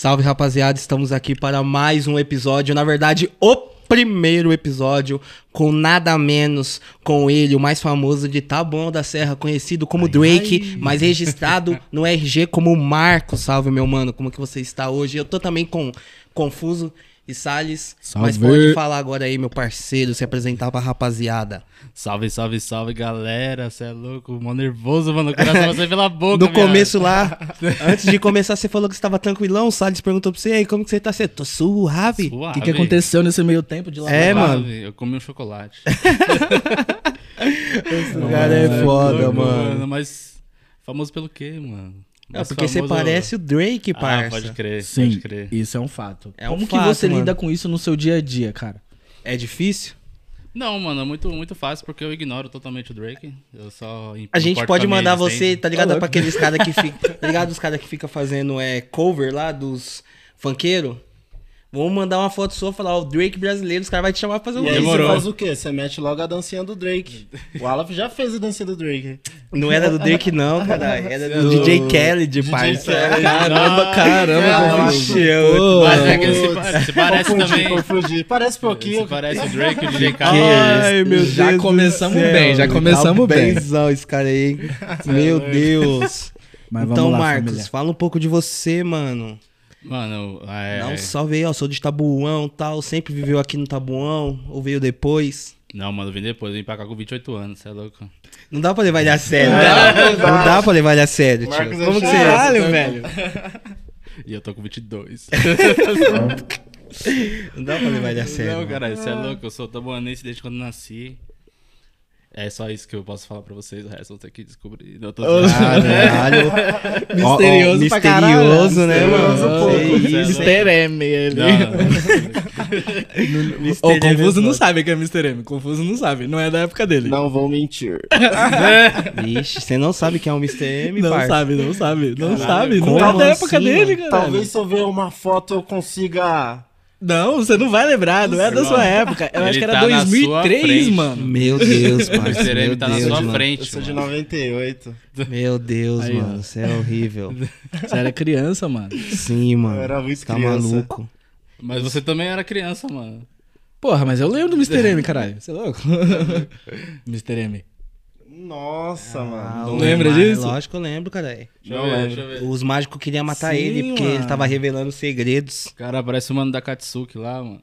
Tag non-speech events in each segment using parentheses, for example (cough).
Salve rapaziada, estamos aqui para mais um episódio. Na verdade, o primeiro episódio com nada menos com ele, o mais famoso de Taboão da Serra, conhecido como Drake, mas registrado (laughs) no RG como Marco. Salve meu mano, como que você está hoje? Eu tô também com confuso e Salles, mas Salve. pode falar agora aí, meu parceiro, se apresentar pra rapaziada. Salve, salve, salve, galera. Você é louco, mó nervoso, mano. O coração vai pela (laughs) boca. No começo lá, (laughs) antes de começar, você falou que estava tranquilão. O Salles perguntou pra você, aí, como que você tá? Você, tô suave. O O que, que aconteceu nesse meio tempo de lá? É, mano. Eu comi um chocolate. (laughs) Esse cara é foda, Louco, mano. Mas famoso pelo quê, mano? É porque você famoso- parece o Drake, Ah, parça. pode crer, Sim, pode crer. isso é um fato. É um Como fato, que você mano. lida com isso no seu dia a dia, cara? É difícil? Não, mano, é muito, muito fácil porque eu ignoro totalmente o Drake. Eu só A gente pode mandar você, tá ligado? Ô, Pra aqueles caras que ficam. (laughs) Tá ligado? Os caras que ficam fazendo é, cover lá dos funkeiros. Vamos mandar uma foto sua e falar, ó, o Drake brasileiro, os caras vão te chamar pra fazer um E aí vídeo. Demorou. você faz o quê? Você mete logo a dancinha do Drake. O Alaf já fez a dancinha do Drake. Não era do Drake, não, cara. Era do (laughs) DJ Kelly de parça. Caramba, caramba, Pô, Mas é que se, se parece confundi, também. confundi. Parece um pouquinho. Se parece o Drake, o DJ Khaled. Ai, meu Já Deus do começamos céu. bem, já começamos Tá bem. benzão esse cara aí. hein? (laughs) Meu Deus. Mas vamos então, lá, Marcos, família. fala um pouco de você, mano. Mano, é... Dá um salve aí, ó. Sou de Tabuão e tal. Sempre viveu aqui no Tabuão. Ou veio depois. Não, mano, eu vim depois, eu vim pra cá com 28 anos, você é louco. Não dá pra levar ele a sério, né? Não dá pra levar ele a sério, tio. Marcos é Como que você é? velho. (laughs) E eu tô com 22. (laughs) Não dá pra levar ele a sério. Não, cara, você é louco, eu sou tabuanense desde quando nasci. É só isso que eu posso falar pra vocês, o resto eu vou ter que descobrir. Não, tô Caralho. Misterioso (laughs) Ó, ó, pra caralho. Misterioso, né, Misterioso mano? isso, Mr. M, ele. Não, não. Ô, Mr. M Confuso é não sabe que é Mr. M. Confuso não sabe. Não é da época dele. Não vou mentir. (laughs) Vixe, você não sabe quem é o Mr. M, Não parça. sabe, não sabe. Não Caralho, sabe. Não é da época assim, dele, cara. Talvez se eu ver uma foto eu consiga. Não, você não vai lembrar. Não é da sua época. Eu Ele acho que era tá na sua 2003, frente. mano. Meu Deus, (laughs) O parça. Mr. M Meu tá na Deus, sua mano. frente, Eu sou de mano. 98. Meu Deus, Aí, mano. Você é horrível. Você era criança, mano. Sim, mano. Eu era muito Você tá criança. maluco. Mas você também era criança, mano. Porra, mas eu lembro do Mr. M, caralho. (laughs) Você é louco? Mr. M. Nossa, mano. Ah, lembra disso? Lógico que eu lembro, cara. Deixa Não eu ver, lembro. deixa eu ver. Os mágicos queriam matar Sim, ele porque ele mano. tava revelando segredos. Cara, parece o mano da Katsuki lá, mano.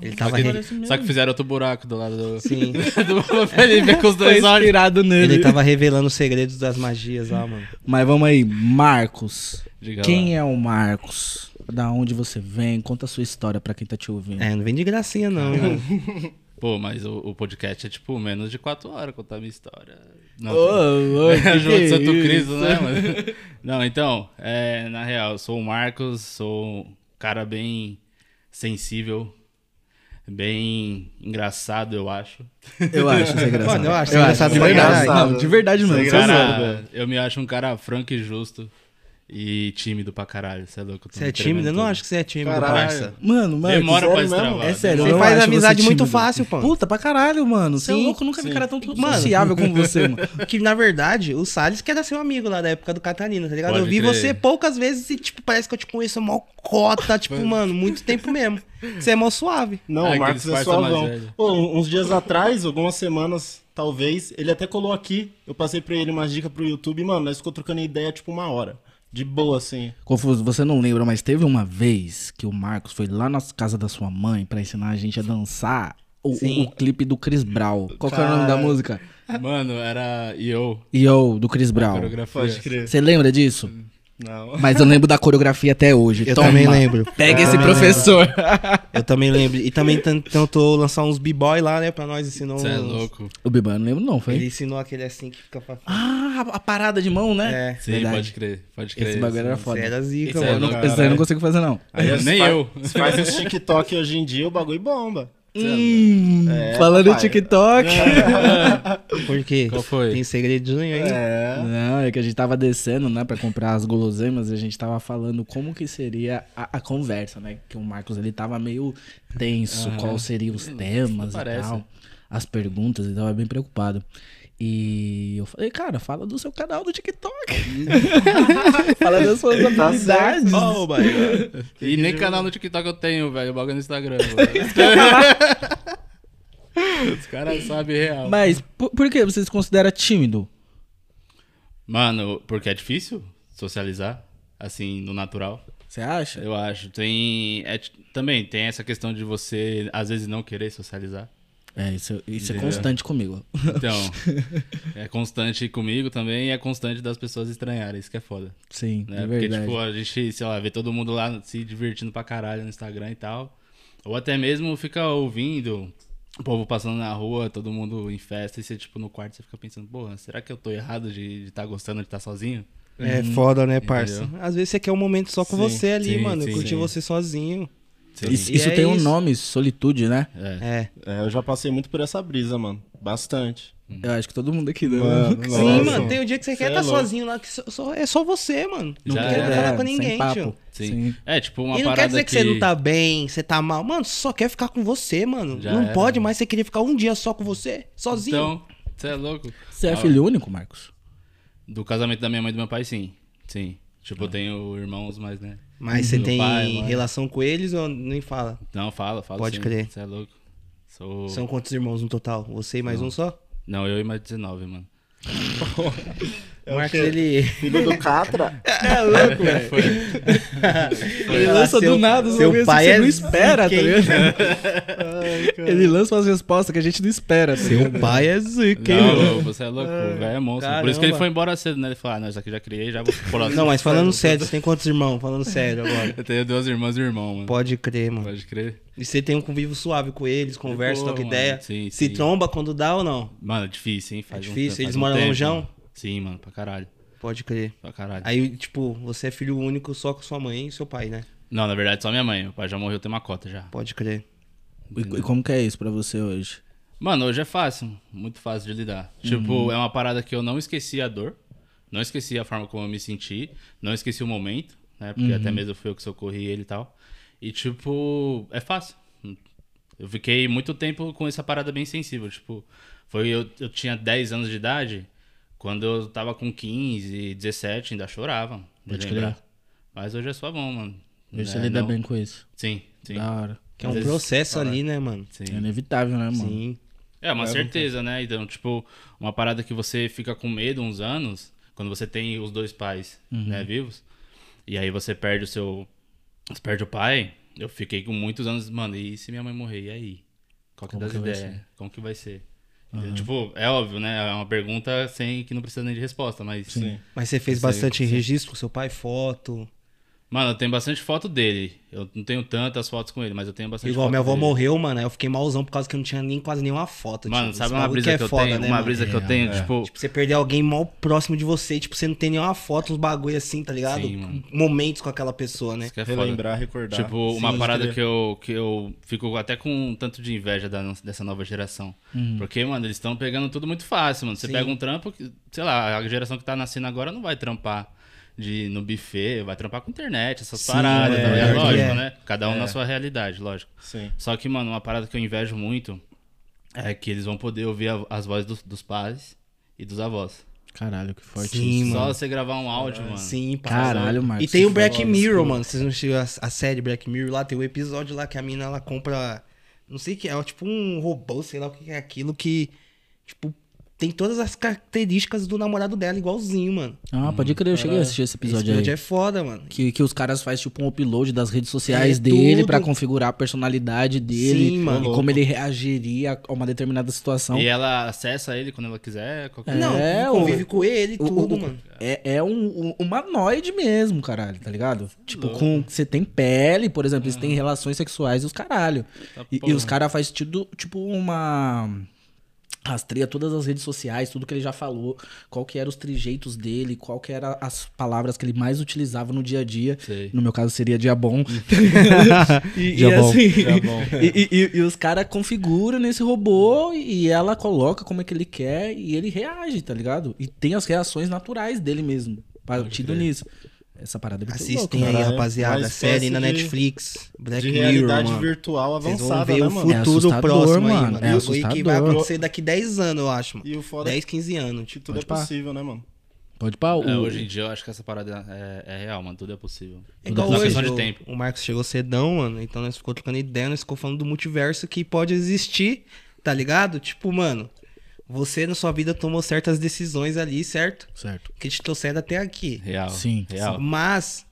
Ele Só tava. que, re- só que fizeram outro buraco do lado do. Sim. (laughs) do ele ver com os dois olhos. inspirado nele. Ele tava revelando os segredos das magias lá, mano. Mas vamos aí, Marcos. Diga Quem lá. é o Marcos? Da onde você vem? Conta a sua história pra quem tá te ouvindo. É, não vem de gracinha, não, mano. (laughs) Pô, mas o, o podcast é tipo menos de 4 horas contar a minha história. Não, Ô, ô, (laughs) que É João de Santo isso? Cristo, né, mano? (laughs) Não, então, é, na real, eu sou o Marcos, sou um cara bem sensível, bem engraçado, eu acho. Eu acho isso engraçado. Mano, eu acho engraçado de pra verdade. caralho. Não, de verdade mesmo. Isso é é. Cara, eu me acho um cara franco e justo e tímido pra caralho, você é louco. Você é tímido? Eu não acho que você é tímido, Caralho. parça. Mano, mano. Demora pra extravar. É sério, Você faz amizade você muito fácil, pô. Puta, pra caralho, mano. Você é louco, nunca vi cara tão Mano. sociável como você, mano. (laughs) Que na verdade, o Salles que era seu amigo lá da época do Catarina, tá ligado? Pode eu vi crer. você poucas vezes e, tipo, parece que eu te conheço mó cota, tipo, mano, muito tempo mesmo. Você é mó suave. Não, Ah, o Marcos é suavão. Pô, uns dias atrás, algumas semanas, talvez, ele até colou aqui. Eu passei pra ele umas dicas pro YouTube, mano, nós ficou trocando ideia tipo uma hora. De boa, assim. Confuso, você não lembra, mas teve uma vez que o Marcos foi lá na casa da sua mãe pra ensinar a gente a dançar o, Sim. o clipe do Chris Brown. Qual que é o nome da música? Mano, era eu, Yo, do Chris Brown. coreografia. Pode crer. Você lembra disso? Não. Mas eu lembro da coreografia até hoje. Eu Toma. também lembro. Pega Eu esse professor. Eu também lembro. E também ten- tentou lançar uns b-boy lá, né? Pra nós ensinou. Você é uns- louco. o Biban, não lembro não, foi? Ele ensinou aquele assim que fica pra Ah, a parada de mão, né? É. Sim, Verdade. pode crer, pode crer. Esse bagulho era Você foda. era zica, Esse é mano. louco. Esse daí eu não consigo fazer, não. Aí Nem eu. Você faz uns TikTok hoje em dia, o bagulho bomba. Hum, É, falando em papai. TikTok. (laughs) Por quê? Qual foi? Tem segredinho aí? É. Não, é que a gente tava descendo, né, pra comprar as guloseimas e a gente tava falando como que seria a, a conversa, né? Que o Marcos, ele tava meio tenso, Aham. quais seriam os temas e tal, as perguntas e tava bem preocupado. E eu falei, cara, fala do seu canal do TikTok. (laughs) fala das suas Tá habilidades. Oh, my God. E nem canal no TikTok eu tenho, velho. Bagulho no Instagram. (laughs) Os caras sabem real. Mas por, por que você se considera tímido? Mano, porque é difícil socializar, assim, no natural. Você acha? Eu acho. Tem. é também tem essa questão de você, às vezes, não querer socializar. É, isso, isso é constante comigo. Então, (laughs) é constante comigo também e é constante das pessoas estranharem. Isso que é foda. Sim, Né? é Porque, verdade. tipo, a gente, sei lá, vê todo mundo lá se divertindo pra caralho no Instagram e tal. Ou até mesmo fica ouvindo o povo passando na rua, todo mundo em festa, e você, tipo, no quarto você fica pensando, porra, será que eu tô errado de estar gostando de estar sozinho? É foda, né, parça? Entendeu? Às vezes você quer um momento só com Sim, você ali, sim, mano. sim, curtir sim. você sozinho. Isso, isso é tem um isso. nome, solitude, né? É. É. É, eu já passei muito por essa brisa, mano. Bastante. Eu acho que todo mundo aqui, né? Mano, (laughs) Sim, Nossa. mano. Tem um dia que você Cê quer é estar louco. sozinho lá, que só, só- é só você, mano. Não Já quer é. falar com sem ninguém, papo. tio. Sim. Sim. É, tipo, uma E não parada quer dizer que... você não tá bem, você tá mal. Mano, você só quer ficar com você, mano. Já não era. pode mais você querer ficar um dia só com você, sozinho. Então, você é louco? Você é Ah, filho único, Marcos? Do casamento da minha mãe e do meu pai, sim. Sim. Tipo, eu tenho irmãos, mas, né? Mas você tem pai, relação com eles ou nem fala? Não, fala, fala Pode sim. crer. Você é louco. Sou... São quantos irmãos no total? Você e mais um só? Não, eu e mais 19, mano. (laughs) É Marcos, ele... Filho do Catra? É louco, velho. Foi. Ele lança Seu- do nada os pai que você é não espera, tá zica, hein? ligado? Ele lança umas respostas que a gente não espera, tá ligado? Seu pai é zica, hein, mano? Não, você é louco, o velho é monstro. Por isso que ele Caramba. foi embora cedo, né? Ele falou, ah, não, isso aqui já criei, já vou pular. Não, mas (laughs) falando sério, você tem quantos irmãos? Falando sério agora. Eu tenho duas irmãs e um irmão, mano. Pode crer, mano. Pode crer. E você tem um convívio suave com eles, conversa, troca mano. ideia. Sim, Se sim. tromba quando dá ou não? Mano, é difícil, hein? Faz É um- difícil? faz Eles um moram longeão? Sim, mano, pra caralho. Pode crer. Pra caralho. Aí, tipo, você é filho único só com sua mãe e seu pai, né? Não, na verdade, só minha mãe. Meu pai já morreu, tem uma cota já. Pode crer. E, e como que é isso pra você hoje? Mano, hoje é fácil, muito fácil de lidar. Tipo, é uma parada que eu não esqueci a dor, não esqueci a forma como eu me senti, não esqueci o momento, né? Porque até mesmo foi eu que socorri ele e tal. E, tipo, é fácil. Eu fiquei muito tempo com essa parada bem sensível. Tipo, foi eu, eu tinha 10 anos de idade, quando eu tava com 15, 17, ainda chorava. De Pode lembrar. crer. Mas hoje é só bom, mano. Hoje você É, lida não- bem com isso. Sim, sim. Da hora. Que é um processo fala- ali, né, mano? sim. É inevitável, né, mano? Sim. É, uma certeza, né? Então, tipo, uma parada que você fica com medo uns anos, quando você tem os dois pais, Uhum. né, vivos, e aí você perde o seu. Você perde o pai, eu fiquei com muitos anos, mano, e se minha mãe morrer? E aí? Qual que é das ideias? ser? Como que vai ser? Entendeu? Tipo, é óbvio, né? É uma pergunta sem que não precisa nem de resposta, mas. Sim. Mas você fez Sei, bastante sim. registro com seu pai, foto. Mano, eu tenho bastante foto dele. Eu não tenho tantas fotos com ele, mas eu tenho bastante Igual foto minha avó dele. morreu, mano. Aí eu fiquei malzão por causa que eu não tinha nem quase nenhuma foto. Mano, tipo, sabe uma brisa que, é eu foda, tenho? né, uma mano? brisa que eu É, tenho, é. tipo. Tipo, você perder alguém mal próximo de você, e, tipo, você não tem nenhuma foto, uns bagulho assim, tá ligado? Sim, mano. Momentos com aquela pessoa, né? Isso que é. Relembrar, recordar. Tipo, uma Sim, parada crer. que eu, que eu fico até com um tanto de inveja da, dessa nova geração. Porque, mano, eles estão pegando tudo muito fácil, mano. Você Sim. pega um trampo, que, sei lá, a geração que tá nascendo agora não vai trampar de, no buffet, vai trampar com internet, essas Sim, paradas, é, tá ligado? é. Lógico, É. né? Cada um É. na sua realidade, lógico. Sim. Só que, mano, uma parada que eu invejo muito é que eles vão poder ouvir a- as vozes dos, dos pais e dos avós. Caralho, que forte Sim, isso. Só mano. você gravar um áudio, mano. Sim, pá. Caralho, Marcos. E tem o Black. Mirror, mano. Vocês não assistiu a, a série Black Mirror lá? Tem o episódio lá que a mina ela compra. Não sei o que é, é tipo um robô, sei lá o que é aquilo que. Tipo, tem todas as características do namorado dela, igualzinho, mano. Ah, pode crer, eu cheguei a assistir esse Esse episódio episódio aí. é foda, mano. Que, que os caras fazem tipo um upload das redes sociais É, dele tudo. pra configurar a personalidade dele Sim, mano. e como ele reagiria a uma determinada situação. E ela acessa ele quando ela quiser, qualquer Não, É, convive o- com ele e O- tudo, o- mano. É, é um, um humanoide mesmo, caralho, tá ligado? Tipo, com você tem pele, por exemplo, eles têm relações sexuais e os caralho. Tá E, e os caras fazem tipo, tipo uma. Rastreia todas as redes sociais, tudo que ele já falou, qual que eram os trejeitos dele, qual que eram as palavras que ele mais utilizava no dia a dia. Sei. No meu caso seria dia bom. (laughs) e, Dia e bom, assim, dia bom. (laughs) e, e- e os caras configuram nesse robô e ela coloca como é que ele quer e ele reage, tá ligado? E tem as reações naturais dele mesmo, partido nisso. Essa parada é muito Assistem louca. aí, Caralho, rapaziada. Série na de- Netflix. Black de Mirror, realidade mano. virtual Vocês vão avançada, ver né, o mano? É futuro assustador, próximo aí, mano. mano. É E o que vai assustador. acontecer daqui 10 anos, eu acho, mano. E o foda 10, 15 anos. que Tipo. tudo Pode é pá. possível, né, mano? Pode pá, o... É, hoje em dia eu acho que essa parada é, é real, mano. Tudo é possível. É Tudo igual uma hoje, questão de o, tempo. o Marcos chegou cedão, mano. Então nós ficou trocando ideia, nós ficou falando do multiverso que pode existir, tá ligado? Tipo, mano, você na sua vida tomou certas decisões ali, certo? Certo. Que te trouxeram até aqui. Real. Sim, Real. Mas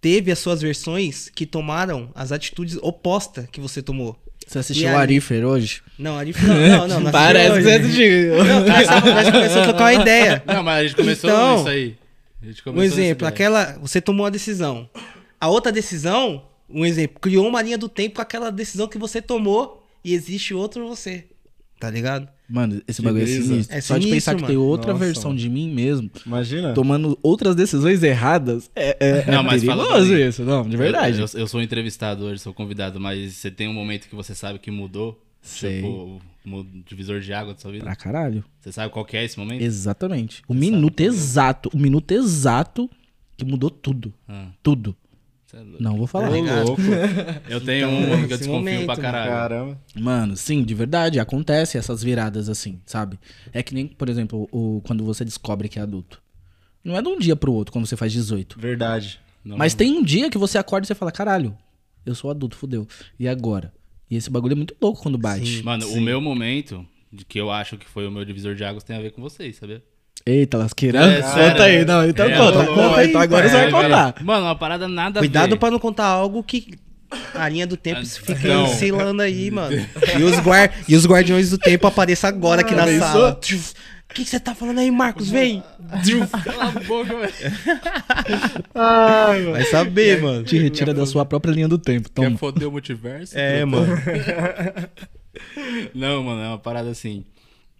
teve as suas versões que tomaram as atitudes opostas que você tomou. Você assistiu o? Arifer hoje? Não, ali não, não, não. não (laughs) Parece que você assistiu. Não, nós, nós começamos a trocar uma ideia. (laughs) Não, mas a gente começou Então, isso aí. A gente Um começou nessa exemplo, aquela. Você tomou a decisão. A outra decisão, um exemplo, criou uma linha do tempo com aquela decisão que você tomou e existe outro você. Tá ligado? Mano, esse Que bagulho é sinistro. É Só de sinistro, pensar que mano. tem outra Nossa, versão mano. de mim mesmo, Imagina. tomando outras decisões erradas, é, é, Não, é mas perigoso isso. Não, de verdade. Eu, eu, eu sou entrevistado hoje, sou convidado, mas você tem um momento que você sabe que mudou? Sei. Tipo, o divisor de água da sua vida? Pra caralho. Você sabe qual que é esse momento? Exatamente. O minuto exato. O minuto exato que mudou tudo. Ah, Tudo. É louco. Não vou falar. Louco. (laughs) Eu tenho Então, um que eu desconfio momento, pra mano. caralho. Caramba. Mano, sim, de verdade, acontece essas viradas assim, sabe? É que nem, por exemplo, o, quando você descobre que é adulto. Não é de um dia pro outro, quando você faz 18. Verdade. Não, Mas tem um dia que você acorda e você fala, caralho, eu sou adulto, fudeu. E agora? E esse bagulho é muito louco quando bate. Mano, o meu momento, de que eu acho que foi o meu divisor de águas, tem a ver com vocês, sabia? Eita, lasqueira. É, conta aí, né? não, então É, conta, conta aí. Então agora é, você vai contar. Mano, uma parada nada a Cuidado pra não contar algo que a linha do tempo Ah, fica não. oscilando aí, (laughs) mano. E os, guar... e os guardiões do tempo apareçam agora aqui na Pensou? sala. O que você tá falando aí, Marcos? Vem! (laughs) Cala a boca, velho. (laughs) Vai saber, mano. Te retira da sua própria linha do tempo. Quer Toma. foder o multiverso? É, mano. Não, mano, é uma parada assim.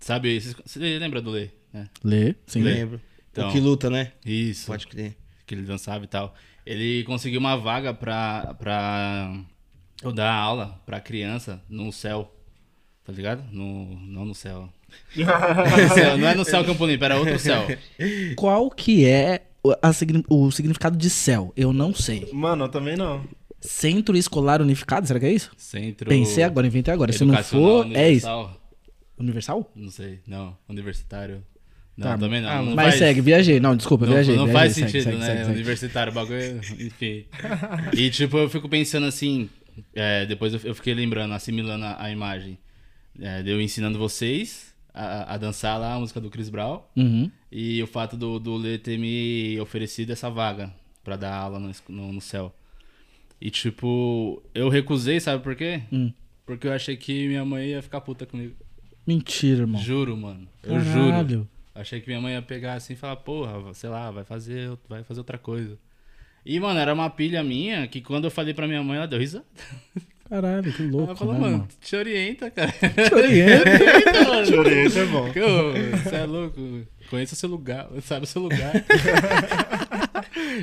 Sabe, você lembra do Lê? Né? Lê, sim. Lembro. Então. O que luta, né? Isso. Pode crer. que ele dançava e tal. Ele conseguiu uma vaga pra, pra eu dar aula pra criança no céu. Tá ligado? No, não no céu. (laughs) Não é no céu Campo Limpo, era outro céu. (laughs) Qual que é o, a o significado de céu? Eu não sei. Mano, eu também não. Centro Escolar Unificado, será que é isso? Centro. Pensei agora, inventei agora. Se não for, é isso. Universal? Não sei, não. Universitário. Não, Tá, também não. ah, não Mas faz- segue, viajei. Não, desculpa, Não, viajei. não viajei, faz sentido, segue, né? segue, segue. Universitário, bagulho, enfim. (laughs) E tipo, eu fico pensando assim, é, depois eu, fiquei lembrando, assimilando a, a imagem. É, de eu ensinando vocês a, a dançar lá a música do Chris Brown Uhum. e o fato do, do Lê ter me oferecido essa vaga pra dar aula no, no, no céu. E tipo, eu recusei, sabe por quê? Hum. Porque eu achei que minha mãe ia ficar puta comigo. Mentira, irmão. Juro, mano. Eu juro. Achei que minha mãe ia pegar assim e falar, porra, sei lá, vai fazer, vai fazer outra coisa. E, mano, era uma pilha minha que quando eu falei pra minha mãe, ela deu risada. Caralho, que louco, ela falou, né, mano, mano? te orienta, cara. Te orienta. (laughs) orienta, mano. Chorei, é bom. Você é louco. Conheça o seu lugar, sabe o seu lugar.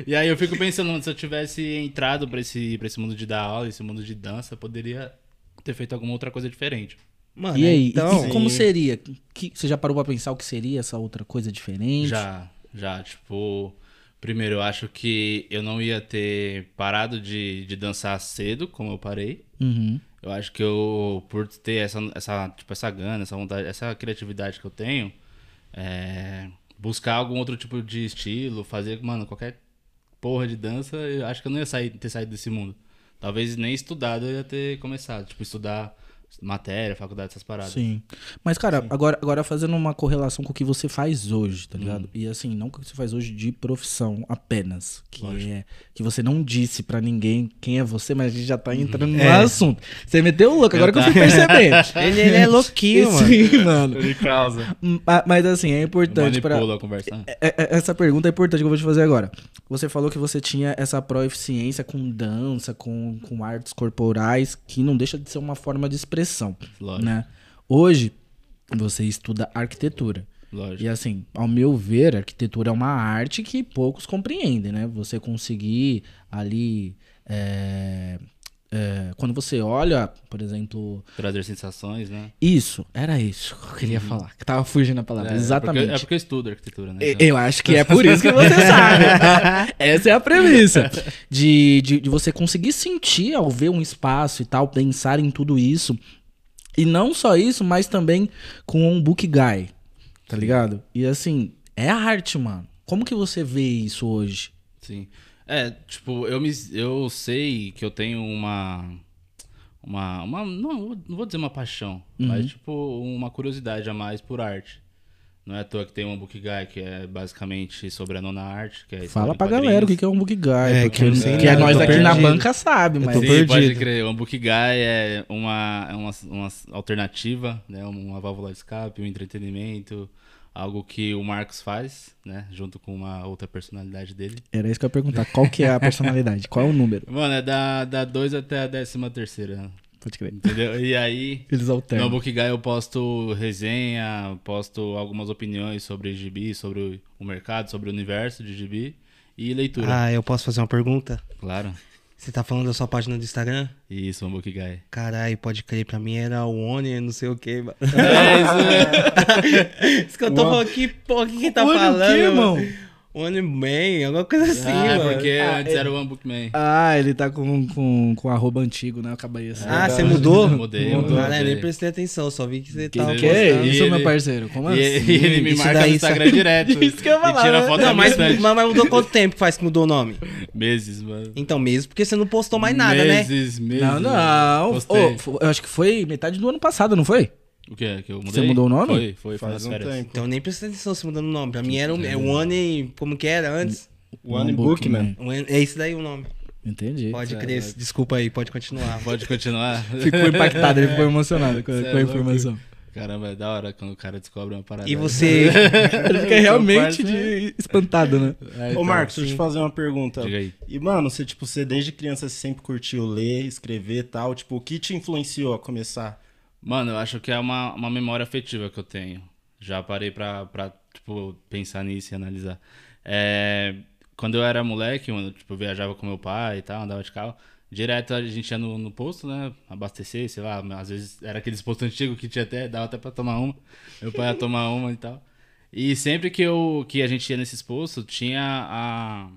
e aí eu fico pensando, mano, se eu tivesse entrado pra esse, pra esse mundo de dar aula, esse mundo de dança, eu poderia ter feito alguma outra coisa diferente. Mano, E aí, então. e como seria? Que, você já parou pra pensar o que seria essa outra coisa diferente? Já, já, tipo. Primeiro, eu acho que eu não ia ter parado de, de dançar cedo, como eu parei. Uhum. Eu acho que eu, por ter essa, essa, tipo, essa gana, essa vontade, essa criatividade que eu tenho, é, buscar algum outro tipo de estilo, fazer, mano, qualquer porra de dança, eu acho que eu não ia sair, ter saído desse mundo. Talvez nem estudado eu ia ter começado, tipo, estudar matéria, faculdade, essas paradas. Sim. Mas, cara, agora, agora fazendo uma correlação com o que você faz hoje, tá Hum. ligado? E assim, não com o que você faz hoje de profissão apenas. Que é. Que você não disse pra ninguém quem é você, mas a gente já tá entrando no assunto. Você meteu o louco, agora que eu fui perceber. (laughs) Ele, ele é louquinho, (laughs) mano. Sim, mano. Ele causa. Ma- Mas assim, é importante pra. Manipula a conversa. né? É- é- Essa pergunta é importante que eu vou te fazer agora. Você falou que você tinha essa proeficiência com dança, com, com artes corporais, que não deixa de ser uma forma de expressão, Lógico. né? Hoje, você estuda arquitetura. Lógico. E assim, ao meu ver, arquitetura é uma arte que poucos compreendem, né? Você conseguir ali é, é, quando você olha, por exemplo, Trazer sensações, né? isso, era isso que eu queria falar. Que tava fugindo a palavra. É, Exatamente. Porque, é porque eu estudo arquitetura, né? Então, Eu acho que é por isso que você (laughs) sabe. Essa é a premissa. De, de, de você conseguir sentir ao ver um espaço e tal, pensar em tudo isso. E não só isso, mas também com um book guy. Tá ligado? E assim, é arte, mano. Como que você vê isso hoje? Sim. É, tipo, eu, me, eu sei que eu tenho uma. Uma. uma não, não vou dizer uma paixão, Uhum. mas, tipo, uma curiosidade a mais por arte. Não é à toa que tem um book guy que é basicamente sobre a nona arte. Que é Fala pra quadrinhos. galera o que que é um book guy. É, porque que eu não sei que é nós aqui na banca sabe, mas. tô Sim, perdido. pode crer. Um book guy é uma, é uma, uma alternativa, né? Uma válvula de escape, um entretenimento. Algo que o Marcos faz, né? Junto com uma outra personalidade dele. Era isso que eu ia perguntar. Qual que é a personalidade? Qual é o número? Mano, é da, da 2 até a décima terceira. Pode crer. Entendeu? E aí, Eles no alternam. Book Guy eu posto resenha, posto algumas opiniões sobre gibi, sobre o mercado, sobre o universo de gibi e leitura. Ah, eu posso fazer uma pergunta? Claro. Você tá falando da sua página do Instagram? Isso, Book Guy. Caralho, pode crer, pra mim era o Oni, não sei o que. É isso, Isso que eu tô falando, que porra, que, que tá Oni o falando? quê, irmão? Oni Man, alguma coisa assim, ah, mano. porque Ah, antes é- era o One Book Man. Ah, ele tá com, com, com arroba antigo, né? Acabei assim. Ah, você mudou? Mudei, Mudou. Mudei. nem prestei atenção, só vi que você Que, tava que postando. é isso, meu ele- parceiro? Como assim? e ele me Isso marca daí no Instagram (laughs) direto. Isso que eu ia falar, tira foto Não, da mas, mas, mas mudou quanto tempo faz que mudou o nome? Meses, mano. Então, mesmo porque você não postou mais nada, né? meses, Meses, Não, não. Fo- eu acho que foi metade do ano passado, não foi? O que? Que eu mudei? Você mudou o nome? Foi, foi, Faz um férias. tempo. Então eu nem prestei atenção se mudando o nome. Pra mim era o é o One, como que era antes? One Book, man. One- É isso daí o nome. Entendi. Pode crer, desculpa aí, pode continuar. (laughs) Pode continuar? Ficou impactado, ele ficou emocionado com, com é a louco. informação. Caramba, é da hora quando o cara descobre uma parada. E você... (laughs) Ele fica realmente de- espantado, né? É, Ô, então, Marcos, deixa eu te fazer uma pergunta. Diga aí. E, mano, você, tipo, você desde criança você sempre curtiu ler, escrever e tal. Tipo, o que te influenciou a começar? Mano, eu acho que é uma, uma memória afetiva que eu tenho. Já parei pra, pra tipo, pensar nisso e analisar. É, quando eu era moleque, mano, tipo, eu viajava com meu pai e tal, andava de carro. Direto a gente ia no, no posto, né? Abastecer, sei lá. Às vezes era aqueles postos antigos que tinha até, dava até pra tomar uma. Meu pai ia tomar uma e tal. E sempre que, eu, que a gente ia nesses postos, tinha a,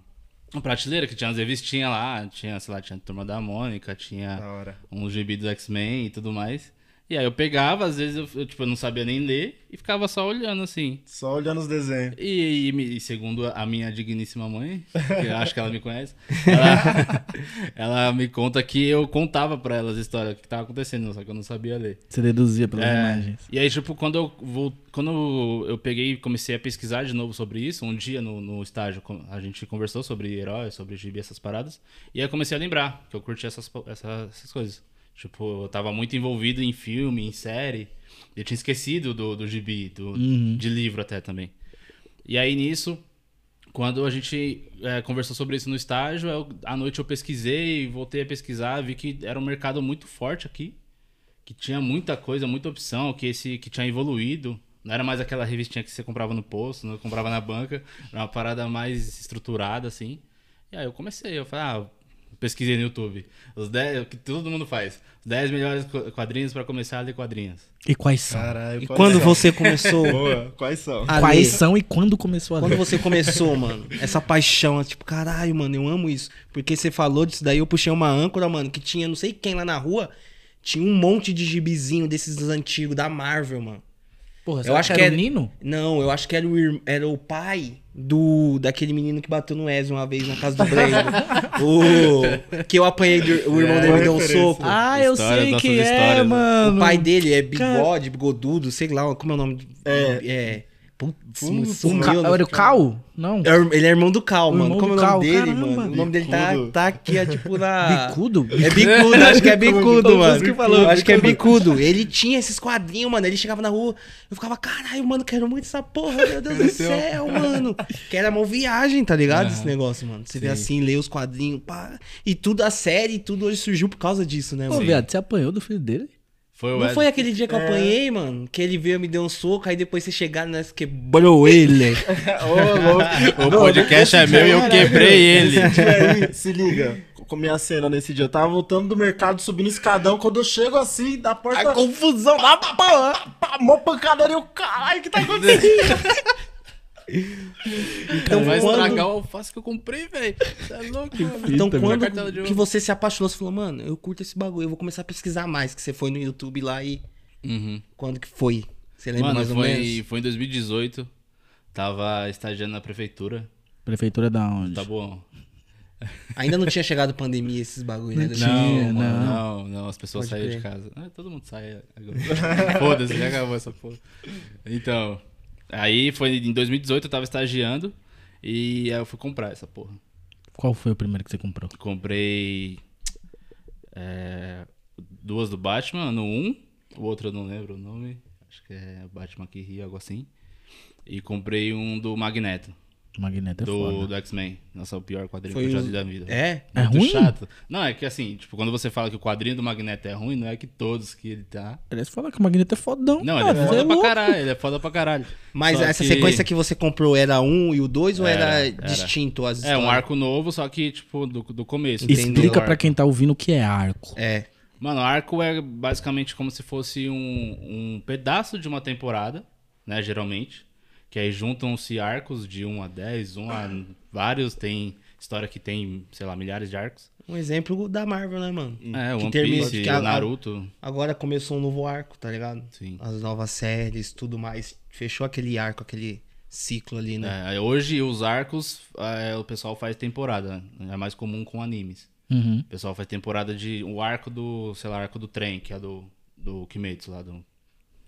a prateleira que tinha as revistinhas lá. Tinha, sei lá, tinha a Turma da Mônica, tinha Da uns gibi do X-Men e tudo mais. E aí eu pegava, às vezes eu, eu, tipo, eu não sabia nem ler e ficava só olhando assim. Só olhando os desenhos. E, e me- e segundo a minha digníssima mãe, (laughs) que eu acho que ela me conhece, ela, (laughs) ela me conta que eu contava pra ela as histórias que tava acontecendo, só que eu não sabia ler. Você deduzia pelas É, imagens. E aí, tipo, quando eu, vou, quando eu peguei e comecei a pesquisar de novo sobre isso, um dia no, no estágio a gente conversou sobre heróis, sobre gibi, essas paradas, e aí eu comecei a lembrar que eu curti essas, po- essa- essas coisas. Tipo, eu tava muito envolvido em filme, em série, eu tinha esquecido do, do gibi, do, de livro até também. E aí nisso, quando a gente é, conversou sobre isso no estágio, eu- à noite eu pesquisei, voltei a pesquisar, vi que era um mercado muito forte aqui, que tinha muita coisa, muita opção, que esse que tinha evoluído. Não era mais aquela revistinha que você comprava no posto, não comprava na banca, era uma parada mais estruturada assim. E aí eu comecei, eu falei, ah, pesquisei no YouTube, os 10, o que todo mundo faz, os 10 melhores qu- quadrinhos para começar a ler quadrinhos. E quais são? Caralho, E quais quando são? você começou (laughs) Boa, quais são? a Quais ler? são e quando começou a Quando ler? você começou, mano, (laughs) essa paixão, tipo, caralho, mano, eu amo isso. Porque você falou disso daí, eu puxei uma âncora, mano, que tinha não sei quem lá na rua, tinha um monte de gibizinho desses antigos da Marvel, mano. Porra, Eu acho que era era- o Nino? Não, eu acho que era o, ir- era o pai do daquele menino que bateu no Ezio uma vez na casa do Breno. (laughs) o que eu apanhei, do- o irmão É, dele me deu um soco. Ah, eu Histórias, sei que é, histórias, né? mano. O pai dele é bigode, bigodudo, sei lá, como é o nome? É. É. Putz, O sumiu. Ca- Era o Cal? Não. É Ele é irmão do Cal, O mano. Como é o nome Cal, dele, caramba. mano? O nome dele tá, tá aqui, é tipo na. Bicudo? É bicudo, acho que é bicudo, mano. que falou, acho que é bicudo. Ele tinha esses quadrinhos, mano. Ele chegava na rua, eu ficava, caralho, mano, quero muito essa porra, meu Deus do céu, mano. Que era uma viagem, tá ligado? Esse negócio, mano. Você vê assim, lê os quadrinhos, pá. E tudo, a série, tudo hoje surgiu por causa disso, né, Pô, mano? viado, você apanhou do filho dele? Foi o Não Ed- foi aquele dia que eu apanhei, mano? Que ele veio, me deu um soco, aí depois você chegaram, nós quebrou (laughs) ele. Ô, louco. O podcast é meu e eu quebrei ele. Aí, (laughs) se liga, com minha cena nesse dia. Eu tava voltando do mercado, subindo escadão. Quando eu chego assim, da porta. A confusão lá, pá, pá. Pá, mó pancadaria. Eu, caralho, o que tá acontecendo? (laughs) (laughs) Então, Vai quando, estragar o alface que eu comprei, velho. Você é louco, mano. então quando que você se apaixonou, você falou, mano, eu curto esse bagulho, eu vou começar a pesquisar mais, que você foi no YouTube lá e... Uhum. Quando que foi? Você lembra Mano, mais ou foi, menos? foi em 2018. Tava estagiando na prefeitura. Prefeitura da onde? Tá bom. Ainda não tinha chegado pandemia, esses bagulho, né? Não eu- tinha. Não, não. mano, não, não, as pessoas Pode saíram de casa. Ah, todo mundo sai agora. (laughs) Foda-se, já acabou essa porra. Então, aí foi em 2018, eu tava estagiando e aí eu fui comprar essa porra. Qual foi o primeiro que você comprou? Comprei é, duas do Batman, no 1, o outro eu não lembro o nome, acho que é Batman que ri, algo assim. E comprei um do Magneto, Magneto é do, foda. do X-Men. Nossa, o pior quadrinho Foi que eu já li da vida. É? É Muito ruim? chato. Não, é que assim, tipo, quando você fala que o quadrinho do Magneto é ruim, não é que todos que ele tá. Aliás, fala que o Magneto é fodão. Não, cara, ele é foda pra louco. caralho, ele é foda pra caralho. Mas Só essa que- sequência que você comprou era um e o dois ou era, Era, distinto as É, um histórias? arco novo, só que, tipo, do, do começo. Entendeu? Explica pra arco. quem tá ouvindo o que é arco. É. Mano, arco é basicamente como se fosse um, um pedaço de uma temporada, né, geralmente. Que aí juntam-se arcos de 1 a 10, 1 a vários. Tem história que tem, sei lá, milhares de arcos. Um exemplo da Marvel, né, mano? É, Que One termina- Piece, que a- Naruto. Agora começou um novo arco, tá ligado? Sim. As novas séries, tudo mais. Fechou aquele arco, aquele ciclo ali, né? É, hoje os arcos, é, o pessoal faz temporada. É mais comum com animes. Uhum. O pessoal faz temporada de. O arco do. Sei lá, arco do trem, que é do. Do Kimetsu lá, do.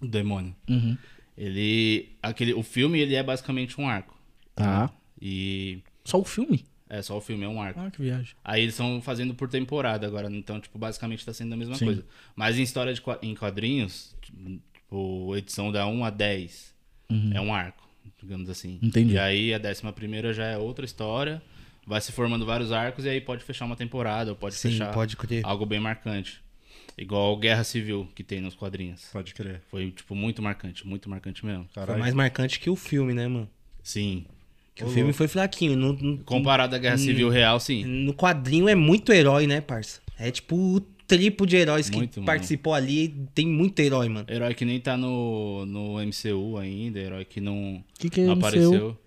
Do demônio. Uhum. Ele. Aquele, o filme, ele é basicamente um arco. Tá. E. Só o filme? É, só o filme é um arco. Ah, que viagem. Aí eles estão fazendo por temporada agora, então, tipo, basicamente tá sendo a mesma Sim. coisa. Mas em história de em quadrinhos, tipo, edição da 1 a 10 é um arco, digamos assim. Uhum. Entendi. E aí a décima primeira já é outra história, vai se formando vários arcos e aí pode fechar uma temporada, ou pode Sim, fechar pode algo bem marcante. Igual Guerra Civil que tem nos quadrinhos. Pode crer. Foi, tipo, muito marcante, muito marcante mesmo. Foi mais marcante que o filme, né, mano? Sim. Que o filme foi fraquinho. No, no, Comparado à Guerra. Civil Real, sim. no quadrinho é muito herói, né, parça? É tipo o triplo de heróis que Muito, mano. participou ali. Tem muito herói, mano. Herói que nem tá no, no MCU ainda, herói que não, O que, que é não MCU? apareceu.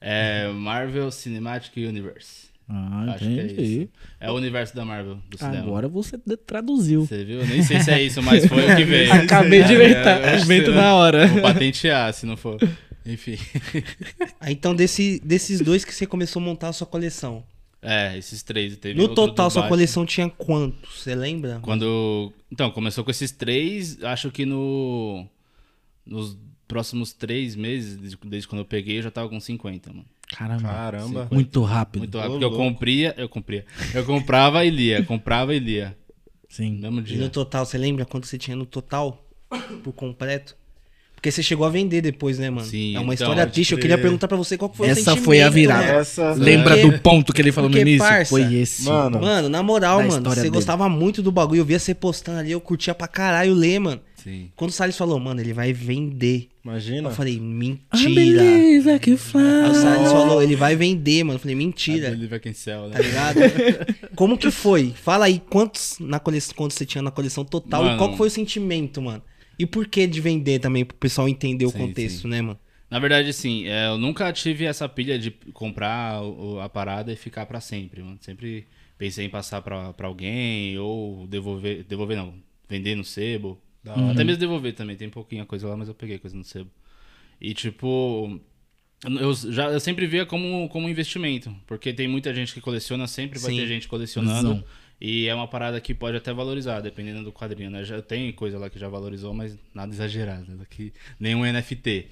É Marvel Cinematic Universe. Ah, Acho que é entendi. isso. É o universo da Marvel, do cinema. Agora você traduziu. Você viu? Nem sei se é isso, mas foi o que (laughs) veio. Acabei de inventar. É, Invento na hora. Vou patentear, se não for. Enfim. Ah, Então, desse, desses dois que você começou a montar a sua coleção. É, esses três. Teve No total, sua coleção tinha quantos? Você lembra? Quando. Então, começou com esses três, acho que no. Nos próximos três meses, desde, desde quando eu peguei, eu já tava com 50, mano. Caramba. Caramba. Muito rápido. Muito Ô, rápido. Porque eu compria, eu compria. Eu comprava e lia, comprava e lia. Sim. No mesmo E no dia. total, você lembra quanto você tinha no total? Por completo? Porque você chegou a vender depois, né, mano? Sim, é uma então, história triste. Eu queria perguntar pra você qual foi o Essa foi a virada. né? Essa. Lembra Porque- do ponto que ele falou no porque, início? parça, Foi esse. Mano, Mano, na moral, mano, você dele. gostava muito do bagulho. Eu via você postando ali, eu curtia pra caralho ler, mano. Sim. Quando o Salles falou, mano, ele vai vender. imagina. Eu falei, I mentira. I can Aí o fly. Salles falou, ele vai vender, mano. Eu falei, mentira. Believe I can sell, né? Tá ligado? (laughs) Como que foi? Fala aí quantos na coleção, quantos você tinha na coleção total e Mano. qual que foi o sentimento, mano? E por que de vender também, pro pessoal entender o Sim, contexto, sim. né, mano? Na verdade, assim, é, eu nunca tive essa pilha de comprar a parada e ficar pra sempre, mano. Sempre pensei em passar pra, pra alguém ou devolver, devolver não, vender no sebo. Até mesmo devolver também, tem pouquinha coisa lá, mas eu peguei coisa no sebo. E tipo, eu, já, eu sempre via como, como investimento, porque tem muita gente que coleciona, sempre vai Sim. ter gente colecionando. E é uma parada que pode até valorizar, dependendo do quadrinho, né? Já tem coisa lá que já valorizou, mas nada exagerado. né? Daqui, nenhum NFT.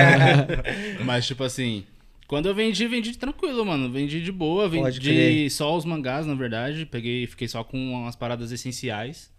(laughs) mas, tipo assim, quando eu vendi, vendi tranquilo, mano. Vendi de boa, vendi só os mangás, na verdade. Peguei, fiquei só com umas paradas essenciais.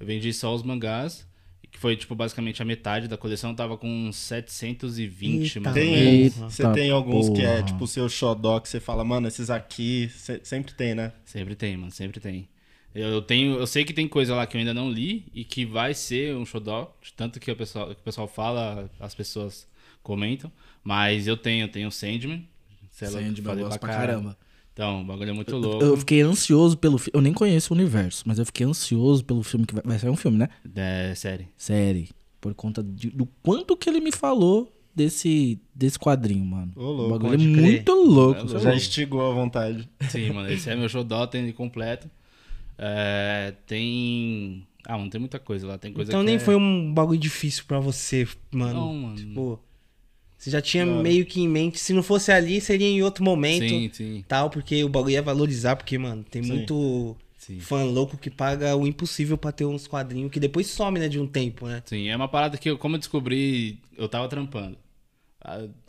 Eu vendi só os mangás, que foi, tipo, basicamente a metade da coleção. Tava com uns 720, Eita, mais ou menos. Você tem alguns que é porra. tipo o seu xodó que você fala, mano, esses aqui, cê- sempre tem, né? Sempre tem, mano, sempre tem. Eu tenho, eu sei que tem coisa lá que eu ainda não li e que vai ser um xodó, de tanto que o pessoal, que o pessoal fala, as pessoas comentam, mas eu tenho, eu tenho Sandman. Sei lá, Sandman, eu gosto pra caramba. Então, o bagulho é muito louco. Eu fiquei ansioso pelo filme. Eu nem conheço o universo, mas eu fiquei ansioso pelo filme que vai, vai sair um filme, né? É, série. Série. Por conta de- do quanto que ele me falou desse, desse quadrinho, mano. Ô, louco, o bagulho é crer. muito louco. É sabe? Já instigou à vontade. Sim, mano, esse é meu xodó, tem ele completo. É, tem... Ah, não tem muita coisa lá, tem coisa Então que nem é- foi um bagulho difícil pra você, mano. Não, mano. Tipo, você já tinha Claro. meio que em mente, se não fosse ali, seria em outro momento. Sim, sim, Tal, porque o bagulho ia valorizar, porque, mano, tem Sim. muito sim. fã louco que paga o impossível pra ter uns quadrinhos que depois some, né, de um tempo, né? Sim, é uma parada que eu, como eu descobri, eu tava trampando.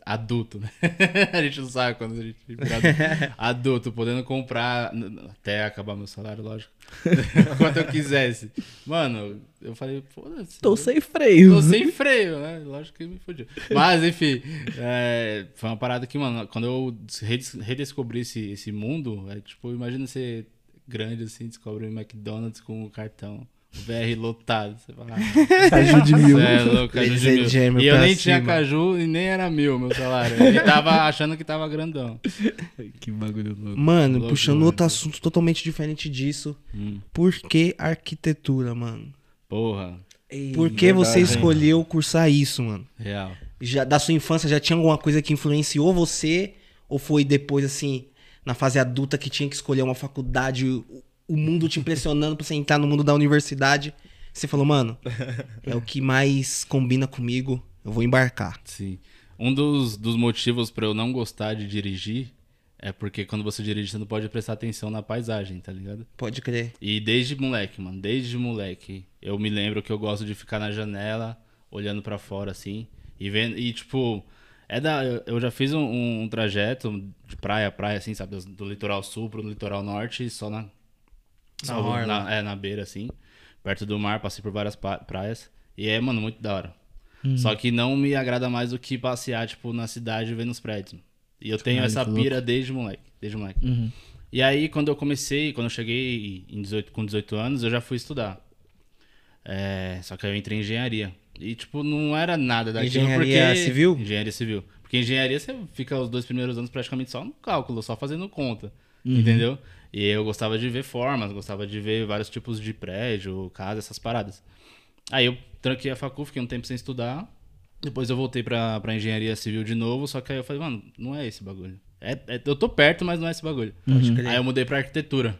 Adulto, né? (laughs) a gente não sabe quando a gente vira adulto. (laughs) adulto, podendo comprar, até acabar meu salário, lógico. (laughs) Quanto eu quisesse. Mano, eu falei, foda-se. Tô sem freio. Tô sem freio, né? Lógico que me fodiu. Mas, enfim, é, foi uma parada que, mano, quando eu redes- redescobri esse, esse mundo, é tipo, imagina você grande assim, descobre um McDonald's com o cartão. VR lotado. Você fala, ah, Caju de mil. É louco, caju de mil. E eu nem tinha cima. caju e nem era mil meu salário. Ele tava achando que tava grandão. que bagulho louco. Mano, Louco, puxando mano. outro assunto totalmente diferente disso. Hum, Por que arquitetura, mano? porra, Por que você hein? escolheu cursar isso, mano? real. Já, da sua infância já tinha alguma coisa que influenciou você? Ou foi depois, assim, na fase adulta que tinha que escolher uma faculdade, o, mundo te impressionando pra você entrar no mundo da universidade? Você falou, mano, (laughs) é o que mais combina comigo, eu vou embarcar. Sim. Um dos, dos motivos pra eu não gostar de dirigir é porque quando você dirige, você não pode prestar atenção na paisagem, tá ligado? Pode crer. E desde moleque, mano, desde moleque, eu me lembro que eu gosto de ficar na janela, olhando pra fora assim, e vendo, e tipo, é da, eu- eu já fiz um, um trajeto de praia a praia assim, sabe, do litoral sul pro litoral norte, só na Na orla. na, é, na beira assim, perto do mar, passei por várias praias, e é, mano, muito da hora. Só que não me agrada mais do que passear, tipo, na cidade vendo os prédios. E eu tenho Caralho, essa que louco. pira desde moleque, desde moleque. Uhum. E aí, quando eu comecei, quando eu cheguei em 18, com 18 anos, eu já fui estudar. É, só que aí eu entrei em engenharia. E, tipo, não era nada daquilo Engenharia porque... civil? Engenharia civil. Porque engenharia você fica os dois primeiros anos praticamente só no cálculo, só fazendo conta. Uhum. Entendeu? E eu gostava de ver formas, gostava de ver vários tipos de prédio, casa, essas paradas. Aí eu tranquei a facul, fiquei um tempo sem estudar. Depois eu voltei pra, pra engenharia civil de novo, só que aí eu falei, mano, não é esse bagulho. É, é- eu tô perto, mas não é esse bagulho. Crer. Aí eu mudei pra arquitetura.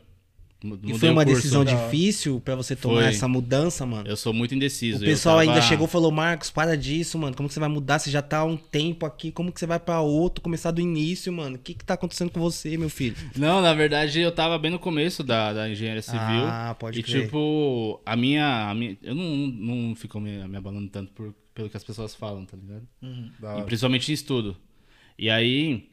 E foi uma curso. decisão difícil pra você tomar Foi. essa mudança, mano? Eu sou muito indeciso. O pessoal tava- ainda chegou e falou, Marcos, para disso, mano. Como que você vai mudar? Você já tá há um tempo aqui. Como que você vai pra outro, começar do início, mano? O que que tá acontecendo com você, meu filho? Não, na verdade eu tava bem no começo da, da engenharia civil. Ah, pode e crer. tipo, a minha, a minha. Eu não, não fico me, me abalando tanto por, pelo que as pessoas falam, tá ligado? Da E principalmente em estudo. E aí,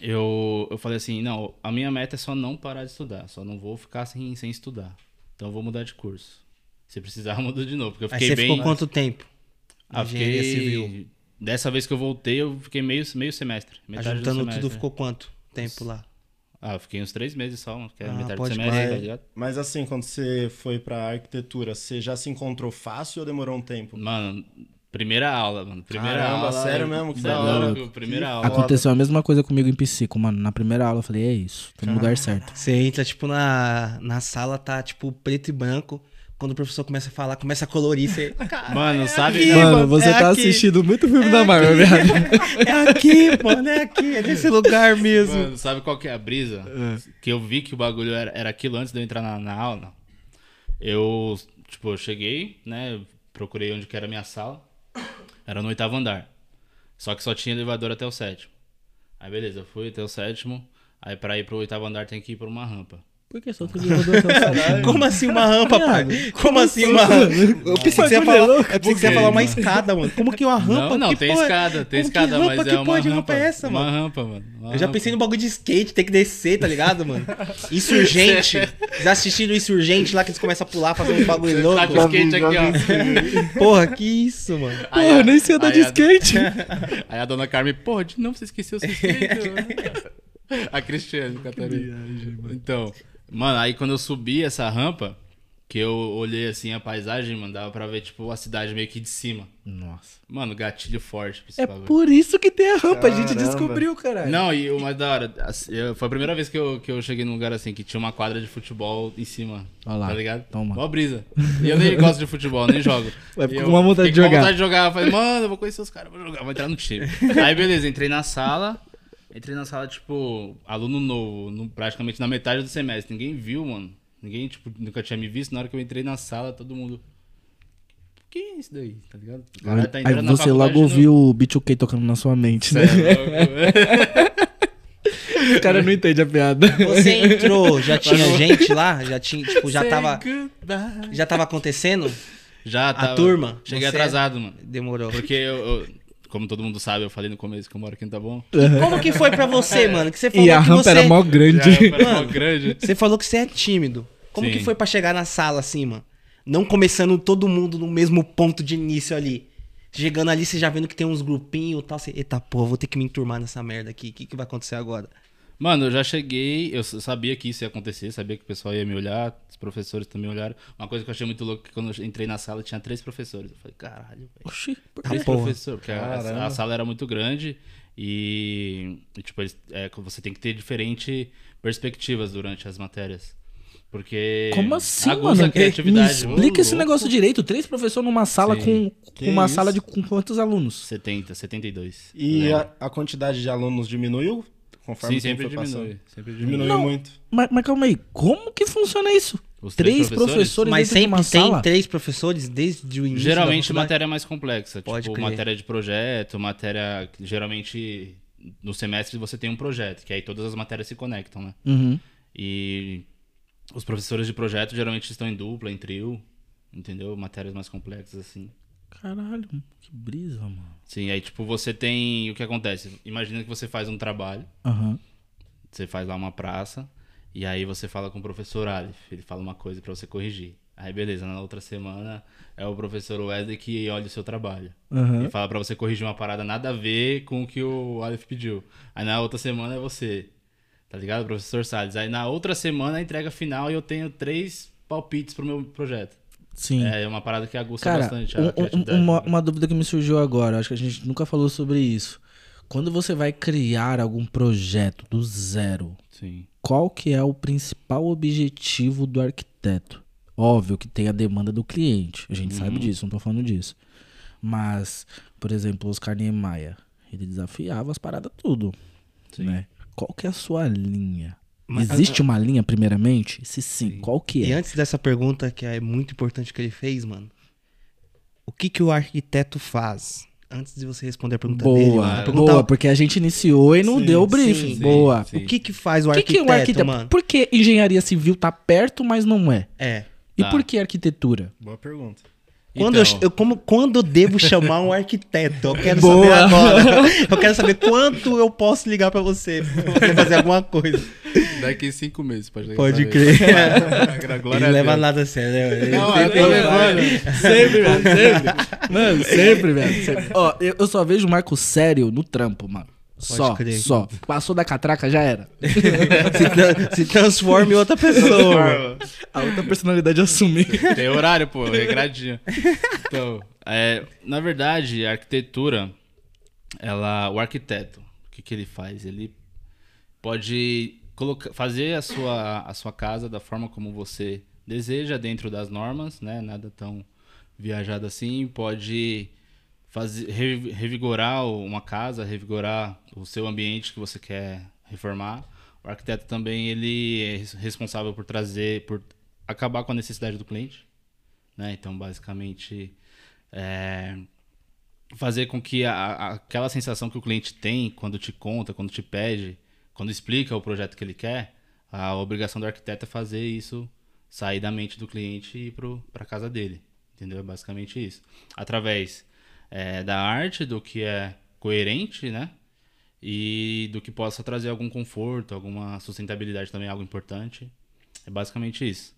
eu, eu falei assim, não, a minha meta é só não parar de estudar. Só não vou ficar sem, sem estudar. Então eu vou mudar de curso. Se precisar, (laughs) eu mudo de novo. Porque eu Aí fiquei você bem... ficou quanto tempo? Ah, Engenharia fiquei... civil. Dessa vez que eu voltei, eu fiquei meio, meio semestre. Metade Ajuntando do semestre. tudo, ficou quanto tempo lá? Ah, eu fiquei uns três meses só, que é Ah, metade do semestre, tá ligado? Mas assim, quando você foi pra arquitetura, você já se encontrou fácil ou demorou um tempo? Mano, primeira aula, mano. Primeira Caramba, aula. sério mesmo? Que da é hora. louco, Primeira Que aula. Aconteceu a mesma coisa comigo em psico, mano. Na primeira aula eu falei, é isso, tô no lugar certo. (laughs) Você entra, tipo, na, na sala, tá, tipo, preto e branco. Quando o professor começa a falar, começa a colorir, você... (laughs) Mano, sabe? aqui, mano, você você tá aqui. assistindo muito filme da Marvel, (laughs) viado. É aqui, mano, é aqui, é nesse lugar mesmo. Mano, sabe qual que é a brisa? Que eu vi que o bagulho era, era aquilo antes de eu entrar na, na aula. Eu, tipo, eu cheguei, né? Procurei onde que era a minha sala. Era no oitavo andar. Só que só tinha elevador até o sétimo. Aí beleza, eu fui até o sétimo. Aí pra ir pro oitavo andar tem que ir por uma rampa. Por que só tu rodou até o sétimo? Como assim uma rampa, pai? Como assim uma rampa? Eu pensei que você ia falar, eu pensei que você ia falar uma escada, mano. Como que uma rampa? Não, não, Que tem porra- escada, tem como escada, rampa? mas que é uma porra de rampa. rampa é essa, uma mano? rampa, mano. uma Eu já pensei no bagulho de skate, ter que descer, tá ligado, mano? (laughs) Insurgente. Já assistiram Insurgente lá que eles começam a pular, fazer um bagulho Tá louco? com o skate aqui, ó. Porra, que isso, mano. Aí Pô, a- eu nem sei andar de a- skate. (laughs) Aí a dona Carmen, porra, de novo você esqueceu seu skate. (laughs) mano." a Cristiane, Catarina. Então, Mano, aí quando eu subi essa rampa, que eu olhei assim a paisagem, mano, dava pra ver, tipo, a cidade meio que de cima. Nossa. Mano, gatilho forte pra esse É bagulho. por isso que tem a rampa, a gente Caramba. descobriu, caralho. Não, e o mais da hora, assim, eu- foi a primeira vez que eu, que eu cheguei num lugar assim, que tinha uma quadra de futebol em cima. Olha lá, Tá ligado? toma. Mó brisa. E eu nem gosto de futebol, nem jogo. Vai E ficar eu com uma vontade fiquei de com jogar. vontade de jogar. Eu falei, mano, eu vou conhecer os caras, vou jogar, vou entrar no time. (laughs) Aí, beleza, entrei na sala. Entrei na sala, tipo, aluno novo, no- praticamente na metade do semestre. Ninguém viu, mano. Ninguém, tipo, nunca tinha me visto. Na hora que eu entrei na sala, todo mundo. Que é isso daí, tá ligado? O cara tá Aí entrando na você logo no- ouviu o B2K tocando na sua mente, né? É. (laughs) O cara não entende a piada. Você entrou, já (laughs) tinha gente lá? Já tinha, tipo, já tava, goodbye. já tava acontecendo? Já tava. turma? Cheguei Você- atrasado, mano. Demorou. Porque eu, eu- como todo mundo sabe, eu falei no começo que eu moro aqui no Tá Bom. Como que foi pra você, (laughs) mano? Que você falou E a que rampa você... era mó grande. Era mó Mano. grande. Você falou que você é tímido. Como Sim. que foi pra chegar na sala assim, mano? Não começando todo mundo no mesmo ponto de início ali. Chegando ali, você já vendo que tem uns grupinhos e tal. Você, eita porra, vou ter que me enturmar nessa merda aqui. O que, que vai acontecer agora? Mano, eu já cheguei, eu sabia que isso ia acontecer, sabia que o pessoal ia me olhar, os professores também olharam. Uma coisa que eu achei muito louco é que quando eu entrei na sala tinha três professores. Eu falei, caralho, velho. Oxi, por Três professores, porque a, a sala era muito grande e, e, tipo, eles- é, você tem que ter diferentes perspectivas durante as matérias. Porque Como assim, mano? a criatividade. Me Ô, explica esse louco. negócio direito. Três professores numa sala Sim. com, Que uma isso? sala de com quantos alunos? 70, 72. E lembro. a, a quantidade de alunos diminuiu? Conforme Sim, sempre diminui. passando? Sempre diminui. Diminuiu Não. muito. Mas, mas calma aí, como que funciona isso? Os Três professores, Mas dentro de uma sempre tem sala? três professores desde o início Geralmente matéria mais complexa. Pode tipo, crer. matéria de projeto, matéria. Geralmente no semestre você tem um projeto, que aí todas as matérias se conectam, né? Uhum. E os professores de projeto geralmente estão em dupla, em trio, entendeu? Matérias mais complexas assim. Caralho, que brisa, mano. Sim, aí tipo você tem. O que acontece? Imagina que você faz um trabalho, Aham. você faz lá uma praça, e aí você fala com o professor Aleph, ele fala uma coisa pra você corrigir. Aí beleza, na outra semana é o professor Wesley que olha o seu trabalho. Aham. E fala pra você corrigir uma parada nada a ver com o que o Aleph pediu. Aí na outra semana é você. Tá ligado? Professor Salles. Aí na outra semana a entrega final e eu tenho três palpites pro meu projeto. Sim. É uma parada que aguça Cara, bastante a um- criatividade. uma, né? uma dúvida que me surgiu agora, acho que a gente nunca falou sobre isso. Quando você vai criar algum projeto do zero, Sim. qual que é o principal objetivo do arquiteto? Óbvio que tem a demanda do cliente, a gente Uhum. sabe disso, não tô falando disso. Mas, por exemplo, o Oscar Niemeyer, ele desafiava as paradas tudo, Sim. né? Qual que é a sua linha? Mas- Existe uma linha, primeiramente? Se sim, qual que E é? antes dessa pergunta, que é muito importante que ele fez, mano. O que que o arquiteto faz? Antes de você responder a pergunta dele, mano. Boa, pergunta- boa, porque a gente iniciou e não Sim, deu o briefing. sim, boa. sim. O que que faz o O que, que é arquiteto, um arquiteto? mano? Por que engenharia civil tá perto, mas não é? É. E Tá. por que arquitetura? Boa pergunta. Quando, Então, eu, eu- como, quando eu devo chamar um arquiteto? Eu quero Boa. saber agora. Eu quero saber quanto eu posso ligar pra você, pra você fazer alguma coisa. Daqui cinco meses pode ligar Pode crer. Ele (laughs) leva nada a sério, né? Ele Não, sempre eu tô levando. Sempre, velho, sempre. Mano, sempre, (laughs) velho. sempre. Ó, eu, eu só vejo o Marco sério no trampo, mano. Só, crer. só. Passou da catraca, já era. (laughs) se, tra- se transforma em outra (laughs) pessoa. A outra personalidade assumir. Tem horário, pô, regradinho. Então, é, na verdade, a arquitetura, ela, o arquiteto, o que, que ele faz? Ele pode colocar, fazer a sua, a sua casa da forma como você deseja, dentro das normas, né? Nada tão viajado assim. Pode fazer, re- revigorar uma casa, revigorar o seu ambiente que você quer reformar. O arquiteto também ele é res- responsável por trazer, por acabar com a necessidade do cliente, né? Então, basicamente, é, fazer com que a- a- aquela sensação que o cliente tem quando te conta, quando te pede, quando explica o projeto que ele quer, a obrigação do arquiteto é fazer isso sair da mente do cliente e ir para casa dele, entendeu? É basicamente isso. Através é, da arte, do que é coerente, né? E do que possa trazer algum conforto, alguma sustentabilidade também, algo importante. É basicamente isso.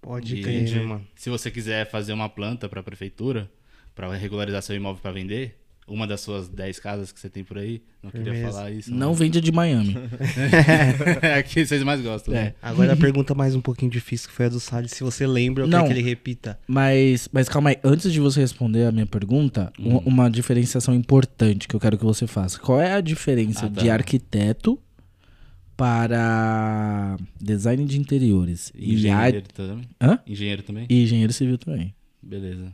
Pode E crer, mano. Se você quiser fazer uma planta para a prefeitura, para regularizar seu imóvel para vender, uma das suas 10 casas que você tem por aí. Não queria Firmeza. falar isso. Não vende de Miami. (laughs) é a que vocês mais gostam. né? É. Agora a pergunta mais um pouquinho difícil que foi a do Salles. Se você lembra, eu Não. quero que ele repita. Mas, mas calma aí, antes de você responder a minha pergunta, Hum. uma, uma diferenciação importante que eu quero que você faça. Qual é a diferença Ah, tá. de arquiteto para design de interiores e, Engenheiro ar- também? Hã? Engenheiro também? e engenheiro civil também? Beleza.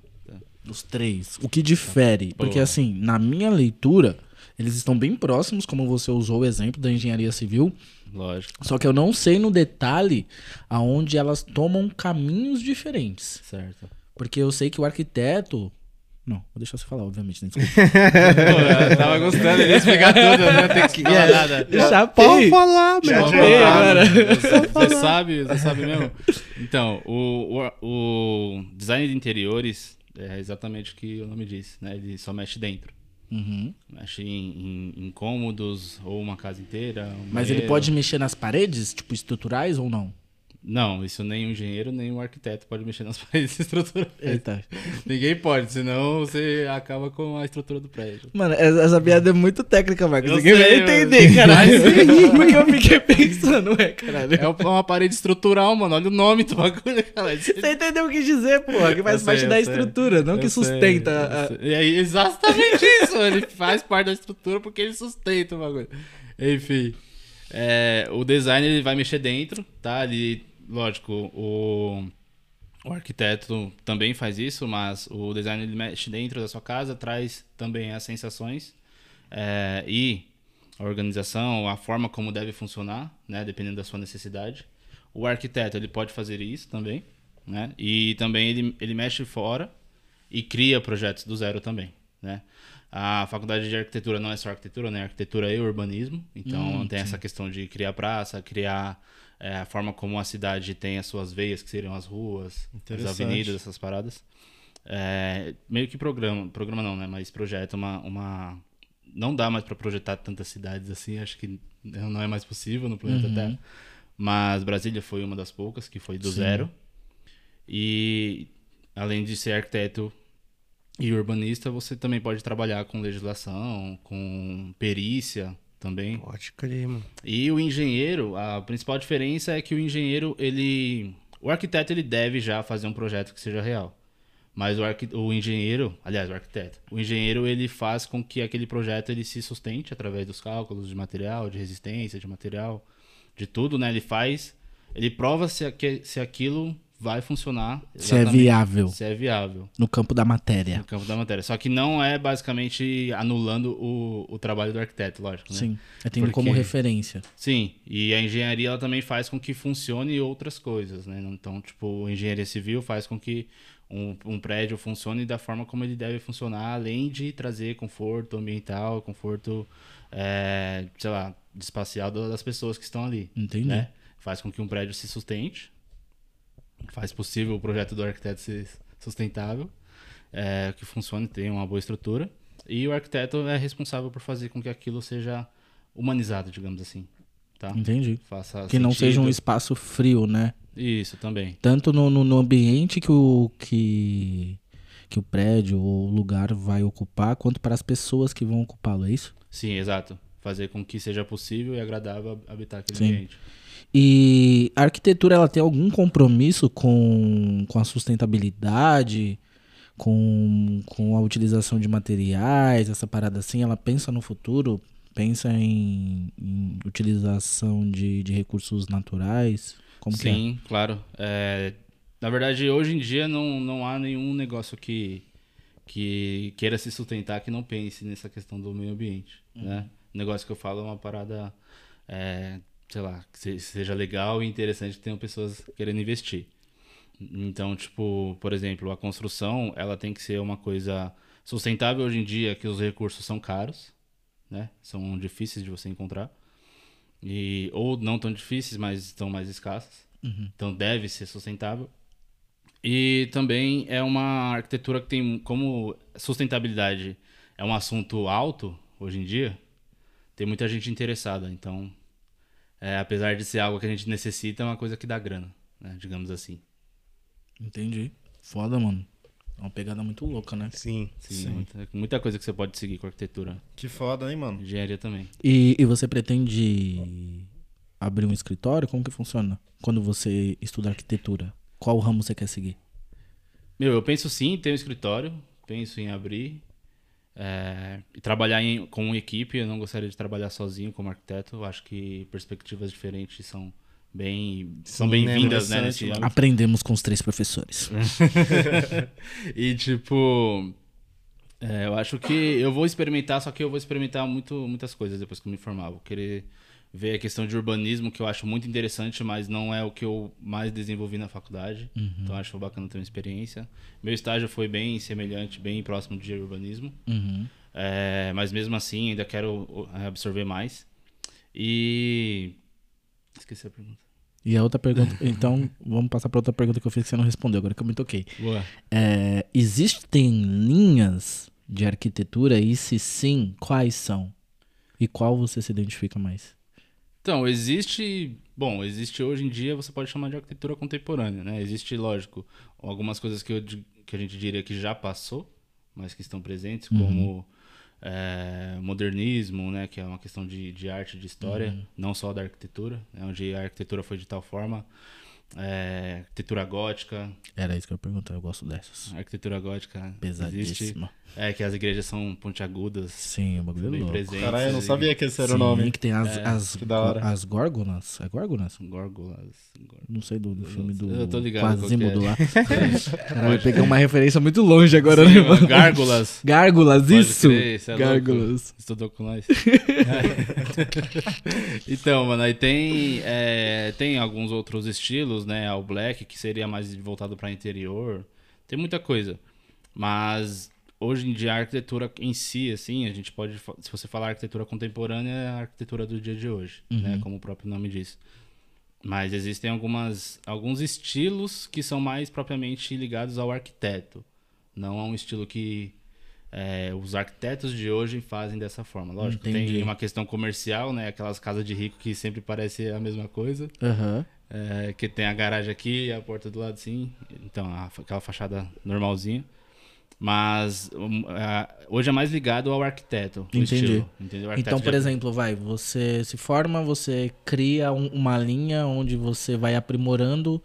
Os três. O que difere? Porque Boa. assim, na minha leitura, eles estão bem próximos, como você usou o exemplo da engenharia civil, Lógico. só que eu não sei no detalhe aonde elas tomam caminhos diferentes. Certo. Porque eu sei que o arquiteto. Não, vou deixar você falar, obviamente, né? Desculpa. (laughs) Pô, eu tava gostando de explicar tudo, não tem que falar nada. Chapei. falar, Já Chapei foi, agora. Você, você sabe, você sabe mesmo. Então, o, o, o design de interiores é exatamente o que o nome diz, né? Ele só mexe dentro. Uhum. Mexe em, em, em cômodos ou uma casa inteira. um Mas ele banheiro. pode mexer nas paredes, tipo, estruturais ou não? Não, isso nem o engenheiro nem o arquiteto pode mexer nas (laughs) paredes estruturais. Eita. Ninguém pode, senão você acaba com a estrutura do prédio. Mano, essa piada é muito técnica, Marcos. Eu Ninguém vai sei, entender, eu- caralho. Porque (laughs) eu fiquei pensando, ué, caralho. É uma parede estrutural, mano. Olha o nome do bagulho, cara. Você entendeu o que dizer, porra? Que faz Eu parte sei, da sei. estrutura, não Eu que sei, sustenta. a- sei. Aí, exatamente (laughs) isso. Ele faz parte da estrutura porque ele sustenta o bagulho. Enfim. é, o design ele vai mexer dentro, tá? Ele, lógico, o, o arquiteto também faz isso, mas o design ele mexe dentro da sua casa, traz também as sensações é, e a organização, a forma como deve funcionar, né? Dependendo da sua necessidade. O arquiteto ele pode fazer isso também, né? E também ele, ele mexe fora e cria projetos do zero também, né? A faculdade de arquitetura não é só arquitetura, né? Arquitetura e urbanismo. Então Hum, tem essa questão de criar praça, criar é, a forma como a cidade tem as suas veias, que seriam as ruas, as avenidas, essas paradas. É, meio que programa, programa não, né? Mas projeta uma, uma não dá mais para projetar tantas cidades assim, acho que não é mais possível no planeta Uhum. Terra. Mas Brasília foi uma das poucas que foi do Sim. zero. E além de ser arquiteto e urbanista, você também pode trabalhar com legislação, com perícia também. Pode crer, mano. E o engenheiro, a principal diferença é que o engenheiro, ele. O arquiteto ele deve já fazer um projeto que seja real. Mas o, arqui... o engenheiro, aliás, o arquiteto, o engenheiro ele faz com que aquele projeto ele se sustente através dos cálculos de material, de resistência, de material, de tudo, né? Ele faz, ele prova se, aque- se aquilo vai funcionar. Se é viável Se é viável no campo da matéria. no campo da matéria. Só que não é basicamente anulando o, o trabalho do arquiteto, lógico, né? Sim. É tendo como Porque- referência. Sim, e a engenharia ela também faz com que funcione outras coisas, né? Então, tipo, a engenharia civil faz com que um, um prédio funcione da forma como ele deve funcionar, além de trazer conforto ambiental, conforto, é, sei lá, espacial das pessoas que estão ali, Entendi. né? Faz com que um prédio se sustente, faz possível o projeto do arquiteto ser sustentável, é, que funcione, tenha uma boa estrutura, e o arquiteto é responsável por fazer com que aquilo seja humanizado, digamos assim, tá? Entendi. Faça Que não seja um sentido. espaço frio, né? Isso também. Tanto no, no, no ambiente que o, que, que o prédio ou o lugar vai ocupar, quanto para as pessoas que vão ocupá-lo, é isso? Sim, exato. Fazer com que seja possível e agradável habitar aquele Sim. ambiente. E a arquitetura ela tem algum compromisso com, com a sustentabilidade, com, com a utilização de materiais, essa parada assim? Ela pensa no futuro, pensa em, em utilização de, de recursos naturais? Como é? Sim, claro. É, na verdade, hoje em dia não, não há nenhum negócio que, que queira se sustentar que não pense nessa questão do meio ambiente. Né? O negócio que eu falo é uma parada, é, sei lá, que se- seja legal e interessante que tenham pessoas querendo investir. Então, tipo, por exemplo, a construção, ela tem que ser uma coisa sustentável hoje em dia, que os recursos são caros, né? São difíceis de você encontrar. E, ou não tão difíceis, mas estão mais escassas. Então deve ser sustentável. E também é uma arquitetura que tem como sustentabilidade é um assunto alto hoje em dia, tem muita gente interessada. Então, é, apesar de ser algo que a gente necessita, é uma coisa que dá grana, né? digamos assim. Entendi. Foda, mano. É uma pegada muito louca, né? Sim. Sim, Muita, muita coisa que você pode seguir com arquitetura. Que foda, hein, mano? Engenharia também. E, e você pretende abrir um escritório? Como que funciona quando você estuda arquitetura? Qual ramo você quer seguir? Meu, eu penso sim em ter um escritório, penso em abrir é, e trabalhar em, com uma equipe. Eu não gostaria de trabalhar sozinho como arquiteto. Eu acho que perspectivas diferentes são bem são Sim, bem-vindas, né? né, nesse âmbito. Aprendemos com os três professores. (laughs) e tipo, é, eu acho que eu vou experimentar, só que eu vou experimentar muito, muitas coisas depois que eu me formar. Vou querer ver a questão de urbanismo, que eu acho muito interessante, mas não é o que eu mais desenvolvi na faculdade. Então eu acho bacana ter uma experiência. Meu estágio foi bem semelhante, bem próximo de urbanismo. Uhum. É, mas mesmo assim, ainda quero é, absorver mais. E. Esqueci a pergunta. E a outra pergunta. (laughs) Então, vamos passar para outra pergunta que eu fiz que você não respondeu, agora que eu me toquei. Boa. É, existem linhas de arquitetura e se sim, quais são? E qual você se identifica mais? Então, existe. Bom, existe hoje em dia, você pode chamar de arquitetura contemporânea, né? Existe, lógico, algumas coisas que, eu que a gente diria que já passou, mas que estão presentes, como é, modernismo, né? Que é uma questão de, de arte, de história, não só da arquitetura, né? onde a arquitetura foi de tal forma. É, arquitetura gótica, Era isso que eu ia perguntar, eu gosto dessas. arquitetura gótica existe. Pesadíssima. É, que as igrejas são pontiagudas, Sim, o bagulho é bem louco. presentes. Caralho, eu não sabia que esse era Sim, o nome. que tem as, as, que da hora. as górgonas. É górgonas? Górgolas. Não sei do, do filme do Eu tô ligado Quasimodo é. lá. (laughs) Caralho, eu peguei uma referência muito longe agora, né, Sim, mano? Gárgulas. Gárgulas, isso! crer, é louco. Gárgulas. Estudou com nós. (laughs) então, mano, aí tem, é, tem alguns outros estilos, né? Ao black, que seria mais voltado para interior. Tem muita coisa. Mas hoje em dia a arquitetura em si, assim, a gente pode. Se você falar arquitetura contemporânea, é a arquitetura do dia de hoje, né? Como o próprio nome diz. Mas existem algumas, alguns estilos que são mais propriamente ligados ao arquiteto. Não a um estilo que é, os arquitetos de hoje fazem dessa forma. Lógico, Entendi. tem uma questão comercial, né? Aquelas casas de rico que sempre parece a mesma coisa. Aham. É, que tem a garagem aqui e a porta do lado assim. Então, a- aquela fachada normalzinha. Mas a- hoje é mais ligado ao arquiteto. Entendi. estilo, entendeu? Então, por já- exemplo, vai, você se forma, você cria um- uma linha onde você vai aprimorando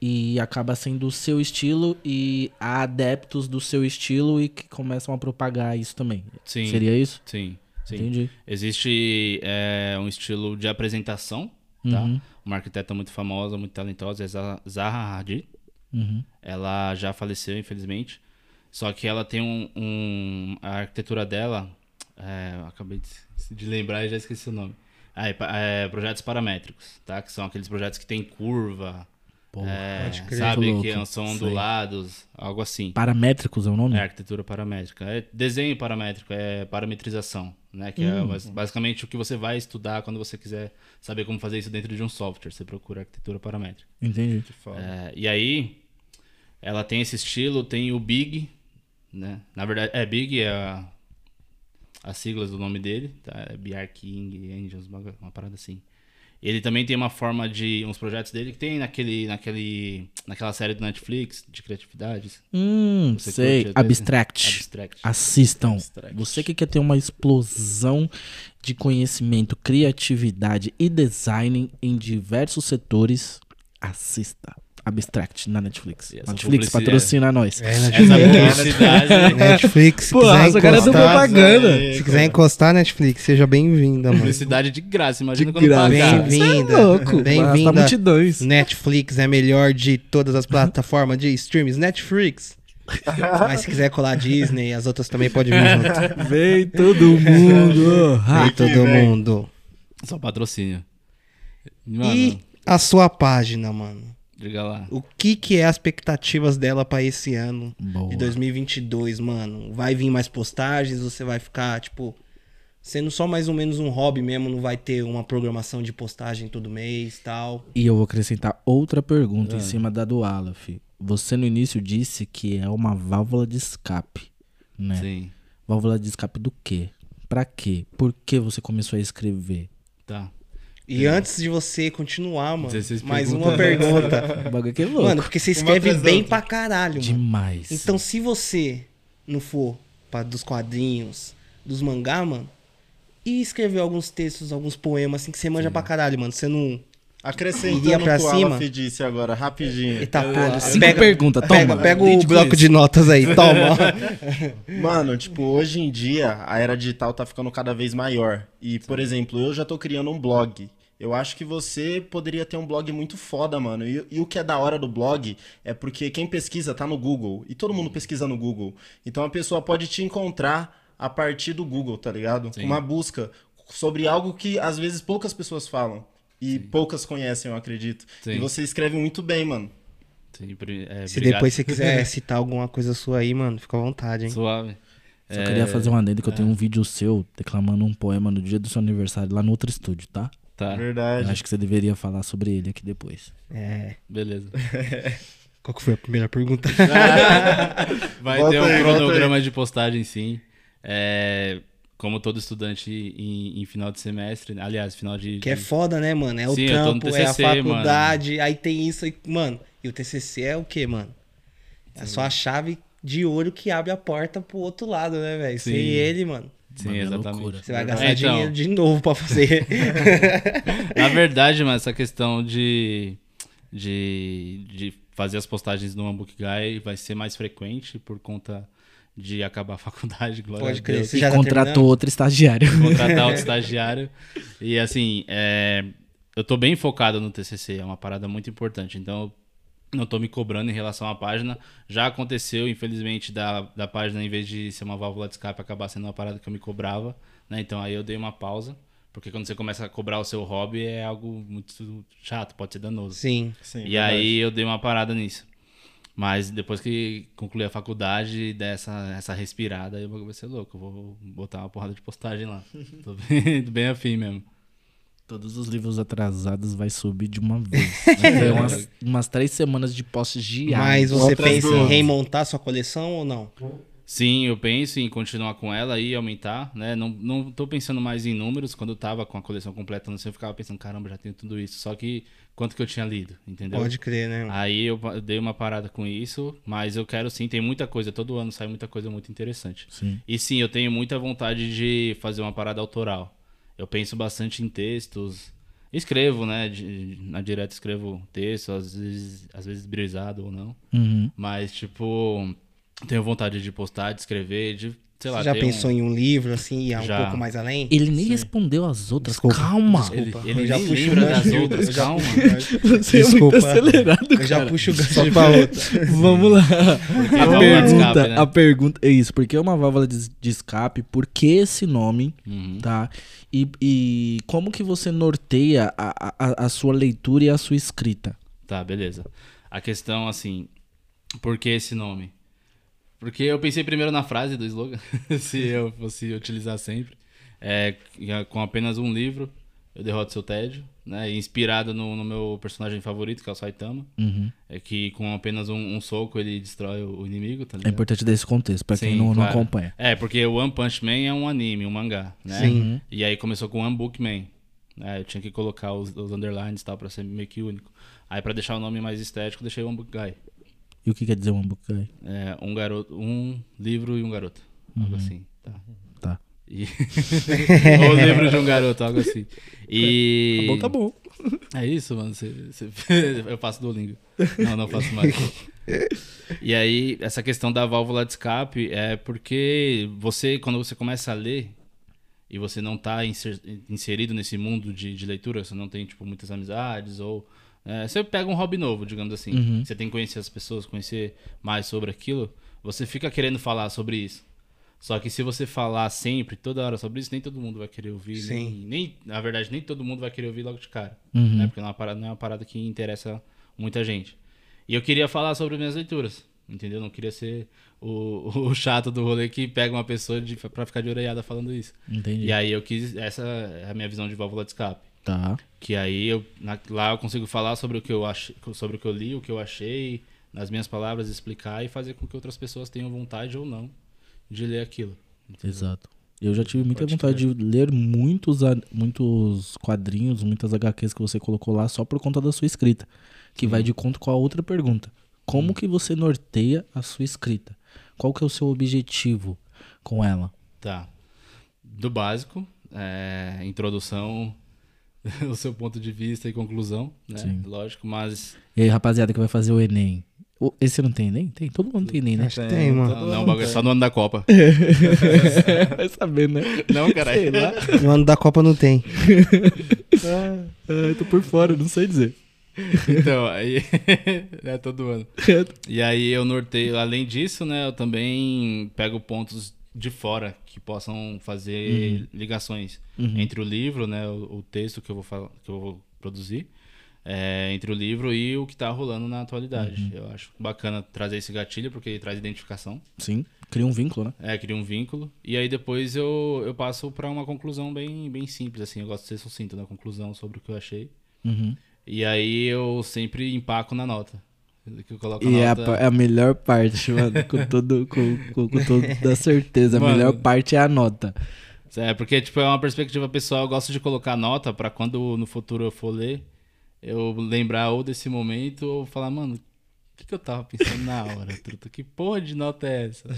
e acaba sendo o seu estilo e há adeptos do seu estilo e que começam a propagar isso também. Sim, Seria isso? sim, sim. Entendi. Existe é, um estilo de apresentação, tá? Uhum. Uma arquiteta muito famosa, muito talentosa, é Za- Zaha Hadid. Uhum. Ela já faleceu, infelizmente. Só que ela tem um. um- a arquitetura dela. é, acabei de, de lembrar e já esqueci o nome. Ah, é, é, projetos paramétricos, tá? Que são aqueles projetos que tem curva. É, pode crer. sabe? Que são Sei. ondulados, algo assim. Paramétricos é o nome? É arquitetura paramétrica. É desenho paramétrico, é parametrização, né? Que Hum. é bas- basicamente o que você vai estudar quando você quiser saber como fazer isso dentro de um software. Você procura arquitetura paramétrica. Entendi. É, e aí, ela tem esse estilo, tem o Big, né? Na verdade, é Big é a, as siglas do nome dele, tá? É BR King, Angels, uma, uma parada assim. Ele também tem uma forma de uns projetos dele que tem naquele, naquele, naquela série do Netflix de criatividades. Hum, Você sei. curte? Abstract. Abstract. Assistam. Abstract. Você que quer ter uma explosão de conhecimento, criatividade e design em diversos setores, assista. Abstract na Netflix. Essa Netflix patrocina nós. É, Essa Netflix. publicidade, (laughs) Netflix, se Pô, quiser essa cara é do encostar, propaganda. Aí, se quiser encostar, Netflix, seja bem-vinda, mano. publicidade de graça, imagina De quando graça. pagar. Bem-vinda. É louco. Basta Bem-vinda. multidões. Netflix é melhor de todas as plataformas de streams. Netflix. Mas se quiser colar Disney, as outras também podem vir junto. Vem todo mundo. (laughs) Vem todo mundo. Só patrocínio. Mano, E a sua página, mano? Diga lá. O que que é as expectativas dela pra esse ano Boa. de 2022, mano? Vai vir mais postagens? Você vai ficar, tipo, sendo só mais ou menos um hobby mesmo? Não vai ter uma programação de postagem todo mês tal? E eu vou acrescentar outra pergunta Ah. em cima da do Aleph. Você no início disse que é uma válvula de escape, né? Sim, Válvula de escape do quê? Pra quê? Por que você começou a escrever? tá. E antes de você continuar, mano, 16 mais uma pergunta. (laughs) O bagulho aqui é louco. Mano, porque você escreve bem outra. pra caralho, mano. Demais. Então, se você não for pra, dos quadrinhos, dos mangá, mano, e escrever alguns textos, alguns poemas, assim, que você manja pra caralho, mano, você não. Acrescentando Iria o que pra o cima? Aleph disse agora, rapidinho. Eita porra. cinco Pega, perguntas, pega, toma. pega Lide o bloco isso. de notas aí, toma. (laughs) Mano, tipo, hoje em dia a era digital tá ficando cada vez maior. E, por exemplo, eu já tô criando um blog. Eu acho que você poderia ter um blog muito foda, mano. E, e o que é da hora do blog é porque quem pesquisa tá no Google. E todo mundo pesquisa no Google. Então a pessoa pode te encontrar a partir do Google, tá ligado? Sim. Uma busca sobre algo que às vezes poucas pessoas falam. E poucas conhecem, eu acredito. Sim. E você escreve muito bem, mano. Sempre, é, Se depois você quiser (laughs) citar alguma coisa sua aí, mano, fica à vontade, hein? Suave. Só É, queria fazer um adendo que eu tenho um vídeo seu declamando um poema no dia do seu aniversário lá no outro estúdio, tá? Tá, Eu Verdade. acho que você deveria falar sobre ele aqui depois. É. beleza. (laughs) Qual que foi a primeira pergunta? (laughs) Vai Volta ter um aí, cronograma de postagem, sim. É, como todo estudante em, em final de semestre, aliás, final de. Que é foda, né, mano? É o Sim, trampo, é a TCC, faculdade, aí tem isso aí, mano. E o TCC é o quê, mano? É só a chave de ouro que abre a porta pro outro lado, né, velho? Sem ele, mano, Sim, Mano, é exatamente. loucura. você vai É, gastar então, dinheiro de novo pra fazer. (laughs) Na verdade, mano, essa questão de, de, de fazer as postagens no Hambook Guy vai ser mais frequente por conta de acabar a faculdade, glória Pode a crer. Deus. Você E já tá contratou terminando? outro estagiário. contratar outro (laughs) estagiário. E assim, é, eu tô bem focado no TCC, é uma parada muito importante. Então, eu não tô me cobrando em relação à página. Já aconteceu, infelizmente, da, da página, em vez de ser uma válvula de escape, acabar sendo uma parada que eu me cobrava. Né? Então, aí eu dei uma pausa. Porque quando você começa a cobrar o seu hobby, é algo muito chato, pode ser danoso. Sim. Sim, E verdade. aí eu dei uma parada nisso. Mas depois que concluí a faculdade, dessa essa respirada, aí o bagulho vai ser louco. Eu vou botar uma porrada de postagem lá. (laughs) Tô bem, bem afim mesmo. Todos os livros atrasados vai subir de uma vez. (laughs) Vai ter umas, umas três semanas de postes diários. Mas você pensa em remontar sua coleção ou não? Sim, eu penso em continuar com ela e aumentar, né? Não, não tô pensando mais em números. Quando eu tava com a coleção completa, não sei, eu ficava pensando, caramba, já tenho tudo isso. Só que quanto que eu tinha lido, entendeu? Pode crer, né? Aí eu dei uma parada com isso, mas eu quero sim, tem muita coisa, todo ano sai muita coisa muito interessante. Sim. E sim, eu tenho muita vontade de fazer uma parada autoral. Eu penso bastante em textos. Escrevo, né? de- na direta escrevo texto, às vezes, às vezes brisado ou não. Uhum. Mas, tipo, tenho vontade de postar, de escrever, de, sei lá, Você já pensou um... em um livro, assim, ir um Já. pouco mais além? Ele nem respondeu as outras. Desculpa, Calma. desculpa. Ele, ele já nem puxo lembra o das outras, já calma. Você é muito Desculpa. acelerado, Eu já cara. puxo o gancho pra outra. (laughs) Vamos lá. A pergunta, escape, né? a pergunta é isso. Por que uma válvula de, de escape? Por que esse nome? Uhum. Tá? E, e como que você norteia a, a, a sua leitura e a sua escrita? Tá, beleza. A questão, assim, por que esse nome? Porque eu pensei primeiro na frase do slogan, (laughs) se eu fosse utilizar sempre. É, com apenas um livro, eu derroto seu tédio, né? Inspirado no, no meu personagem favorito, que é o Saitama. Uhum. É que com apenas um, um soco ele destrói o, o inimigo, tá É importante dar esse contexto pra quem Sim, não, não claro. acompanha. É, porque o One Punch Man é um anime, um mangá, né? Sim. E aí começou com One Book Man. né? eu tinha que colocar os, os underlines e tal pra ser meio que único. Aí pra deixar o nome mais estético, deixei One Book Guy. E o que quer dizer um book guy? É, um garoto, um livro e um garoto. Algo assim, tá. Tá. E... (laughs) Ou livro de um garoto, algo assim. E... Tá bom, tá bom. (laughs) É isso, mano. Você, você- (laughs) Eu faço Duolingo. Não, não faço mais. e aí, essa questão da válvula de escape é porque você, quando você começa a ler e você não tá inser- inserido nesse mundo de, de leitura, você não tem, tipo, muitas amizades ou... é, você pega um hobby novo, digamos assim. Você tem que conhecer as pessoas, conhecer mais sobre aquilo. Você fica querendo falar sobre isso. Só que se você falar sempre, toda hora sobre isso, nem todo mundo vai querer ouvir. Nem, Sim. nem, na verdade, nem todo mundo vai querer ouvir logo de cara. Uhum. Né? Porque não é, uma parada, não é uma parada que interessa muita gente. E eu queria falar sobre minhas leituras. Entendeu? Não queria ser o, (laughs) o chato do rolê que pega uma pessoa de, pra ficar de orelhada falando isso. Entendi. E aí eu quis. Essa é a minha visão de válvula de escape. Tá. Que aí eu, na- lá eu consigo falar sobre o que eu achei, sobre o que eu li, o que eu achei, nas minhas palavras, explicar e fazer com que outras pessoas tenham vontade ou não de ler aquilo. Exato. Eu já tive muita Pode vontade de ler muitos, muitos quadrinhos, muitas HQs que você colocou lá só por conta da sua escrita. Que vai de conta com a outra pergunta. Como que você norteia a sua escrita? Qual que é o seu objetivo com ela? Tá. Do básico, é, introdução, (laughs) o seu ponto de vista e conclusão, né? Sim. Lógico, mas E aí, rapaziada, que vai fazer o Enem? Esse não tem Enem? Tem, todo mundo tem Enem, né? Acho que tem, mano. não, não, o bagulho é só no ano da Copa. (laughs) vai saber, né? Não, cara. No ano da Copa não tem. (laughs) Ah, eu tô por fora, não sei dizer. Então, aí. é todo ano. E aí eu norteio, além disso, né, eu também pego pontos de fora que possam fazer ligações entre o livro, né, o, o texto que eu vou falar, que eu vou produzir, é, entre o livro e o que tá rolando na atualidade. Eu acho bacana trazer esse gatilho porque ele traz identificação, Sim, cria um vínculo, né? é, cria um vínculo e aí depois eu, eu passo para uma conclusão bem bem simples assim, eu gosto de ser sucinto na conclusão sobre o que eu achei. Uhum. E aí eu sempre empaco na nota. Que eu coloco a E é a, nota... pa- é a melhor parte, mano, (laughs) com, todo, com, com, com toda certeza. A Mano. melhor parte é a nota. É, porque tipo, é uma perspectiva pessoal, eu gosto de colocar nota pra quando no futuro eu for ler, eu lembrar ou desse momento ou falar, mano, o que, que eu tava pensando na hora, truta? Que porra de nota é essa?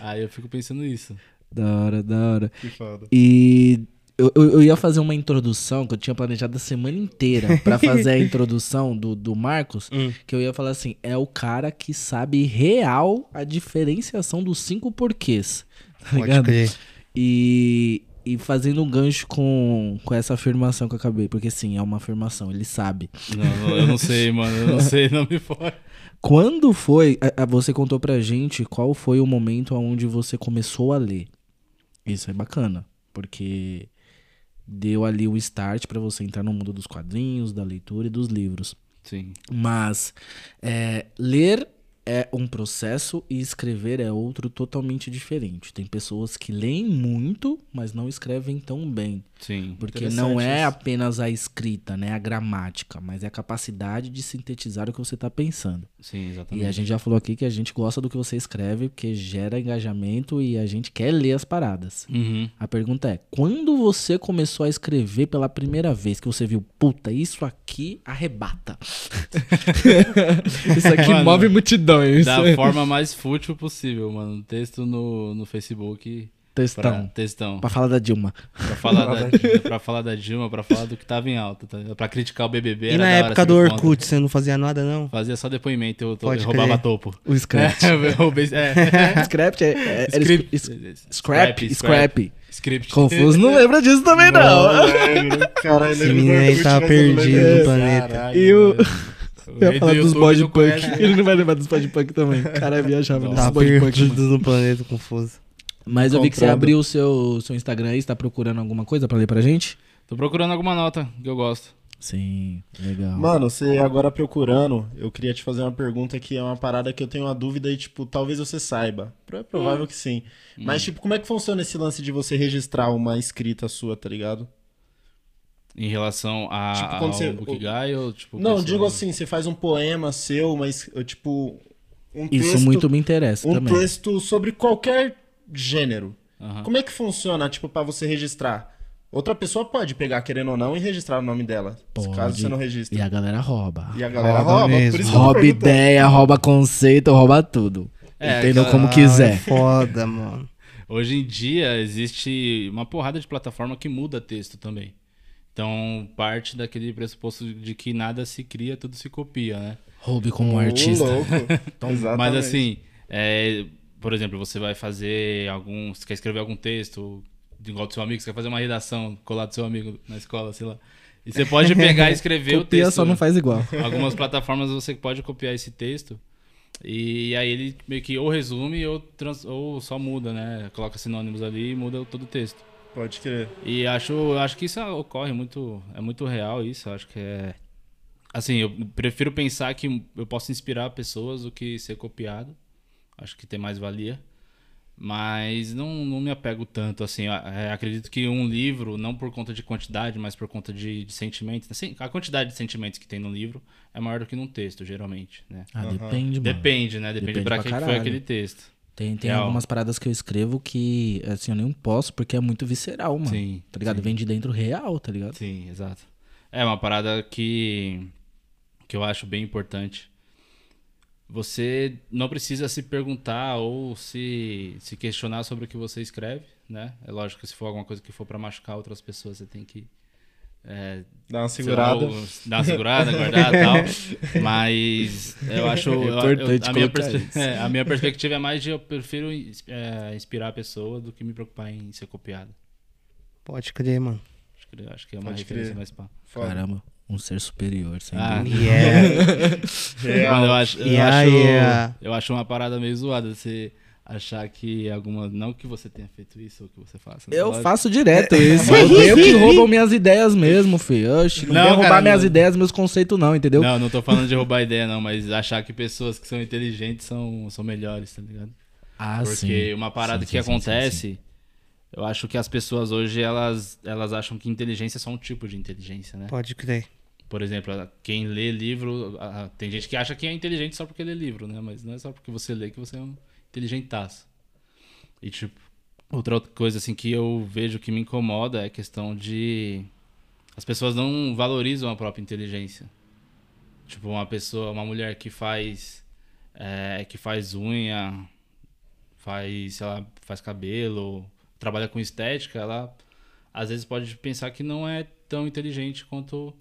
Aí eu fico pensando isso. Da hora, da hora. Que foda. E eu, eu, eu ia fazer uma introdução que eu tinha planejado a semana inteira pra fazer a (laughs) introdução do, do Marcos. Hum. Que eu ia falar assim: é o cara que sabe real a diferenciação dos cinco porquês. Tá Pode ligado? crer. E, e fazendo um gancho com, com essa afirmação que eu acabei. Porque sim, é uma afirmação, ele sabe. Não, eu não sei, mano, eu não (laughs) sei, não me fora. Quando foi. a- a- Você contou pra gente qual foi o momento onde você começou a ler. Isso é bacana, porque deu ali o start pra você entrar no mundo dos quadrinhos, da leitura e dos livros. Sim. Mas é, ler é um processo e escrever é outro totalmente diferente. Tem pessoas que leem muito, mas não escrevem tão bem. Sim. Porque não é isso. apenas a escrita, né? A gramática, mas é a capacidade de sintetizar o que você está pensando. Sim, E exatamente. a gente já falou aqui que a gente gosta do que você escreve, porque gera engajamento e a gente quer ler as paradas. Uhum. A pergunta é: quando você começou a escrever pela primeira vez que você viu, puta, isso aqui arrebata? (laughs) isso aqui Mano, move multidões. Da forma mais fútil possível, mano. Texto no, no Facebook. Pra, Textão. textão. Pra falar da Dilma. Pra falar, da, (laughs) pra falar da Dilma, pra falar do que tava em alta, tá? Pra criticar o BBB. E era na época do. Orkut, você não fazia nada, não? Fazia só depoimento, eu, to- eu roubava topo. O scratch. (laughs) eu roubei, é. (laughs) Scrap é, é, era Script. es- scrap, scrap. Script. Confuso não lembra disso também, não. Caralho, Esse menino aí tá perdido no planeta. E o. Eu ia falar dos YouTube body não punk. Ele não vai lembrar dos body punk também. Cara, viajava nesses Tá body punk. perdido mano. no planeta confuso. Mas eu vi que você Comprando. abriu o seu, seu Instagram aí. Você tá procurando alguma coisa pra ler pra gente? Tô procurando alguma nota que eu gosto. Sim, legal. Mano, você agora procurando, eu queria te fazer uma pergunta que é uma parada que eu tenho uma dúvida e, tipo, talvez você saiba. É provável que sim. Mas, tipo, como é que funciona esse lance de você registrar uma escrita sua, tá ligado? Em relação a, Tipo, quando ao você- Book Guy ou tipo... Não, pessoa- digo assim, você faz um poema seu, mas, tipo, um Isso texto... muito me interessa um também. texto sobre qualquer gênero. Aham. Como é que funciona, tipo, pra você registrar? Outra pessoa pode pegar, querendo ou não, e registrar o nome dela. Pode. Caso você não registre. E a galera rouba. E a galera Rouba rouba, mesmo. por isso Rouba ideia, rouba conceito, rouba tudo. É, Entendam como Ah, é quiser. foda, mano. Hoje em dia existe uma porrada de plataforma que muda texto também. Então, parte daquele pressuposto de que nada se cria, tudo se copia, né? Roube como Ô, artista. louco. (laughs) Exatamente. Mas assim, é, por exemplo, você vai fazer algum. Você quer escrever algum texto, igual do seu amigo, você quer fazer uma redação, colar do seu amigo na escola, sei lá. E você pode pegar e escrever (laughs) o Copia, texto. só não faz igual. Algumas plataformas você pode copiar esse texto. E aí ele meio que ou resume ou, trans- ou só muda, né? Coloca sinônimos ali e muda todo o texto. Pode crer. E acho, acho que isso ocorre muito, é muito real isso, acho que é assim, eu prefiro pensar que eu posso inspirar pessoas do que ser copiado. Acho que tem mais valia. Mas não, não me apego tanto, assim. é, acredito que um livro, não por conta de quantidade, mas por conta de, de sentimentos. Assim, a quantidade de sentimentos que tem no livro é maior do que num texto, geralmente, né? Ah, depende, mano. Depende, né? Depende, Depende pra pra que que foi aquele texto. Tem, tem Real. algumas paradas que eu escrevo que, assim, eu nem posso porque é muito visceral, mano. Sim, Tá ligado? sim. Vem de dentro real, tá ligado? Sim, exato. É uma parada que, que eu acho bem importante. Você não precisa se perguntar ou se, se questionar sobre o que você escreve, né? É lógico que se for alguma coisa que for pra machucar outras pessoas, você tem que é, Dá uma lá, segurada. ou dar uma segurada, guardar e tal. (laughs) Mas eu acho. É eu- eu- importante a, minha perspe- é, (laughs) a minha perspectiva é mais de eu prefiro é, inspirar a pessoa do que me preocupar em ser copiado. Pode crer, mano. Acho que, acho que é uma Pode referência crer. mais pá. Caramba, um ser superior, sem Ah, dúvida. (laughs) Yeah. Mano, eu acho, eu, Yeah, acho, yeah. eu acho uma parada meio zoada você achar que alguma. Não que você tenha feito isso ou que você faça. né? Eu Lógico. faço direto isso. (laughs) Eu que roubam minhas ideias mesmo, filho. Oxi, não, Não, vem roubar cara, minhas não. ideias, meus conceitos, não, entendeu? Não, não tô falando de roubar ideia, não, mas achar que pessoas que são inteligentes são, são melhores, tá ligado? Ah, Porque uma parada Sim, que sim, sim, sim, acontece, eu acho que as pessoas hoje, elas, elas acham que inteligência é só um tipo de inteligência, né? Pode crer. Por exemplo, quem lê livro, tem gente que acha que é inteligente só porque lê livro, né? Mas não é só porque você lê que você é um inteligentaço. E tipo, outra coisa assim que eu vejo que me incomoda é a questão de as pessoas não valorizam a própria inteligência. Tipo, uma pessoa, uma mulher que faz é, que faz unha, faz, sei lá, faz cabelo, trabalha com estética, ela às vezes pode pensar que não é tão inteligente quanto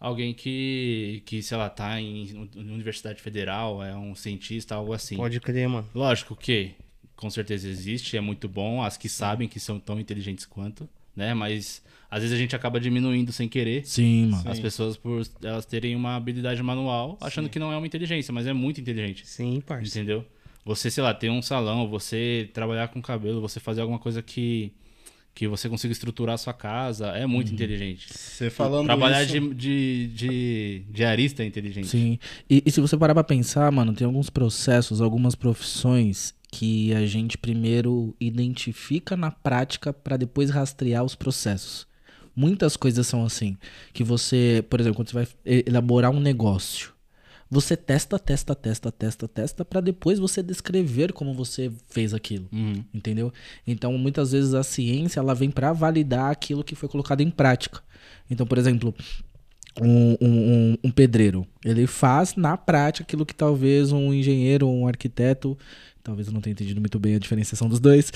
alguém que, que sei lá, tá em universidade federal, é um cientista, algo assim. Pode crer, mano. Lógico que com certeza existe, é muito bom, as que sabem que são tão inteligentes quanto, né? Mas às vezes a gente acaba diminuindo sem querer Sim, mano. as pessoas por elas terem uma habilidade manual, achando que não é uma inteligência, mas é muito inteligente. Sim, parça. Entendeu? Você, sei lá, ter um salão, você trabalhar com cabelo, você fazer alguma coisa que que você consiga estruturar a sua casa, é muito inteligente. Você falando Trabalhar isso... de, de, de diarista é inteligente. Sim. E, e se você parar pra pensar, mano, tem alguns processos, algumas profissões que a gente primeiro identifica na prática pra depois rastrear os processos. Muitas coisas são assim, que você, por exemplo, quando você vai elaborar um negócio, você testa, testa, testa, testa, testa pra depois você descrever como você fez aquilo. Uhum. Entendeu? Então, muitas vezes a ciência ela vem para validar aquilo que foi colocado em prática. Então, por exemplo, um, um- um- pedreiro, ele faz na prática aquilo que talvez um engenheiro ou um arquiteto, talvez eu não tenha entendido muito bem a diferenciação dos dois,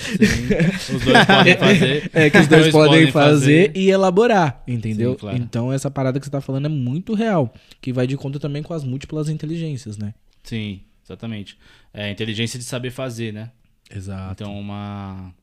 Os dois podem (laughs) fazer. é que os dois, podem fazer, e elaborar, entendeu? Sim, claro. Então, essa parada que você tá falando é muito real, que vai de conta também com as múltiplas inteligências, né? Sim, exatamente. É a inteligência de saber fazer, né? Exato. Então, uma,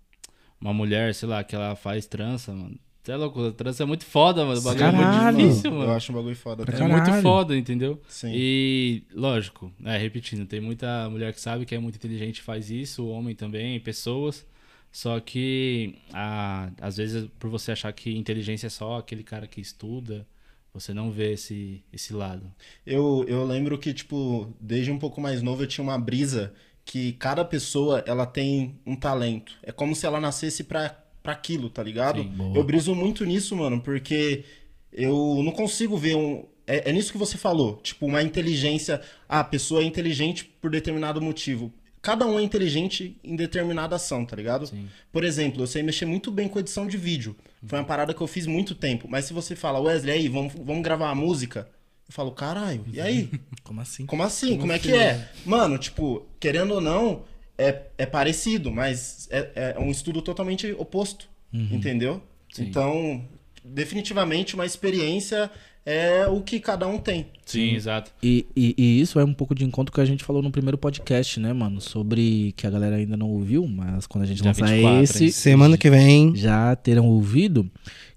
uma mulher, sei lá, que ela faz trança, mano. Você é louco, a trança é muito foda, mano. O bagulho é Caralho. muito difícil, Eu mano. acho um bagulho foda. Pra É caralho. muito foda, entendeu? Sim. E, lógico, é, repetindo, tem muita mulher que sabe que é muito inteligente e faz isso, homem também, pessoas. Só que, a, às vezes, por você achar que inteligência é só aquele cara que estuda, você não vê esse, esse lado. Eu, eu lembro que, tipo, desde um pouco mais novo eu tinha uma brisa que cada pessoa, ela tem um talento. É como se ela nascesse pra, pra aquilo, tá ligado? Sim, eu briso muito nisso, mano, porque eu não consigo ver um... É, é nisso que você falou, tipo, uma inteligência... Ah, a pessoa é inteligente por determinado motivo. Cada um é inteligente em determinada ação, tá ligado? Sim. Por exemplo, eu sei mexer muito bem com edição de vídeo. Foi uma parada que eu fiz muito tempo. Mas se você fala, Wesley, aí, vamos, vamos gravar uma música? Eu falo, caralho, e aí? (laughs) Como assim? Como assim? Como, é que é? Mano, tipo, querendo ou não, é, é parecido, mas é, é um estudo totalmente oposto. Entendeu? Sim. Então, definitivamente, uma experiência é o que cada um tem. Sim, exato. E, e, e isso é um pouco de encontro que a gente falou no primeiro podcast, né, mano? Sobre que a galera ainda não ouviu, mas quando a gente Dia lançar 24, esse, hein? Semana que vem. já terão ouvido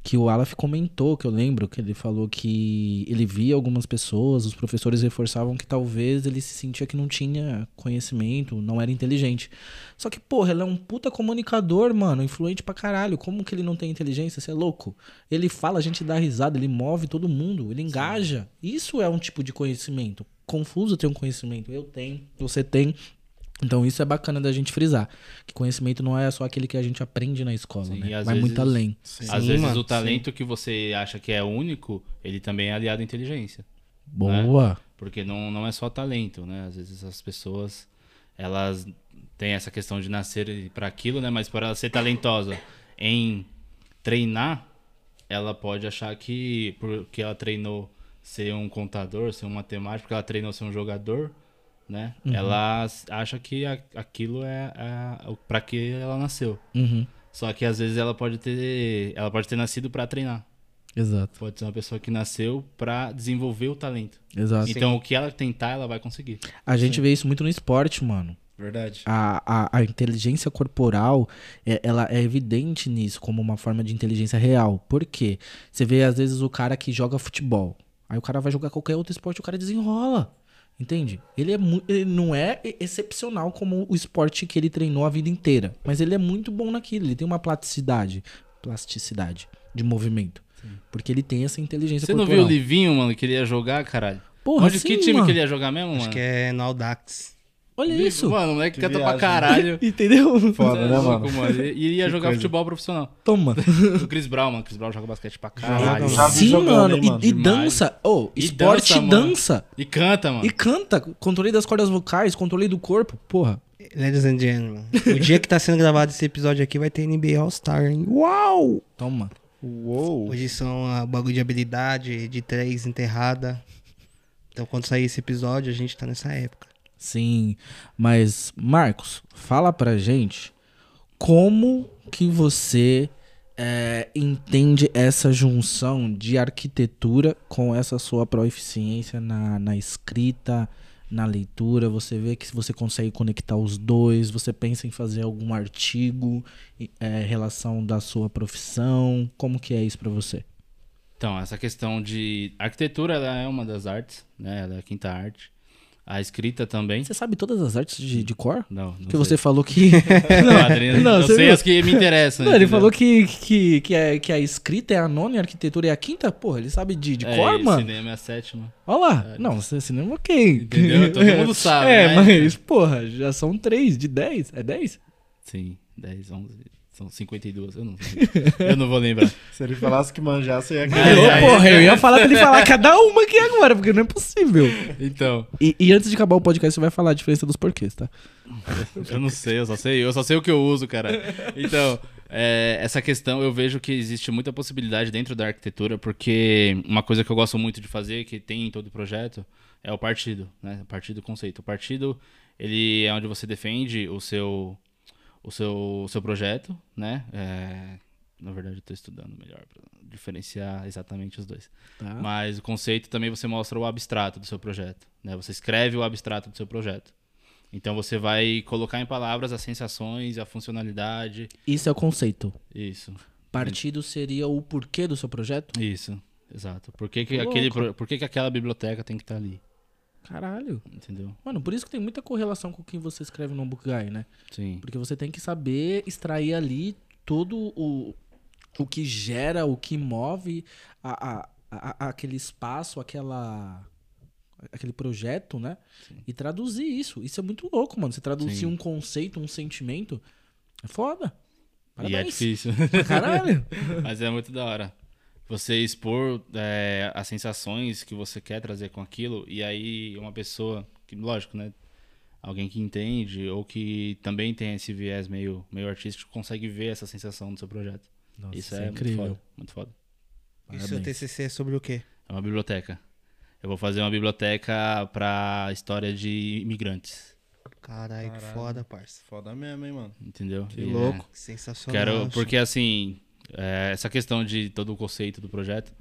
que o Aleph comentou, que eu lembro, que ele falou que ele via algumas pessoas, os professores reforçavam que talvez ele se sentia que não tinha conhecimento, não era inteligente. Só que, porra, ele é um puta comunicador, mano, influente pra caralho. Como que ele não tem inteligência? Você é louco? Ele fala, a gente dá risada, ele move todo mundo, ele engaja. Isso é um tipo de conhecimento. Confuso ter um conhecimento. Eu tenho, você tem. Então isso é bacana da gente frisar. Que conhecimento não é só aquele que a gente aprende na escola, Sim, né? Vai vezes- muito além. Às Sim, vezes mano, o talento que você acha que é único, ele também é aliado à inteligência. Boa. Porque não, não é só talento, né? Às vezes as pessoas elas têm essa questão de nascer para aquilo, né? Mas por ela ser talentosa em treinar, ela pode achar que porque ela treinou ser um contador, ser um matemático, porque ela treinou ser um jogador, né? Ela acha que a- aquilo é, é para que ela nasceu. Uhum. Só que às vezes ela pode ter, ela pode ter nascido para treinar. Exato, Pode ser uma pessoa que nasceu para desenvolver o talento. exato. Então o que ela tentar, ela vai conseguir. A gente vê isso muito no esporte, mano. Verdade. A, a, a inteligência corporal, é- ela é evidente nisso, como uma forma de inteligência real. Por quê? Você vê, às vezes, o cara que joga futebol. Aí o cara vai jogar qualquer outro esporte, o cara desenrola. Entende? Ele, é ele não é excepcional como o esporte que ele treinou a vida inteira. Mas ele é muito bom naquilo. Ele tem uma plasticidade, plasticidade de movimento. Porque ele tem essa inteligência Você não corporal. viu o Livinho, mano, que ele ia jogar, caralho? Porra, Onde, que sim, time mano. que ele ia jogar mesmo, mano? Acho que é no Audax. Olha Livinho, isso. Mano, o moleque Que canta pra viagem. caralho. (laughs) Entendeu? Foda, é né, mano? Ele ele ia Que jogar coisa. futebol profissional. Toma. (laughs) O Chris Brown, mano. Chris Brown joga basquete pra caralho. Vi Sim, jogando, mano. hein, E- mano? E, Demais. dança. Oh, E esporte dança, mano. dança. E canta, mano. E canta. Controle das cordas vocais, controle do corpo. Porra. Ladies and gentlemen, o dia que tá sendo gravado esse episódio aqui vai ter NBA All-Star, hein? Uau! Toma. Uou. Hoje são a bagulho de habilidade, de três enterrada. Então quando sair esse episódio, a gente tá nessa época. Sim. Mas, Marcos, fala pra gente como que você é, entende essa junção de arquitetura com essa sua proficiência na, na escrita, na leitura. Você vê que você consegue conectar os dois. Você pensa em fazer algum artigo em é, relação da sua profissão. Como que é isso pra você? Então, essa questão de arquitetura, ela é uma das artes, né? Ela é a quinta arte. A escrita também. Você sabe todas as artes de, de cor? Não, não Porque você sei. falou que. Quadrinhos, (laughs) Não, (laughs) eu sei viu? as que me interessam. Não, ele entendeu? falou que, que, que, é, que a escrita é a nona e a arquitetura é a quinta? Porra, ele sabe de, de É, cor, mano? cinema é a sétima. Olha lá. Não, você cinema ok. Entendeu? Todo mundo (laughs) sabe, É, né? mas, porra, já são três de dez. É dez? Sim, 10, 11, são 52, eu não sei. Eu não vou lembrar. (laughs) Se ele falasse que manjasse, eu ia ganhar. Ai, porra, eu ia falar pra ele falar cada uma aqui agora, porque não é possível. Então, E, e antes de acabar o podcast, você vai falar a diferença dos porquês, tá? eu não sei, eu só sei, eu só sei o que eu uso, cara. Então, é, essa questão eu vejo que existe muita possibilidade dentro da arquitetura, porque uma coisa que eu gosto muito de fazer, que tem em todo projeto, é o partido, né? O partido conceito. O partido, ele é onde você defende o seu o seu, o seu projeto, né? É, na verdade, eu tô estudando melhor pra diferenciar exatamente os dois. Tá. Mas o conceito também você mostra o abstrato do seu projeto, né? Você escreve o abstrato do seu projeto. Então você vai colocar em palavras as sensações, a funcionalidade, Isso é o conceito. isso. Partido seria o porquê do seu projeto? Isso, exato. Por que, que, Louco. aquele, por que, que aquela biblioteca tem que estar ali? Caralho. Entendeu? Mano, por isso que tem muita correlação com o que você escreve no Book Guy, né? Sim. Porque você tem que saber extrair ali todo o, o que gera, o que move a, a- a- aquele espaço, aquela aquele projeto, né? E traduzir isso. Isso é muito louco, mano. Você traduzir Sim. um conceito, um sentimento, é foda. E é Parabéns. difícil. Caralho. (laughs) Mas é muito da hora. Você expor é, as sensações que você quer trazer com aquilo, e aí uma pessoa, que, lógico, né? Alguém que entende, ou que também tem esse viés meio, meio artístico, consegue ver essa sensação do seu projeto. Nossa, Isso isso é, é incrível. muito foda. Muito foda. E seu. TCC é sobre o quê? É uma biblioteca. Eu vou fazer uma biblioteca pra história de imigrantes. Caralho, que foda, parça. Foda mesmo, hein, mano. Entendeu? Que E, louco. é, Sensacional. Quero, porque assim, é, essa questão de todo o conceito do projeto,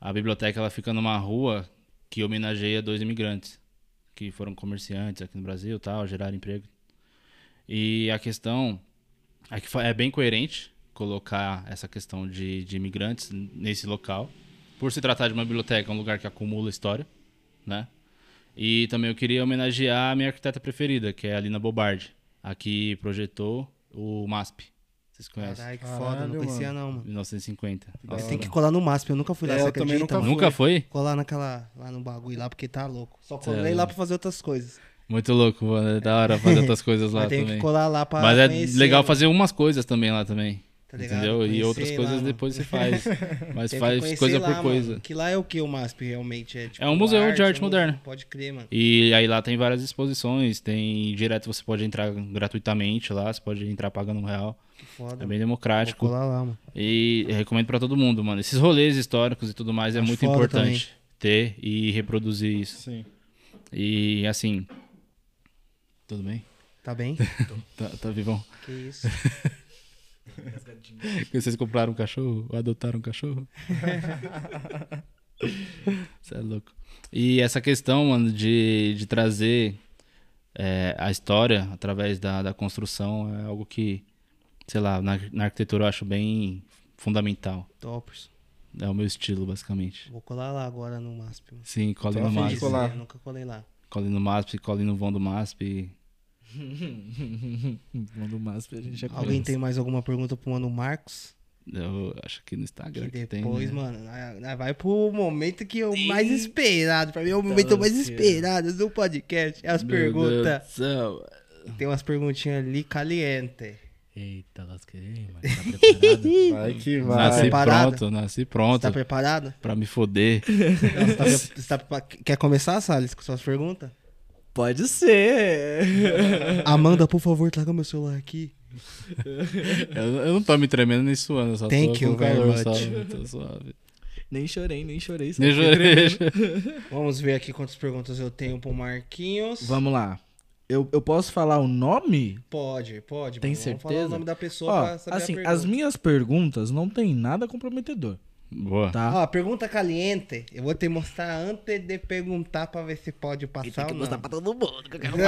a biblioteca ela fica numa rua que homenageia dois imigrantes que foram comerciantes aqui no Brasil, tal, geraram emprego. E a questão é que é bem coerente colocar essa questão de, de imigrantes nesse local, por se tratar de uma biblioteca, um lugar que acumula história, né? E também eu queria homenagear a minha arquiteta preferida, que é a Lina Bobardi, a que projetou o MASP. Vocês conhecem? Caralho, que Caralho, foda. Não conhecia mano. não, mano. 1950. Da Mas hora. tem que colar no MASP. Eu nunca fui lá, É, você eu também acredita? nunca mano? Nunca foi? Colar naquela... Lá no bagulho lá, porque tá louco. Só colei lá pra fazer outras coisas. Muito louco, mano. É da hora fazer (laughs) outras coisas lá Mas tem também. que colar lá pra Mas é conhecer, legal mano. fazer umas coisas também lá também. Tá ligado? entendeu? E Conhecer outras lá, coisas mano. depois você faz. (laughs) Mas Tem faz coisa lá, por mano, coisa. Que lá é o que o MASP realmente é? Tipo, É um museu de arte um museu, moderna. Pode crer, mano. E aí lá tem várias exposições, tem direto você pode entrar gratuitamente lá, você pode entrar pagando um real. Que foda. É bem democrático. lá, mano. E recomendo pra todo mundo, mano. Esses rolês históricos e tudo mais é Acho muito importante ter e reproduzir isso. Sim. E assim. Tudo bem? Tá bem? (laughs) Tá, tá vivão. que isso. (laughs) Vocês compraram um cachorro ou adotaram um cachorro? (laughs) Você é louco. E essa questão, mano, de, de trazer é, a história através da, da construção é algo que, sei lá, na, na arquitetura eu acho bem fundamental. Toppers. É o meu estilo, basicamente. Vou colar lá agora no MASP. mano. Sim, cole no MASP. colar. Eu nunca colei lá. Cole no MASP, cole no vão do MASP. (laughs) Manda o MASP a gente já Alguém conhece. tem mais alguma pergunta pro Mano Marcos? Eu acho que no Instagram Que que tem, depois, né? mano, vai pro momento que é o mais esperado. Pra mim é o momento Tá mais esperado do podcast. É as Meu Deus perguntas. do. Tem umas perguntinhas ali caliente. Eita, lasquei, mano. Tá preparado? (laughs) Vai que vai. Nasci pronto, nasci Você pronto tá preparado? pra me foder. (laughs) Não, você tá, você tá Quer começar, Salles, com suas perguntas? Pode ser. Amanda, por favor, traga meu celular aqui. (laughs) Eu, eu não tô me tremendo nem suando, só Thank tô you calor. Tô suave. nem chorei, nem chorei. Nem chorei. tremendo. Vamos ver aqui quantas perguntas eu tenho pro Marquinhos. Vamos lá. Eu, eu posso falar o nome? Pode, pode. Tem mano. Vamos falar certeza? o nome da pessoa Ó, pra saber assim, a pergunta. as minhas perguntas não tem nada comprometedor, Boa. tá? Ó, pergunta caliente. Eu vou te mostrar antes de perguntar pra ver se pode passar ou não. todo mundo que eu quero (laughs) Qual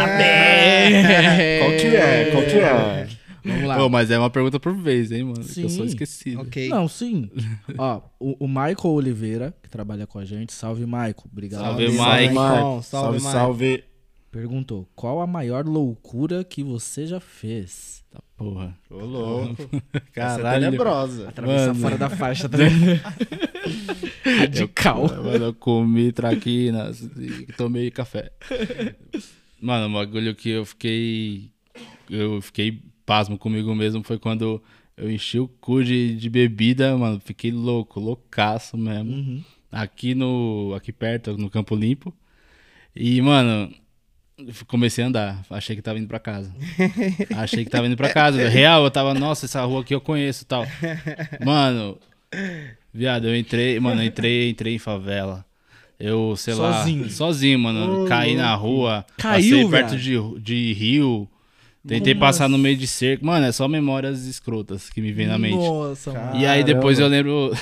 que é? Qual que é? Vamos lá. Pô, mas é uma pergunta por vez, hein, mano? Que eu sou Sim. esquecido. Ok. Não, sim. Ó, o, o Michael Oliveira, que trabalha com a gente, salve Michael, obrigado. Salve, Salve. Maicon. Salve, Salve, salve. salve. Perguntou: qual a maior loucura que você já fez? Tá porra. Ô, louco. (laughs) Essa é Caralho. tenebrosa. Atravessar fora da faixa (laughs) também. Radical. Eu, (laughs) mano, eu comi traquinas e tomei café. Mano, o bagulho que eu fiquei. Eu fiquei pasmo comigo mesmo foi quando eu enchi o cu de, de bebida, mano. Fiquei louco, loucaço mesmo. Uhum. Aqui no. Aqui perto, no Campo Limpo. E, mano. Comecei a andar, achei que tava indo pra casa. (laughs) Achei que tava indo pra casa. (laughs) Real, eu tava, nossa, essa rua aqui eu conheço e tal. Mano, viado, eu entrei, mano, eu entrei, entrei em favela. Eu, sei Sozinho? lá, sozinho, mano. caí na rua, Caiu, passei perto de, de rio. Tentei Como passar no meio de cerco. Mano, é só memórias escrotas que me vem na mente. Nossa, mano. E aí depois eu lembro.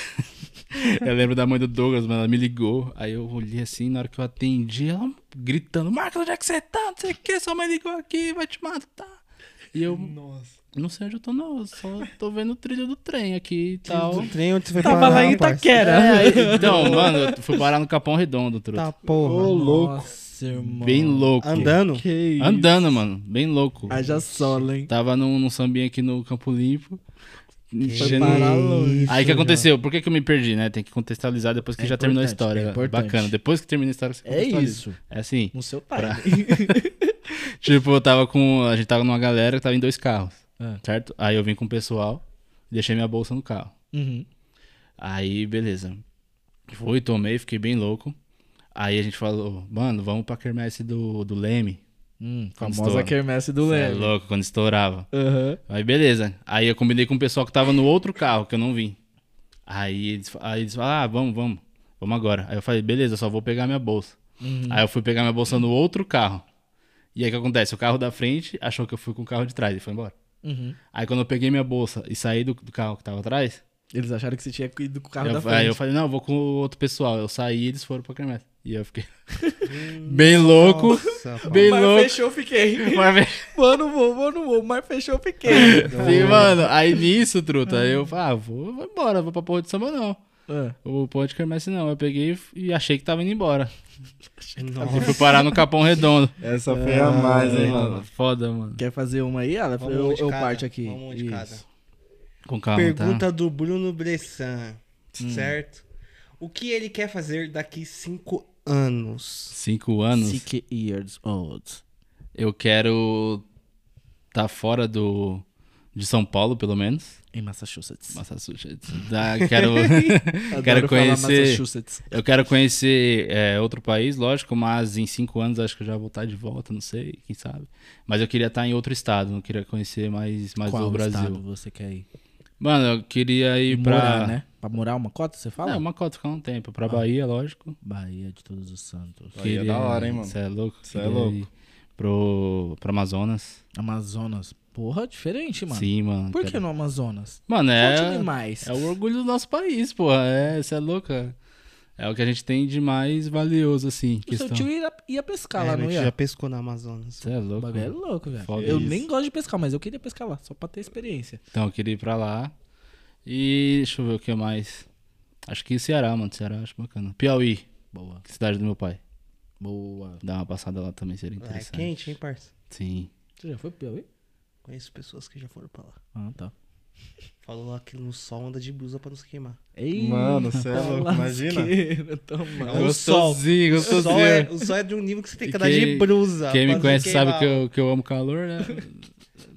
(laughs) eu lembro da mãe do Douglas, mano. Ela me ligou. Aí eu olhei assim, na hora que eu atendi, ela gritando: Marcos, onde é que você tá? Não sei o que, sua mãe ligou aqui, vai te matar. E eu. Não sei onde eu tô, não. Eu só tô vendo o trilho do trem aqui e tal. O trem onde você foi Tava parar, lá em? Itaquera. É, então, mano, eu fui parar no Capão Redondo, truta. Tá, porra. Ô, louco. Nossa, irmão. Bem louco. Andando? Que isso. Andando, mano. Bem louco. Haja solo, hein? Tava num, num sambinha aqui no Campo Limpo. Foi enchendo- parar longe. Aí o que aconteceu? Por que, que eu me perdi, né? Tem que contextualizar depois que É já terminou a importante, história. é importante. Bacana. Depois que termina a história, você É contextualiza. isso. É assim. No seu Pra- time. (laughs) Tipo, eu tava com. A gente tava numa galera que tava em dois carros. É. Certo? Aí eu vim com o pessoal, deixei minha bolsa no carro. Uhum. Aí, beleza. Fui, tomei, fiquei bem louco. Aí a gente falou, mano, vamos pra quermesse do, do Leme. Hum, famosa estoura. quermesse do É Leme. louco, quando estourava. Aham. Aí beleza. Aí eu combinei com o pessoal que tava no outro carro, que eu não vim. Aí eles, aí eles falaram, ah, vamos, vamos. Vamos agora. Aí eu falei, beleza, só vou pegar minha bolsa. Uhum. Aí eu fui pegar minha bolsa no outro carro. E aí o que acontece? O carro da frente achou que eu fui com o carro de trás e foi embora. Uhum. Aí quando eu peguei minha bolsa e saí do, do carro que tava atrás, Eles acharam que você tinha ido com o carro eu, da aí frente. eu falei, não, eu vou com o outro pessoal. Eu saí e eles foram pra Kermesse. E eu fiquei (laughs) bem louco. Nossa, bem Mas louco. fechou, fiquei. (laughs) Mas, Mano, vou, mano, vou. Mas fechou, fiquei. Sim, mano, aí nisso, truta, eu falei, ah, vou, vou embora, vou pra porra de samba não. Ah, O porra de não. Eu peguei e achei que tava indo embora. E Nossa. fui parar no Capão Redondo. Essa foi a mais, hein? Mano, foda, mano. Quer fazer uma aí? Ela Vamos eu, um eu cada, parto aqui. vamos um de cada. Isso. Com calma, Pergunta tá? do Bruno Bressan, Hum. certo? O que ele quer fazer daqui cinco anos? Cinco anos. Six years old. Eu quero tá fora do, de São Paulo, pelo menos. Em Massachusetts. Massachusetts. Da- quero, (laughs) (laughs) quero falar conhecer. Massachusetts. Eu quero conhecer é, outro país, lógico, mas em cinco anos acho que eu já vou estar de volta, não sei, quem sabe. Mas eu queria estar em outro estado, não queria conhecer mais, mais Qual o Brasil. estado você quer ir? Mano, eu queria ir pra. Morar, né? Pra morar uma cota, você fala? É, uma cota ficar um tempo. Pra Bahia, lógico. Bahia de Todos os Santos. Aí é da hora, hein, mano? Você é louco? Cê é Queria louco. ir Pro, pro Amazonas. Amazonas. Porra, diferente, mano. Sim, mano. Por quero- que no Amazonas? Mano, é. É o orgulho do nosso país, porra. É, você é louca. É o que a gente tem de mais valioso, assim. O seu Questão. tio ia, ia pescar É, lá, não ia? já pescou na Amazonas. Você é O louco. bagulho é louco, velho. Foda Eu isso. nem gosto de pescar, mas eu queria pescar lá, só pra ter experiência. Então, eu queria ir pra lá. E deixa eu ver o que mais. Acho que Ceará, mano. Ceará acho bacana. Piauí, Boa. cidade do meu pai. Boa. Dar uma passada lá também seria É interessante. quente, hein, parça? Sim. Você já foi pro Piauí? Conheço pessoas que já foram pra lá. Ah, tá. Falou lá que no sol anda de blusa pra não se queimar. Ei, Mano, cê é louco, imagina. toma. É o sol. Gostosinho, O sol, é, o sol é de um nível que você tem que andar de quem- blusa. Quem pra me não conhece sabe queimar. que eu, que eu amo calor, né? (laughs)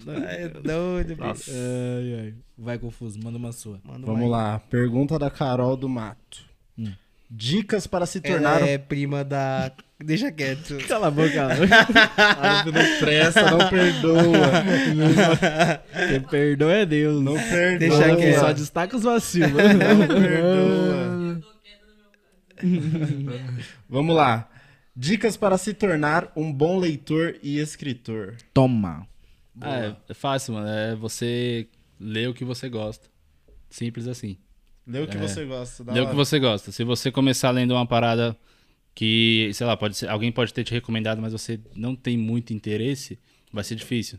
É doido, bicho. Ai, ai. Vai, Confuso, manda uma sua. Manda Vamos uma lá. Pergunta da Carol do Mato. Hum. Dicas para se aí. tornar Ela é prima da... Deixa quieto. (laughs) Cala a boca, um... (laughs) não presta, não perdoa. (laughs) Quem perdoa é Deus. Não perdoa. Deixa quieto. Só destaca os vacilos. Não perdoa. Vamos lá. Dicas para se tornar um bom leitor e escritor. Toma. Ah, é, é fácil, mano. É você ler o que você gosta. Simples assim. Lê o que É. você gosta. Lê o que você gosta. Se você começar lendo uma parada que, sei lá, pode ser, alguém pode ter te recomendado, mas você não tem muito interesse, vai ser difícil.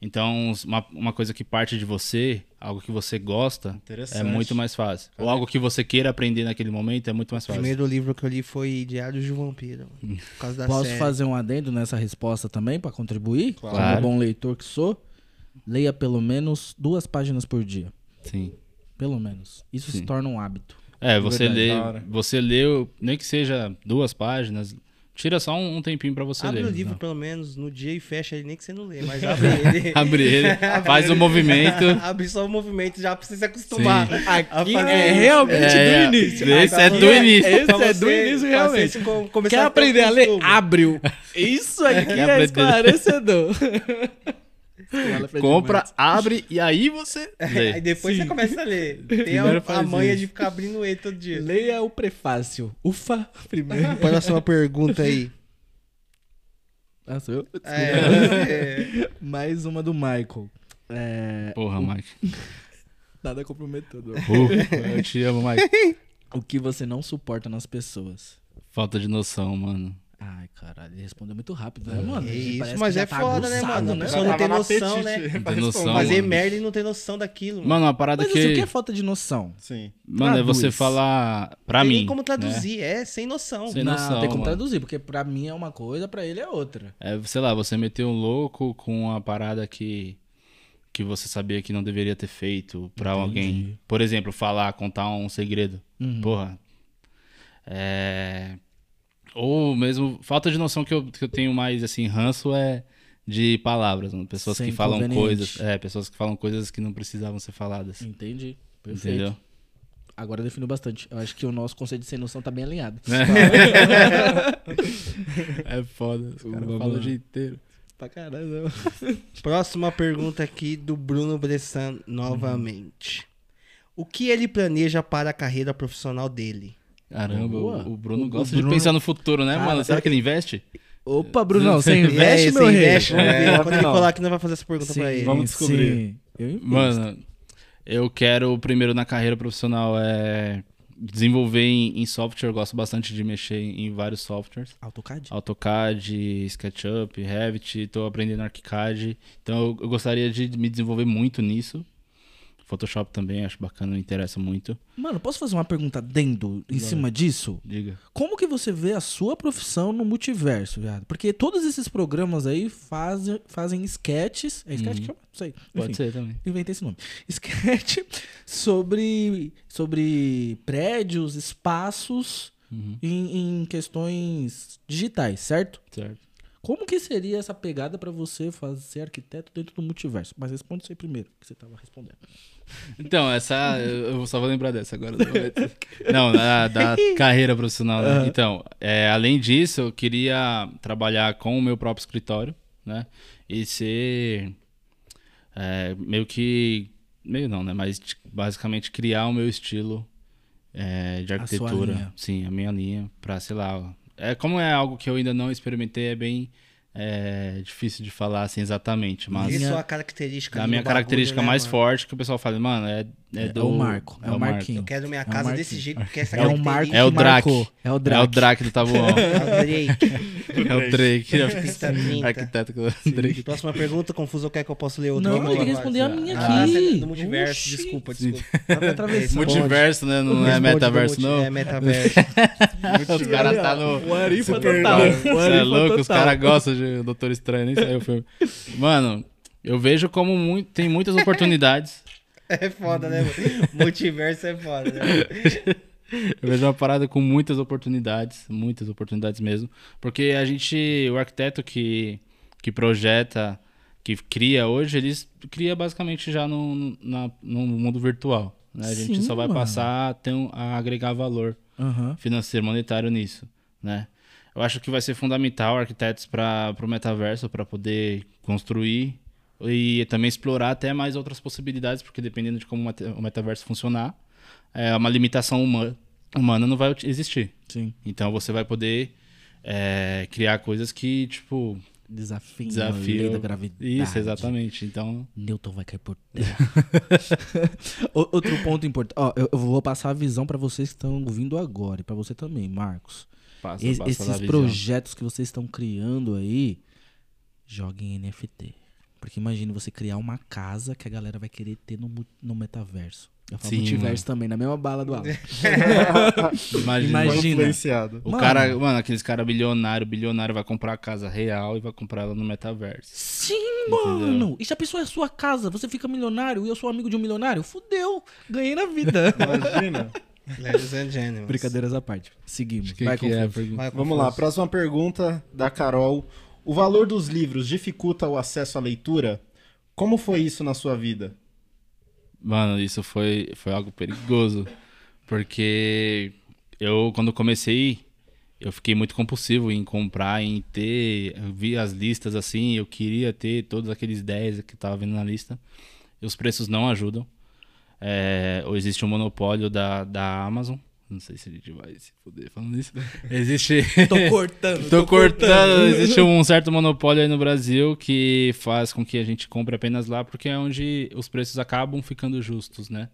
Então, uma, uma coisa que parte de você, algo que você gosta, é muito mais fácil. Ou algo que você queira aprender naquele momento é muito mais O fácil. primeiro livro que eu li foi Diários de um Vampiro. mano, Por (laughs) causa da Posso série. fazer um adendo nessa resposta também pra contribuir? Claro. Como bom leitor que sou, leia pelo menos duas páginas por dia. Sim. Pelo menos. Isso se Sim. torna um hábito. É, você Verdade, lê, você leu, nem que seja duas páginas, tira só um, um tempinho pra você Abre ler. o livro Não. pelo menos no dia e fecha ele, nem que você não lê, mas abre ele. (laughs) Abre ele, (laughs) faz o movimento. (laughs) abre só o movimento já pra você se acostumar. Aqui é isso. realmente É, do início. esse é do início. Esse Pra é do início, realmente. Quer aprender a ler? Abre-o. Isso aqui é esclarecedor. Compra, abre e aí você (laughs) Aí lê. depois Sim. você começa a ler. (laughs) Tem Primeiro a, a manha isso. de ficar abrindo ele todo dia. Leia o prefácio. Ufa, (laughs) primeiro. Próxima pergunta aí. Ah, sou eu? É, Mais uma do Michael. É, Porra, Mike. nada comprometedor. Uh, eu te amo, Mike. O que você não suporta nas pessoas? Falta de noção, mano. Ai, caralho, ele respondeu muito rápido, né, mano? É isso, mas é tá foda, né, mano? A né? pessoa Ela não tem noção, né? apetite (laughs) Não tem noção. Fazer mano. merda e não ter noção daquilo. Mano. Mano, uma parada Mas que. isso o que é falta de noção? Sim. Mano, é você Traduz. falar. Pra tem mim. nem como né? traduzir, é sem noção. Sem não, noção, tem como mano. traduzir, porque pra mim é uma coisa, pra ele é outra. É, sei lá, você meteu um louco com uma parada que. Que você sabia que não deveria ter feito pra Entendi. alguém. Por exemplo, falar, contar um segredo. Uhum. Porra. É. Ou mesmo. Falta de noção que eu, que eu tenho mais, assim, ranço é de palavras, mano. Pessoas Ser que falam coisas. É, pessoas que falam coisas que não precisavam ser faladas. Entendi. Perfeito. Entendeu? Agora definiu bastante. Eu acho que o nosso conceito de sem noção tá bem alinhado. (laughs) É foda. Os caras falam o dia inteiro. pra caralho. (laughs) Próxima pergunta aqui do Bruno Bressan novamente. O que ele planeja para a carreira profissional dele? Caramba, Boa. o, o Bruno O- o gosta Bruno- de pensar no futuro, né, Cara, mano? Será que ele investe? Opa, Brunão, você (laughs) investe, É, meu você rei? investe. É, Quando ele não. falar que não vai fazer essa pergunta pra ele. vamos descobrir. sim. Eu. Mano, eu quero primeiro na carreira profissional é desenvolver em, em software. Eu gosto bastante de mexer em vários softwares. AutoCAD? AutoCAD, SketchUp, Revit, tô aprendendo ArchiCAD. Então eu, eu gostaria de me desenvolver muito nisso. Photoshop também, acho bacana, me interessa muito. Mano, posso fazer uma pergunta dentro, em cima disso? Diga. Como que você vê a sua profissão no multiverso, viado? Porque todos esses programas aí fazem, fazem sketches. É sketch Uhum. que chama? Não sei. Pode Enfim, ser também. inventei esse nome. (laughs) Sketch sobre, sobre prédios, espaços Uhum, em, em questões digitais, certo? certo. Como que seria essa pegada pra você fazer ser arquiteto dentro do multiverso? Mas responde isso aí primeiro, que você tava respondendo. Então, essa. Eu só vou lembrar dessa agora. Não, da, da carreira profissional, né? Então, é, além disso, eu queria trabalhar com o meu próprio escritório, né? E ser. é, meio que. Meio não, né? Mas basicamente criar o meu estilo é, de arquitetura. linha. Sim, a minha linha, pra, sei lá. É, como é algo que eu ainda não experimentei, é bem é, difícil de falar assim exatamente. Mas E sua característica a minha característica né, mais mano? forte que o pessoal fala, mano, é, é, É, do. o Marco, é o Marquinho. Eu quero minha É casa Marquinhos. desse jeito, porque essa É o Marco É o Drake. É o É o Drake. Drake do Tabuão. (laughs) É o Drake. é o Drake. 30. Arquiteto do Drake. Próxima pergunta, Confuso, quer que eu posso ler outra? Não, tem que responder a minha Ah, aqui. é do multiverso, Oxi. desculpa, desculpa. Tá. Multiverso, né? Não é metaverso, não. É metaverso. (laughs) Os caras tá no. O Arifa total. É louco? Os caras gostam de Doutor Estranho, nem saiu o filme. Mano, eu vejo como muito, tem muitas oportunidades. (laughs) É foda, né? (laughs) Multiverso é foda, né? (laughs) Eu vejo uma parada com muitas oportunidades, muitas oportunidades mesmo. Porque a gente, o arquiteto que, que projeta, que cria hoje, eles cria basicamente já no, na, no mundo virtual. Né? A gente Sim, só vai mano. passar a, ter um- a agregar valor Aham. financeiro, monetário nisso, né? Eu acho que vai ser fundamental arquitetos para o metaverso para poder construir e também explorar até mais outras possibilidades, porque dependendo de como o meta- o metaverso funcionar, é, uma limitação humana, humana não vai existir. Sim. Então você vai poder é, criar coisas que, tipo, Desafio, Desafio. lei da gravidade. isso, exatamente. Então, Newton vai cair por terra. (laughs) Outro ponto importante. Ó, eu, eu vou passar a visão pra vocês que estão ouvindo agora. E pra você também, Marcos. passa, passa esses projetos que vocês estão criando aí, joguem em NFT. Porque imagine você criar uma casa que a galera vai querer ter no, no metaverso. Eu falo Sim, multiverso mano. também, na mesma bala do Alan. (laughs) Imagina. Imagina. O Mano. cara, mano, aqueles cara bilionário, bilionário vai comprar a casa real e vai comprar ela no metaverso. Sim, mano! E se a pessoa é a sua casa, você fica milionário e eu sou amigo de um milionário? Fudeu! Ganhei na vida. (laughs) Imagina. Ladies and gentlemen. Brincadeiras à parte. Seguimos. Que Vai, que é Vamos lá, próxima pergunta da Carol. O valor dos livros dificulta o acesso à leitura? Como foi isso na sua vida? Mano, isso foi, foi algo perigoso. Porque eu, quando comecei, eu fiquei muito compulsivo em comprar, em ter. Vi as listas assim, eu queria ter todos aqueles 10 que tava vendo na lista. E os preços não ajudam. É, existe um monopólio da, da Amazon. Não sei se a gente vai se fuder falando isso. (laughs) Existe. Tô cortando. Tô cortando. Existe um certo monopólio aí no Brasil que faz com que a gente compre apenas lá, porque é onde os preços acabam ficando justos, né?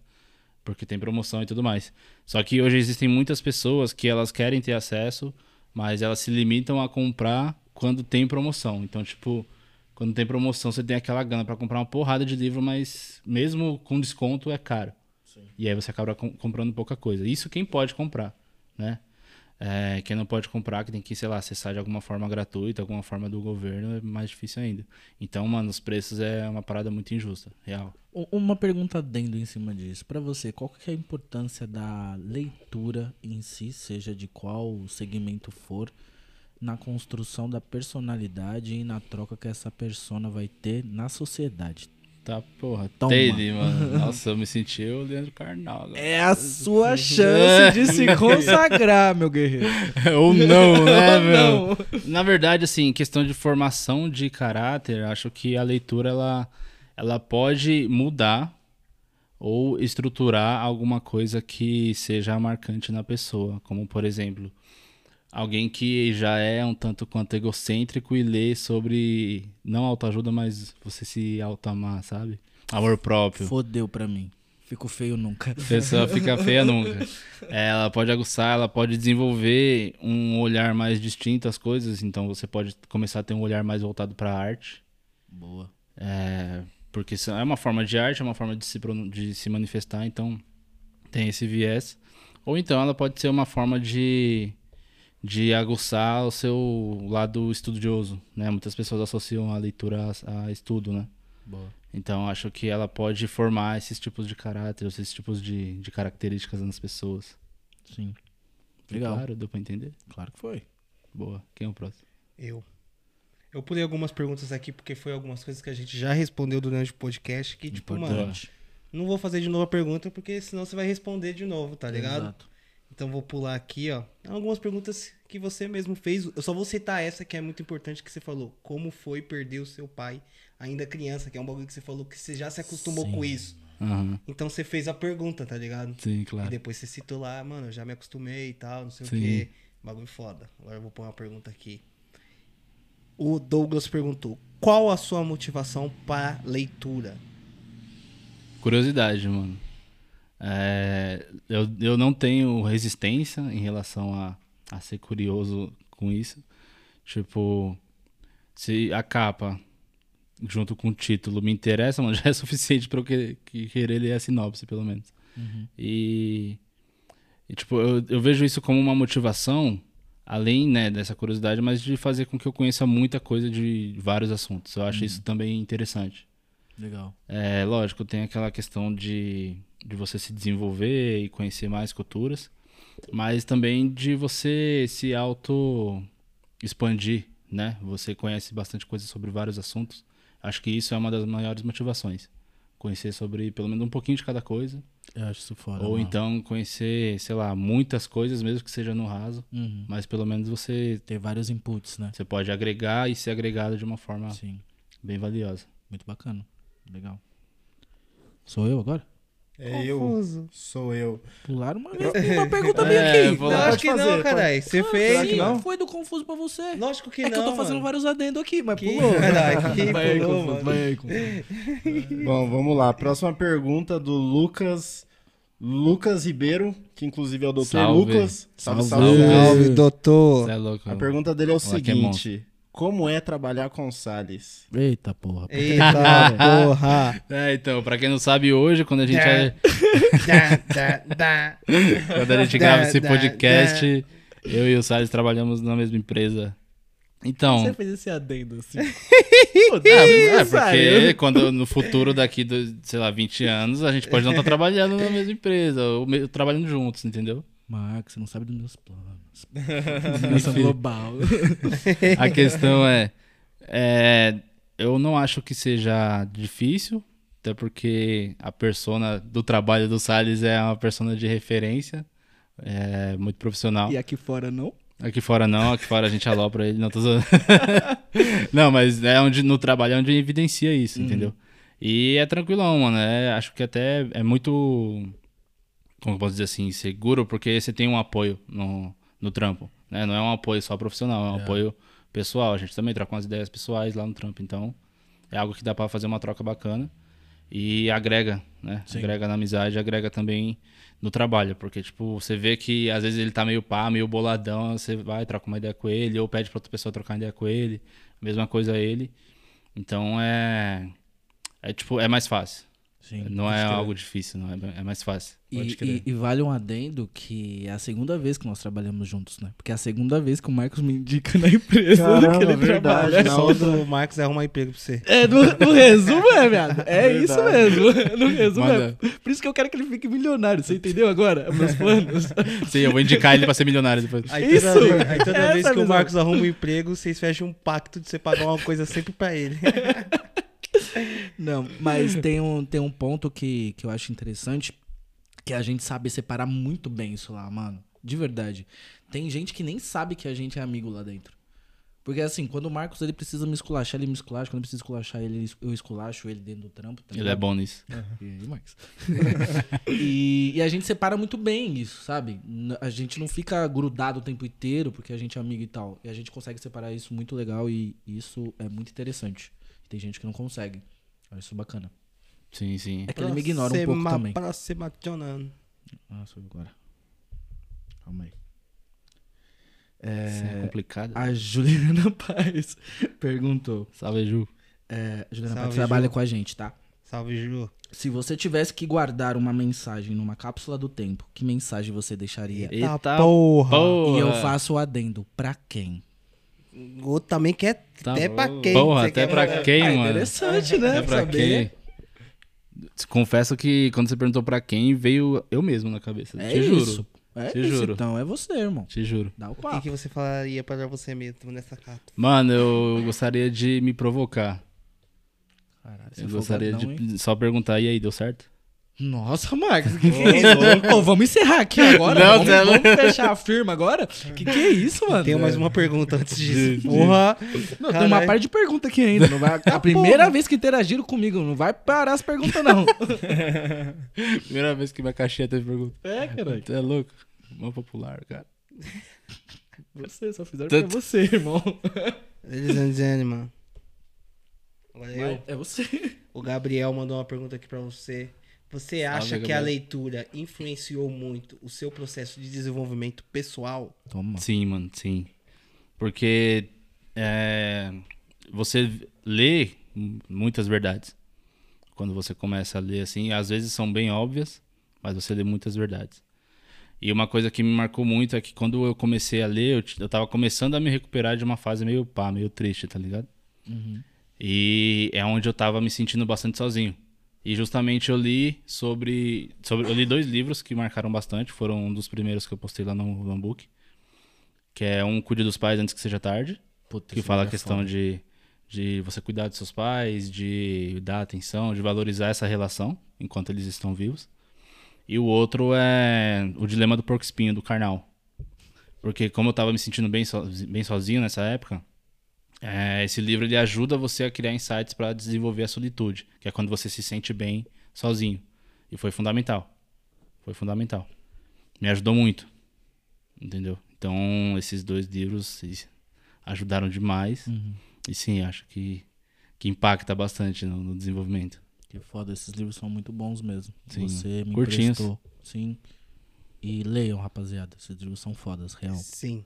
Porque tem promoção e tudo mais. Só que hoje existem muitas pessoas que elas querem ter acesso, mas elas se limitam a comprar quando tem promoção. Então, tipo, quando tem promoção, você tem aquela gana pra comprar uma porrada de livro, mas mesmo com desconto é caro. E aí você acaba com- comprando pouca coisa. Isso quem pode comprar, né? É, quem não pode comprar, que tem que, sei lá, acessar de alguma forma gratuita, alguma forma do governo, é mais difícil ainda. Então, mano, os preços é uma parada muito injusta, real. Uma pergunta dentro em cima disso. Pra você, qual que é a importância da leitura em si, seja de qual segmento for, na construção da personalidade e na troca que essa persona vai ter na sociedade? Tá, porra, Toma. Tele, mano. Nossa, eu me senti o Leandro Carnal. É a sua chance de se (laughs) consagrar, meu guerreiro. Ou não, (laughs) né, meu? não. Na verdade, assim, questão de formação de caráter, acho que a leitura ela, ela pode mudar ou estruturar alguma coisa que seja marcante na pessoa, como por exemplo, alguém que já é um tanto quanto egocêntrico e lê sobre não autoajuda, mas você se autoamar, sabe? Amor próprio. Fodeu pra mim. Fico feio nunca. A pessoa fica feia nunca. Ela pode aguçar, ela pode desenvolver um olhar mais distinto às coisas. Então você pode começar a ter um olhar mais voltado para a arte. Boa. É, porque é uma forma de arte, é uma forma de se, de se manifestar. Então tem esse viés. Ou então ela pode ser uma forma de, de aguçar o seu lado estudioso. Né? Muitas pessoas associam a leitura a, a estudo, né? Boa. Então acho que ela pode formar esses tipos de caráter, esses tipos de, de características nas pessoas. Eu pulei algumas perguntas aqui porque foi algumas coisas que a gente já respondeu durante o podcast que, tipo, mano, não vou fazer de novo a pergunta porque senão você vai responder de novo, tá ligado? Exato. Então vou pular aqui, ó. Algumas perguntas que você mesmo fez. Eu só vou citar essa que é muito importante que você falou. Como foi perder o seu pai ainda criança? Que é um bagulho que você falou que você já se acostumou Sim. com isso. Aham. Então você fez a pergunta, tá ligado? Sim, E claro. depois você citou lá, mano, eu já me acostumei e tal, não sei Sim. o quê. Bagulho foda. Agora eu vou pôr uma pergunta aqui. O Douglas perguntou: qual a sua motivação para leitura? Curiosidade, mano. É, eu, eu não tenho resistência em relação a, a ser curioso com isso. Tipo, se a capa, junto com o título, me interessa, (laughs) mano, já é suficiente pra eu que, que querer ler a sinopse, pelo menos. E, e, tipo, eu, eu vejo isso como uma motivação, além né, dessa curiosidade, mas de fazer com que eu conheça muita coisa de vários assuntos. Eu acho isso também interessante. Legal. É, lógico, tem aquela questão de, de você se desenvolver e conhecer mais culturas, mas também de você se auto expandir, né? Você conhece bastante coisa sobre vários assuntos. Acho que isso é uma das maiores motivações. Conhecer sobre pelo menos um pouquinho de cada coisa. Eu acho isso foda. ou mano. então conhecer, sei lá, muitas coisas, mesmo que seja no raso. Uhum. Mas pelo menos você, Ter vários inputs, né? você pode agregar e ser agregado de uma forma Sim. bem valiosa. Muito bacana. Legal. Sou eu agora? É eu. Confuso. Sou eu. Pularam uma, vez, uma pergunta (laughs) minha É, aqui. Não, acho que fazer, não, pode. caralho. Você Ah, fez. sim, não? Foi do confuso pra você. Lógico que é não. que eu tô fazendo mano. vários adendos aqui, mas Que pulou. caralho, que vai aí, pulou, confuso, mano. vai aí, confuso. (laughs) Bom, vamos lá. Próxima pergunta do Lucas. Lucas Ribeiro, que inclusive é o doutor Salve. Lucas. Salve, Salve. salve. Salve, doutor. É louco. A pergunta dele é o Moleque é seguinte: Como é trabalhar com o Salles? Eita porra. Eita (laughs) porra. É, então, pra quem não sabe, hoje, quando a gente, é- quando a gente grava esse podcast, eu e o Salles trabalhamos na mesma empresa. Então, Você fez esse adendo assim. (laughs) é, é porque quando no futuro daqui, do, sei lá, 20 anos, a gente pode não estar trabalhando na mesma empresa, ou trabalhando juntos, entendeu? Marcos, você não sabe dos meus planos. Dimensão global. A questão é, é, eu não acho que seja difícil, até porque a persona do trabalho do Salles é uma persona de referência, é muito profissional. E aqui fora não? Aqui fora não, aqui fora a gente alopra ele, não tô (laughs) não, mas é onde no trabalho é onde evidencia isso, entendeu? E é tranquilão, mano. É, acho que até é muito. Como posso dizer assim, seguro, porque você tem um apoio no, no trampo. Né? Não é um apoio só profissional, é um apoio pessoal. A gente também troca umas ideias pessoais lá no trampo. Então, é algo que dá pra fazer uma troca bacana. E agrega, né? Agrega na amizade, agrega também no trabalho. Porque, tipo, você vê que às vezes ele tá meio pá, meio boladão, você vai, troca uma ideia com ele, ou pede pra outra pessoa trocar uma ideia com ele. Mesma coisa ele. Então é. É tipo, é mais fácil. Sim. Não é algo difícil, não. É, é mais fácil. E, e- e vale um adendo que é a segunda vez que nós trabalhamos juntos, né? Porque é a segunda vez que o Marcos me indica na empresa Caramba, (laughs) que ele verdade, trabalha. na outra- o Marcos arruma emprego pra você. É, no, no resumo é, viado. É isso mesmo. (laughs) No resumo Manda. é. Por isso que eu quero que ele fique milionário. Você entendeu agora? Meus planos. (laughs) Sim, eu vou indicar ele pra ser milionário depois. Aí Isso! toda, vez, aí toda Essa vez que o. Marcos arruma um emprego, vocês fecham um pacto de você pagar uma coisa sempre pra ele. Não, mas tem um, tem um ponto que, que eu acho interessante, que a gente sabe separar muito bem isso lá, mano. De verdade. Tem gente que nem sabe que a gente é amigo lá dentro. Porque assim, quando o Marcos ele precisa me esculachar, ele me esculacha. Quando eu preciso esculachar ele, eu esculacho ele dentro do trampo. tá Ele é bom nisso. E aí, Marcos? (laughs) e, e a gente separa muito bem isso, sabe? A gente não fica grudado o tempo inteiro porque a gente é amigo e tal. E a gente consegue separar isso muito legal e isso é muito interessante. Tem gente que não consegue. Eu acho isso bacana. Sim, sim. É que ele me ignora um pouco também. Próxima, Jonan. Ah, sou eu agora. Calma aí. Isso é complicado. A Juliana (laughs) Paz perguntou. Salve, Ju. É, a Juliana Salve, Paz trabalha Ju. com a gente, tá? Salve, Ju. Se você tivesse que guardar uma mensagem numa cápsula do tempo, que mensagem você deixaria? Eita porra. porra. E eu faço o adendo. Pra quem? O outro também quer Tá até bom. pra quem. Porra, até quer pra mandar. quem, Ah, mano? interessante, né? É pra Saber. quem? Confesso que quando você perguntou pra quem, veio eu mesmo na cabeça. É te juro. isso. É Te isso, juro. então. É você, irmão. Te juro. Dá o O que, papo. que você falaria para você mesmo nessa carta? Mano, eu gostaria de me provocar. Caralho, Eu você gostaria folgadão, hein? de só perguntar, e aí, deu certo? Nossa, Marcos, (laughs) que que é isso? Vamos encerrar aqui agora? Não, vamos, você é vamos fechar a firma agora? Que que é isso, mano? Tenho mais uma pergunta antes disso. Porra! Não, tem uma parte de pergunta aqui ainda. Não vai, (laughs) a primeira vez que interagiram comigo, não vai parar as perguntas, não. (laughs) Primeira vez que minha caixinha teve pergunta. É, caralho. Tu é louco? Mó popular, cara. Você, só fizeram pra Tanto- você, irmão. Ladies and gentlemen. Agora eu. É você. O Gabriel mandou uma pergunta aqui pra você. Você acha que a leitura influenciou muito o seu processo de desenvolvimento pessoal? Toma. Sim, mano, sim. Porque é, você lê muitas verdades. Quando você começa a ler assim, às vezes são bem óbvias, mas você lê muitas verdades. E uma coisa que me marcou muito é que quando eu comecei a ler, eu, eu tava começando a me recuperar de uma fase meio pá, meio triste, tá ligado? E é onde eu tava me sentindo bastante sozinho. E justamente eu li sobre, sobre. Eu li dois livros que marcaram bastante, foram um dos primeiros que eu postei lá no, no book. Que é um Cuide dos Pais Antes que Seja Tarde, Puta, que fala a é questão foda. de, de você cuidar dos seus pais, de dar atenção, de valorizar essa relação enquanto eles estão vivos. E o outro é O Dilema do Porco Espinho, do Karnal. Porque como eu tava me sentindo bem, so- bem sozinho nessa época, é, esse livro ele ajuda você a criar insights para desenvolver a solitude, que é quando você se sente bem sozinho. E foi fundamental. Foi fundamental. Me ajudou muito. Entendeu? Então, esses dois livros ajudaram demais. Uhum. E sim, acho que, que impacta bastante no, no desenvolvimento. Que foda, esses livros são muito bons mesmo. Sim. Você me Curtinhos. emprestou. Sim. E leiam, rapaziada. Esses livros são fodas, real. Sim.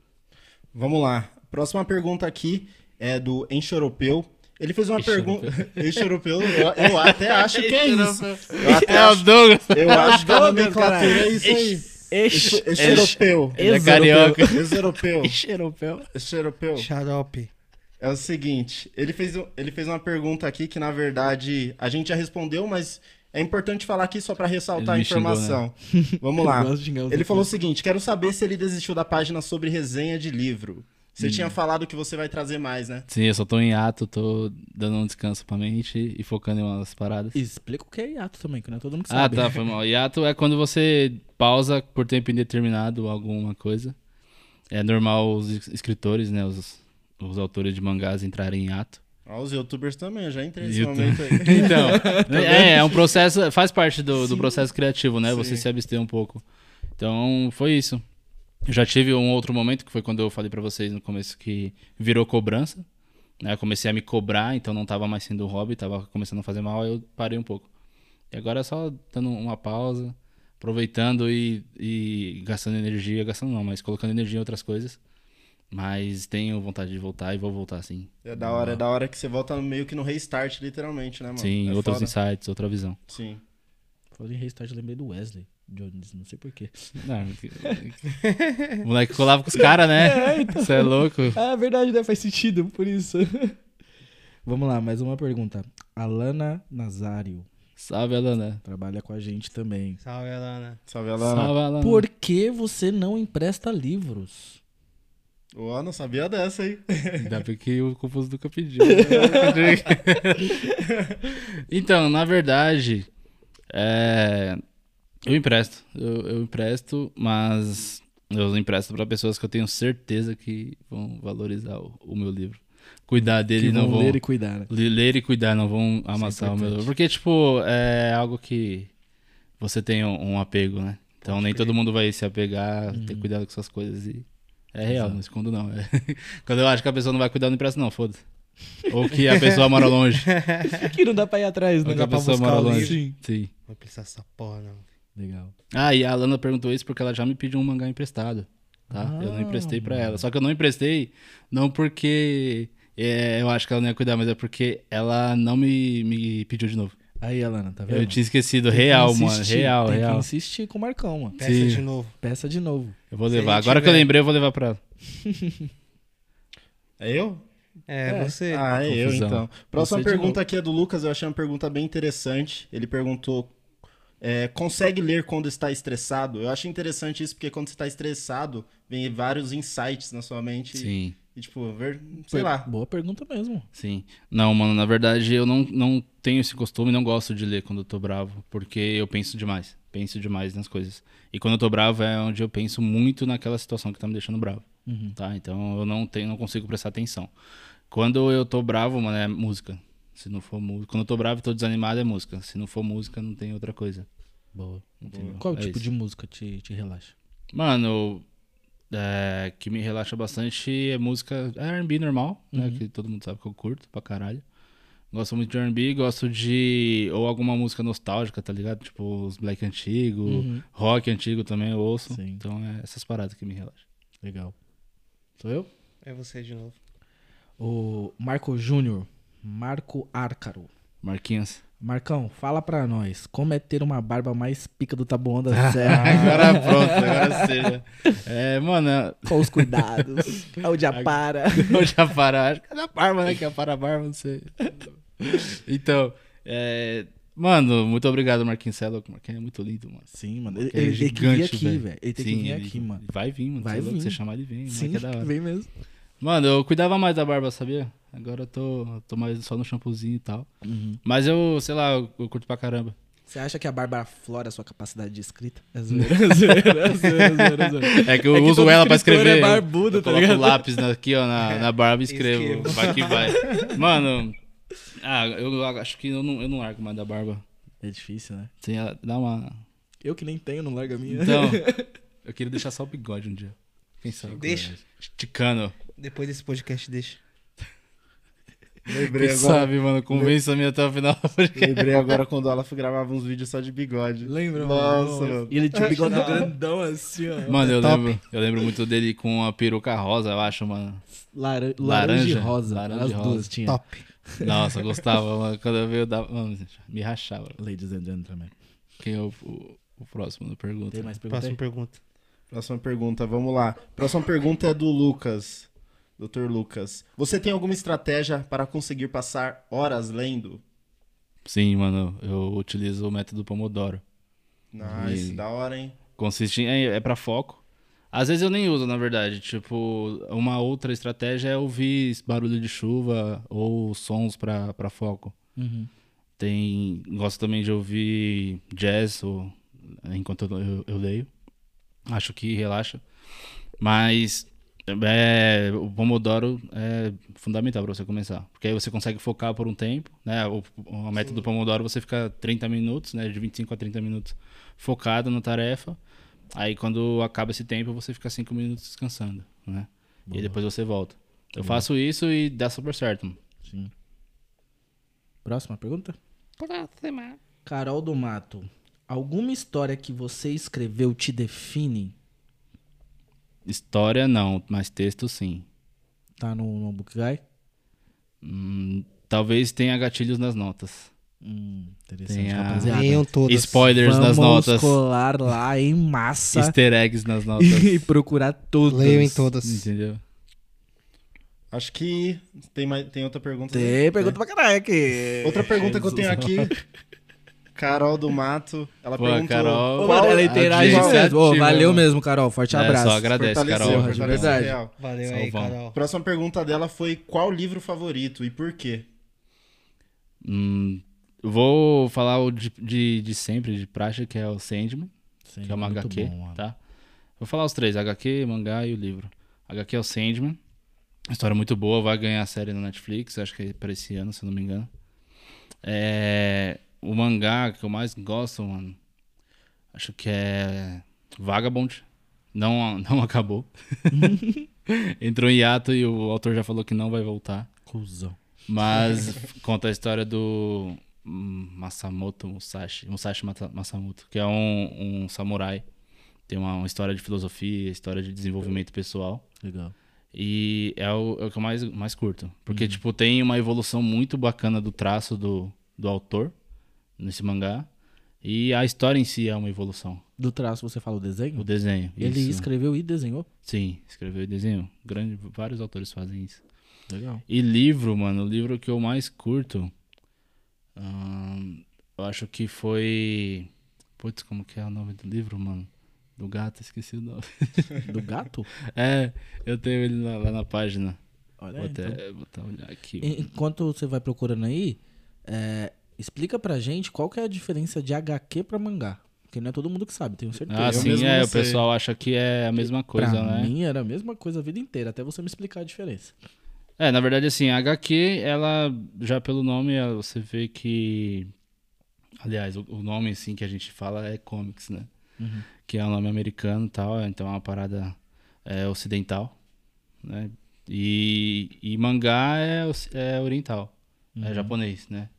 Vamos lá. Próxima pergunta aqui é do Enxoropeu. Ele fez uma pergunta. (laughs) Enxoropeu, eu, eu até (laughs) acho que é isso. Eu até É o acho, Douglas! eu (laughs) acho que a Douglas, nomenclatura é isso aí. Enxoropeu. Ele é carioca. Enxoropeu. Xeropel. Enxoropeu. Xarope. É o seguinte, ele fez, ele fez uma pergunta aqui que, na verdade, a gente já respondeu, mas é importante falar aqui só pra ressaltar a me xingou, informação. Vamos lá. Ele falou o seguinte: quero saber se ele desistiu da página sobre resenha de livro. Você tinha falado que você vai trazer mais, né? Sim, eu só tô em ato, tô dando um descanso pra mente e focando em umas paradas. Explica o que é hiato também, que não é todo mundo que Ah, sabe. tá, (laughs) foi mal. Hiato é quando você pausa por tempo indeterminado alguma coisa. É normal os es- escritores, né, os, os autores de mangás entrarem em ato. Ó, os youtubers também, eu já entrei nesse YouTube. momento aí. (laughs) Então, (laughs) é, é um processo, faz parte do, do processo criativo, né? Você Sim. se abster um pouco. Então, foi isso. Eu já tive um outro momento, que foi quando eu falei pra vocês no começo, que virou cobrança. Né? Eu comecei a me cobrar, então não tava mais sendo um hobby, tava começando a fazer mal, aí eu parei um pouco. E agora é só dando uma pausa, aproveitando e, e gastando energia, gastando não, mas colocando energia em outras coisas. Mas tenho vontade de voltar e vou voltar sim. É da hora, é da hora que você volta meio que no restart, literalmente, né, mano? Sim, É outros foda. insights, outra visão. Sim. Falei em restart, eu lembrei do Wesley Jones, não sei porquê. Não, que- (laughs) o moleque colava com os caras, né? Você é louco. (laughs) Ah, verdade, né? Faz sentido, por isso. (laughs) Vamos lá, mais uma pergunta. Alana Nazário Salve, Alana. trabalha com a gente também. Salve, Alana. Salve, Alana. Salve, Alana. Por que você não empresta livros? Ó, não sabia dessa aí. Ainda bem que o Confuso nunca pediu. então, na verdade, é, eu empresto. Eu, eu empresto, mas eu empresto para pessoas que eu tenho certeza que vão valorizar o, o meu livro. Cuidar dele, que não vão vão... ler e cuidar, né? Ler e cuidar, não vão amassar o meu livro. Porque, tipo, é algo que você tem um, um apego, né? Então nem todo mundo vai se apegar, ter cuidado com essas coisas e. É real, não escondo não. É. (laughs) Quando eu acho que a pessoa não vai cuidar, não empresto, não, foda-se. Ou que a pessoa mora longe. (laughs) que não dá pra ir atrás, Ou né? que a dá pra pessoa mora longe. Sim. Sim. Não precisa dessa porra, não. Legal. Ah, e a Alana perguntou isso porque ela já me pediu um mangá emprestado. Tá? eu não emprestei pra ela. Só que eu não emprestei, não porque é, eu acho que ela não ia cuidar, mas é porque ela não me, me pediu de novo. Aí, Alana, tá vendo? Eu tinha esquecido. Tem que Real, mano. insistir, Real, tem real. que insistir com o Marcão, mano. Peça Sim. de novo. Peça de novo. Eu vou levar. Agora que eu tiver- lembrei, eu vou levar pra ela. (laughs) É eu? É, É. você. Ah, é eu Confusão. então. Próxima Você pergunta novo. aqui é do Lucas, eu achei uma pergunta bem interessante. Ele perguntou é, consegue ler quando está estressado? Eu acho interessante isso, porque quando você está estressado, vem vários insights na sua mente. Sim. E, tipo, ver, sei lá. Boa pergunta mesmo. Sim. Não, mano, na verdade eu não, não tenho esse costume, não gosto de ler quando eu tô bravo, porque eu penso demais. Penso demais nas coisas. E quando eu tô bravo é onde eu penso muito naquela situação que tá me deixando bravo. Uhum. Tá? Então eu não tenho, não consigo prestar atenção. Quando eu tô bravo, mano, é música. Se não for música. Quando eu tô bravo e tô desanimado, é música. Se não for música, não tem outra coisa. Boa. Entendeu? Qual É tipo isso. de música te, te relaxa? Mano, é, que me relaxa bastante é música é R&B normal, né? Que todo mundo sabe que eu curto pra caralho. Gosto muito de R&B, gosto de ou alguma música nostálgica, tá ligado? Tipo os black antigo, rock antigo também eu ouço. Sim. Então é essas paradas que me relaxam. Legal. Sou eu? É você de novo. O Marco Júnior. Marco Árcaro. Marquinhos. Marcão, fala pra nós, como é ter uma barba mais pica do Taboão da (laughs) Serra? Agora pronto, agora seja. É, mano, Com os cuidados. (laughs) Onde a para. eu já parar, acho que é da barba, né? Que é para a barba, não sei. Então, é, mano, muito obrigado, Marquinhos. Você é Marquinhos é muito lindo, mano. Sim, mano. Ele, Que é ele tem que vir gigante, aqui, velho. Ele tem que Sim, vir ele- aqui, mano. Vai vir, mano. Vai vir. vir. Você chamar ele vem, Sim, Sim, é da (laughs) hora. vem mesmo. Mano, eu cuidava mais da barba, sabia? Agora eu tô, tô mais só no shampoozinho e tal. Uhum. Mas eu, sei lá, eu, eu curto pra caramba. Você acha que a barba aflora a sua capacidade de escrita? É (laughs) zoeira, é zoeira, é zoeira, é zoeira. É que eu É que uso ela pra escritor escrever. é barbudo, eu tá coloco o lápis aqui, ó, na, na barba e escrevo. Escrevo. Vai que vai. (laughs) Mano, ah, eu acho que eu não, eu não largo mais da barba. É difícil, né? A- dá uma. Eu que nem tenho, não larga a minha. Então, (laughs) eu queria deixar só o bigode um dia. Quem sabe? Deixa. Esticando. Depois desse podcast, deixa. Lembrei Quem agora, sabe, mano? Convença a minha até o final podcast. lembrei agora quando o Olaf gravava uns vídeos só de bigode. Lembra, Nossa, mano? mano. E ele tinha um bigode grandão assim, ó. Mano, eu Top. lembro, eu lembro muito dele com a peruca rosa, eu acho, mano. Laran- laranja, Laranja. e rosa. Laranja as e duas rosa. tinha. Top. Nossa, eu gostava, mano. Quando eu vi, eu dava. Mano, me rachava. Ladies and gentlemen. Quem é o, o, o próximo da pergunta? Tem mais perguntas? Próxima pergunta. Próxima pergunta, vamos lá. Próxima pergunta é do Lucas. Dr. Lucas. Você tem alguma estratégia para conseguir passar horas lendo? Sim, mano, eu utilizo o método Pomodoro. Nice, E- da hora, hein? Consiste em. É, é pra foco. Às vezes eu nem uso, na verdade. Tipo, uma outra estratégia é ouvir barulho de chuva ou sons pra, pra foco. Uhum. Tem. Gosto também de ouvir jazz ou, enquanto eu, eu- eu leio. Acho que relaxa. Mas é, o Pomodoro é fundamental para você começar. Porque aí você consegue focar por um tempo, né? O, o método Pomodoro você fica 30 minutos, né? De 25 a 30 minutos focado na tarefa. Aí quando acaba esse tempo, você fica 5 minutos descansando, né? E aí depois você volta. Eu faço isso e dá super certo. Sim. Próxima pergunta? Carol do Mato. Alguma história que você escreveu te define? História não, mas texto sim. Tá no, no Book Guy? Hum, talvez tenha gatilhos nas notas. Hum, interessante, Tem a- todas. Spoilers Vamos nas notas. colar lá em massa Easter eggs nas (laughs) notas. e procurar todas. Leiam em todas. Entendeu? Acho que tem, mais, tem outra pergunta. Tem pergunta pra caralho aqui. Outra pergunta que eu tenho aqui. (laughs) Carol do Mato. Ela Pô, perguntou. Carol- qual- ela interage audiência mesmo. Ô, valeu mesmo, Carol. Forte É, abraço. só agradece, Carol. de verdade. real. Valeu aí, Salvão. Carol. Próxima pergunta dela foi qual livro favorito e por quê? Hum, eu vou falar o de, de, de sempre, de praxe, que é o Sandman, Sim, que é uma muito HQ, bom, tá? Vou falar os três, HQ, mangá e o livro. HQ é o Sandman, história muito boa, vai ganhar a série na Netflix, acho que é para esse ano, se eu não me engano. É, o mangá que eu mais gosto, mano, acho que é Vagabond. Não, (laughs) não acabou. (laughs) Entrou em hiato e o autor já falou que não vai voltar. Cusão. Mas (laughs) conta a história do Masamoto Musashi, Musashi Masamoto, que é um, um samurai. Tem uma, uma história de filosofia, história de desenvolvimento pessoal. Legal. E é o, é o que eu mais, mais curto. Porque, tipo, tem uma evolução muito bacana do traço do, do autor nesse mangá. E a história em si é uma evolução. Do traço você fala o desenho? O desenho. Ele isso. escreveu e desenhou? Sim, escreveu e desenhou. Grande, vários autores fazem isso. Legal. E livro, mano, o livro que eu mais curto, ahn, eu acho que foi Putz, como que é o nome do livro, mano? Do gato, esqueci o nome. (laughs) Do gato? É, eu tenho ele lá, lá na página. Olha Vou aí. até, então. vou até olhar aqui. En- Enquanto você vai procurando aí, é, explica pra gente qual que é a diferença de HQ pra mangá. Porque não é todo mundo que sabe, tenho certeza. Ah, Eu sim, é. O pessoal acha que é a mesma coisa, pra né? mim era a mesma coisa a vida inteira, até você me explicar a diferença. É, na verdade, assim, a HQ, ela, já pelo nome, ela- você vê que. Aliás, o, nome, assim, que a gente fala é comics, né? Uhum. Que é um nome americano e tal, então é uma parada é, ocidental, né? E, e mangá é, é oriental, é japonês, né?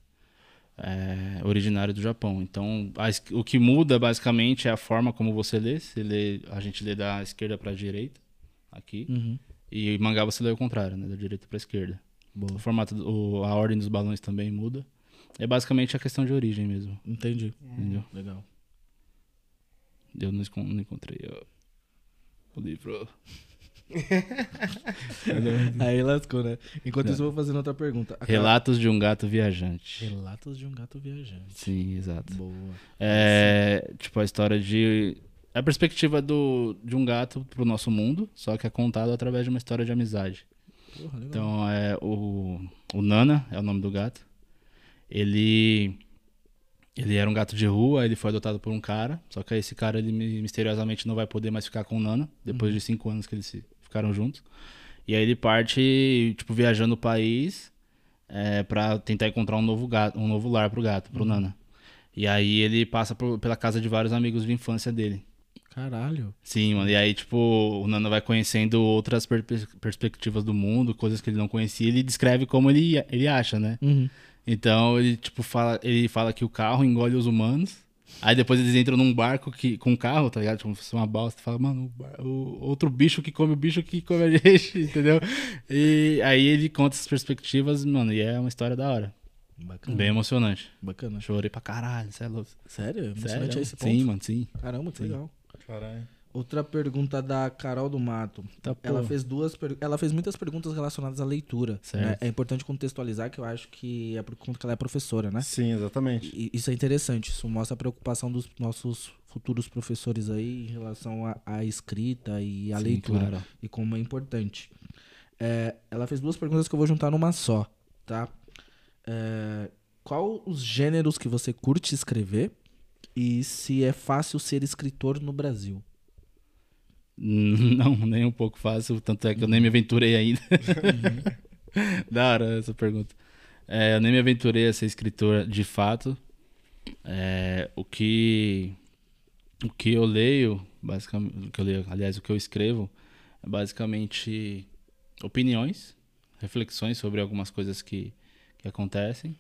É originário do Japão. Então, a o que muda, basicamente, é a forma como você lê. Você lê a gente lê da esquerda pra direita, aqui. Uhum. E mangá você lê o contrário, né? Da direita pra esquerda. O Boa. formato, do- o- a ordem dos balões também muda. É basicamente a questão de origem mesmo, Entendi. entendeu? Legal. Eu não, não encontrei ó, o livro. (laughs) Aí lascou, né? Enquanto Não. isso, eu vou fazendo outra pergunta. A Relatos de um gato viajante. Relatos de um gato viajante. Sim, exato. Boa. É tipo a história de. É a perspectiva do, de um gato pro nosso mundo, só que é contado através de uma história de amizade. Porra. Então é o, o Nana, é o nome do gato. Ele ele era um gato de rua, ele foi adotado por um cara, só que esse cara ele mi- misteriosamente não vai poder mais ficar com o Nana depois de cinco anos que eles se- ficaram juntos. E aí ele parte tipo viajando o país é, para tentar encontrar um novo gato, um novo lar pro gato, pro Nana. E aí ele passa por- pela casa de vários amigos de infância dele. Caralho. Sim, mano. E aí, tipo, o Nana vai conhecendo outras per- perspectivas do mundo, coisas que ele não conhecia. Ele descreve como ele, ele acha, né? Uhum. Então, ele, tipo, fala, ele fala que o carro engole os humanos. Aí depois eles entram num barco que, com um carro, tá ligado? Como se fosse uma balsa. Fala, mano, o, outro bicho que come o bicho que come a (laughs) gente, entendeu? E aí ele conta essas perspectivas, mano, e é uma história da hora. Bacana. Bem emocionante. Bacana. Chorei pra caralho, é louco. Sério? Emocionante Sério? a esse ponto? Sim, mano, sim. Caramba, que legal. Caralho. Outra pergunta da Carol do Mato. Tá, ela fez duas ela fez muitas perguntas relacionadas à leitura. Né? É importante contextualizar que eu acho que é por conta que ela é professora, né? Sim, exatamente. E isso é interessante. Isso mostra a preocupação dos nossos futuros professores aí em relação à, à escrita e à Sim, leitura. claro. E como é importante. É, ela fez duas perguntas que eu vou juntar numa só, tá? É, qual os gêneros que você curte escrever e se é fácil ser escritor no Brasil? (laughs) Não, nem um pouco fácil, tanto é que eu nem me aventurei ainda. (laughs) da hora essa pergunta. É, eu nem me aventurei a ser escritor de fato. É, o que o que eu leio, basicamente, o que eu leio, aliás, o que eu escrevo é basicamente opiniões, reflexões sobre algumas coisas que, que acontecem,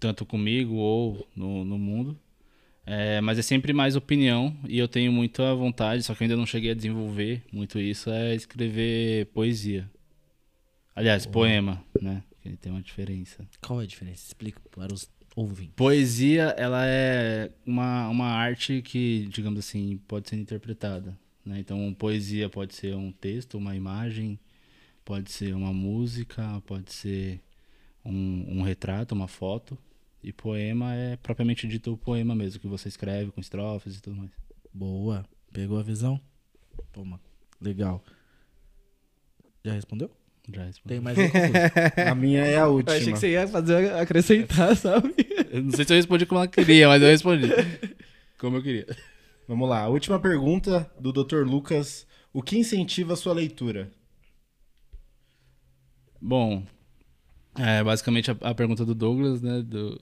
tanto comigo ou no, no mundo. É, mas é sempre mais opinião e eu tenho muita vontade, só que eu ainda não cheguei a desenvolver muito isso, é escrever poesia. Aliás, poema, né? Que tem uma diferença. Qual é a diferença? Explica para os ouvintes. Poesia, ela é uma, uma arte que, digamos assim, pode ser interpretada. Né? Então, poesia pode ser um texto, uma imagem, pode ser uma música, pode ser um, um retrato, uma foto. E poema é propriamente dito o poema mesmo, que você escreve com estrofes e tudo mais. Boa. Pegou a visão? Toma. Legal. Já respondeu? Já respondi. Tem mais uma. (laughs) A minha é a Eu última. achei que você ia fazer acrescentar, (laughs) sabe? Eu não sei se eu respondi como ela queria, mas eu respondi. Como eu queria. Vamos lá. A última pergunta do Dr. Lucas. O que incentiva a sua leitura? Bom, é basicamente a, a pergunta do Douglas, né? Do,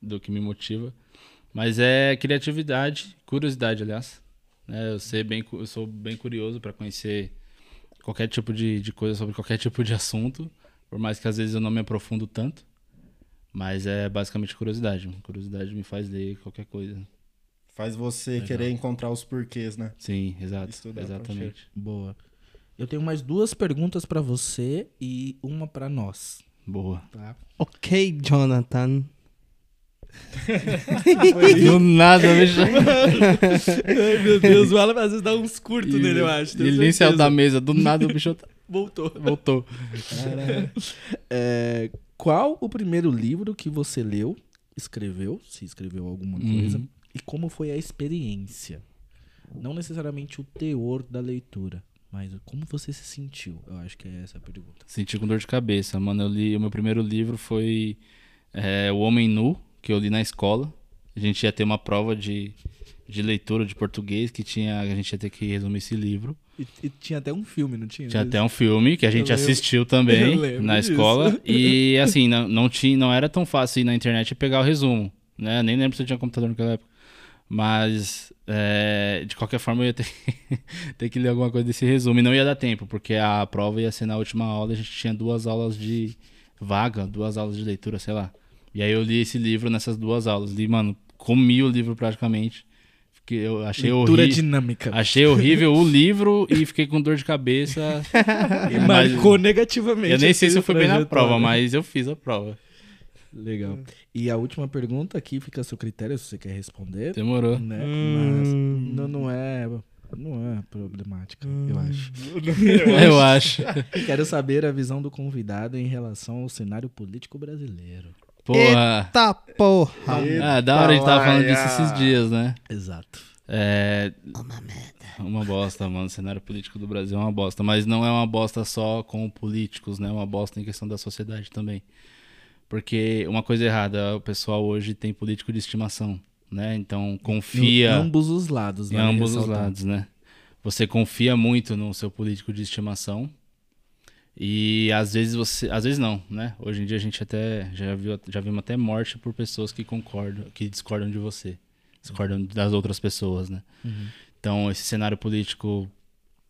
do que me motiva. Mas é criatividade, curiosidade, aliás. né, eu, sei bem, eu sou bem curioso para conhecer qualquer tipo de, de coisa sobre qualquer tipo de assunto. Por mais que às vezes eu não me aprofundo tanto. Mas é basicamente curiosidade. Curiosidade me faz ler qualquer coisa. Faz você querer encontrar os porquês, né? Sim, exato. Estudar exatamente. Boa. Eu tenho mais duas perguntas pra você e uma pra nós, Boa. tá? Ok, Jonathan. (laughs) Do nada, bicho. Ai, meu Deus, o Alan às vezes dá uns curtos E nele, eu acho. Ele nem saiu da mesa. Do nada o bicho tá- Voltou. voltou. (laughs) É, qual o primeiro livro que você leu, escreveu, se escreveu alguma Uhum. coisa, E como foi a experiência? Não necessariamente o teor da leitura, mas como você se sentiu? Eu acho que é essa a pergunta. Senti com dor de cabeça, mano. Eu li, o meu primeiro livro foi é, O Homem Nu, que eu li na escola. A gente ia ter uma prova de, de leitura de português que tinha, a gente ia ter que resumir esse livro. E, e tinha até um filme, não tinha? Tinha até um filme que a gente Eu lembro- assistiu também lembro na disso. escola. (laughs) E assim, não, não, tinha, não era tão fácil ir na internet e pegar o resumo. Né? Nem lembro se eu tinha computador naquela época. Mas, é, de qualquer forma, eu ia ter, (laughs) ter que ler alguma coisa desse resumo. E não ia dar tempo, porque a prova ia ser na última aula. A gente tinha duas aulas de vaga, duas aulas de leitura, sei lá. E aí eu li esse livro nessas duas aulas. Li, mano, comi o livro praticamente. Fiquei, eu achei Leitura horrível. dinâmica. Achei horrível o livro e fiquei com dor de cabeça. (laughs) E marcou negativamente. Eu nem sei se eu fui bem na prova, mas eu fiz a prova. Legal. E a última pergunta aqui fica a seu critério, se você quer responder. Demorou. Né? Hum. Mas não, não é. Não é problemática, eu acho. (laughs) Eu acho. (laughs) Quero saber a visão do convidado em relação ao cenário político brasileiro. Porra. Tá porra. Ah, da hora a gente tava falando disso Eita, esses dias, né? Exato. É. Uma merda. Uma bosta, mano. O cenário político do Brasil é uma bosta. Mas não é uma bosta só com políticos, né? É uma bosta em questão da sociedade também. Porque uma coisa errada, o pessoal hoje tem político de estimação, né? Então confia. Em ambos os lados, Em vale ambos os lados, né? Você confia muito no seu político de estimação. E às vezes você. Às vezes não, né? Hoje em dia a gente até. Já, viu, já vimos até morte por pessoas que concordam, que discordam de você. Discordam das outras pessoas, né? Uhum. Então, esse cenário político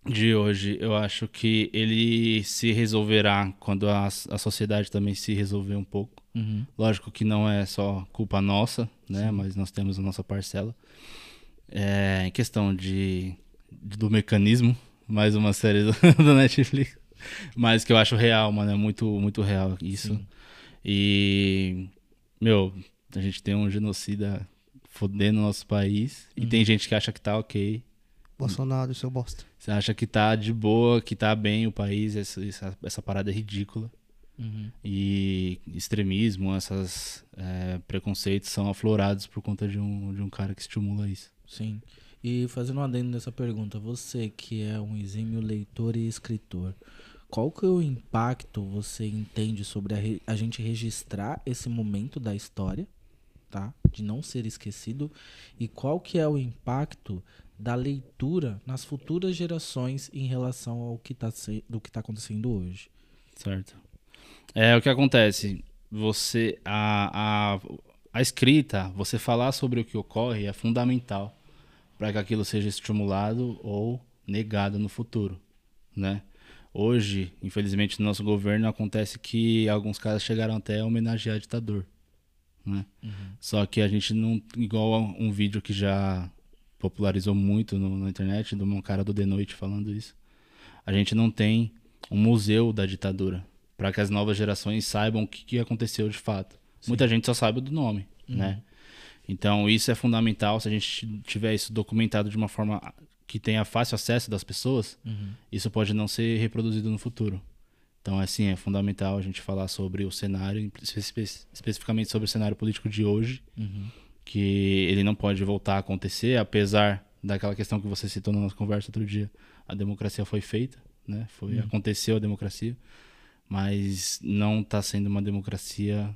de hoje, eu acho que ele se resolverá quando a, a sociedade também se resolver um pouco. Uhum. Lógico que não é só culpa nossa, né? Mas nós temos a nossa parcela. É, em questão de, do mecanismo, mais uma série do, (laughs) do Netflix. Mas que eu acho real, mano. É muito, muito real isso. Sim. E, meu, a gente tem um genocida fodendo o nosso país. E tem gente que acha que tá ok. Bolsonaro, seu bosta. Você acha que tá de boa, que tá bem o país. Essa, essa, essa parada é ridícula Uhum. e extremismo, esses preconceitos são aflorados por conta de um, de um cara que estimula isso. Sim. E fazendo um adendo nessa pergunta, você que é um exímio leitor e escritor, qual que é o impacto você entende sobre a, re- a gente registrar esse momento da história, tá? De não ser esquecido, e qual que é o impacto da leitura nas futuras gerações em relação ao que tá, se- do que está acontecendo hoje? Certo. É o que acontece. Você. A, a, a escrita, você falar sobre o que ocorre é fundamental para que aquilo seja estimulado ou negado no futuro, né? Hoje, infelizmente, no nosso governo acontece que alguns caras chegaram até a homenagear ditador, né? Só que a gente não, igual a um vídeo que já popularizou muito no- na internet, de um cara do The Noite falando isso, a gente não tem um museu da ditadura para que as novas gerações saibam o que, que aconteceu de fato. Muita gente só sabe do nome, né? Então isso é fundamental. Se a gente tiver isso documentado de uma forma que tenha fácil acesso das pessoas, isso pode não ser reproduzido no futuro. Então, assim, é fundamental a gente falar sobre o cenário, espe- especificamente sobre o cenário político de hoje, que ele não pode voltar a acontecer, apesar daquela questão que você citou na nossa conversa outro dia. A democracia foi feita, né? Foi, Aconteceu a democracia, mas não está sendo uma democracia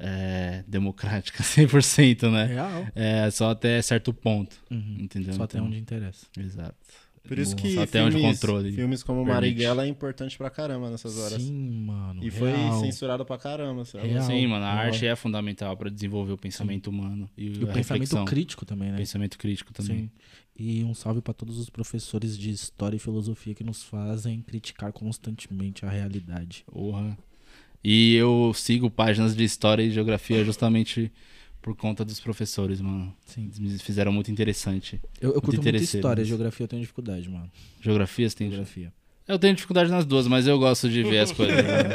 é, democrática (laughs) 100%, né? Real. É só até certo ponto, Uhum. entendeu? Só até Então, onde interessa. Exato. Por isso Bom, que até onde filmes, controle filmes como permite. Marighella é importante pra caramba nessas horas. Sim, mano. E foi real. censurado pra caramba, sabe? Real. Sim, mano, a real. arte é fundamental para desenvolver o pensamento humano e, E o pensamento reflexão. crítico também, né? Pensamento crítico também. Sim. E um salve pra todos os professores de história e filosofia que nos fazem criticar constantemente a realidade. Porra. E eu sigo páginas de história e geografia justamente por conta dos professores, mano. Sim. Eles me fizeram muito interessante. Eu, eu curto muito história, nisso. geografia eu tenho dificuldade, mano. Geografia, você tem Geografia. Eu tenho dificuldade nas duas, mas eu gosto de ver as coisas. mano.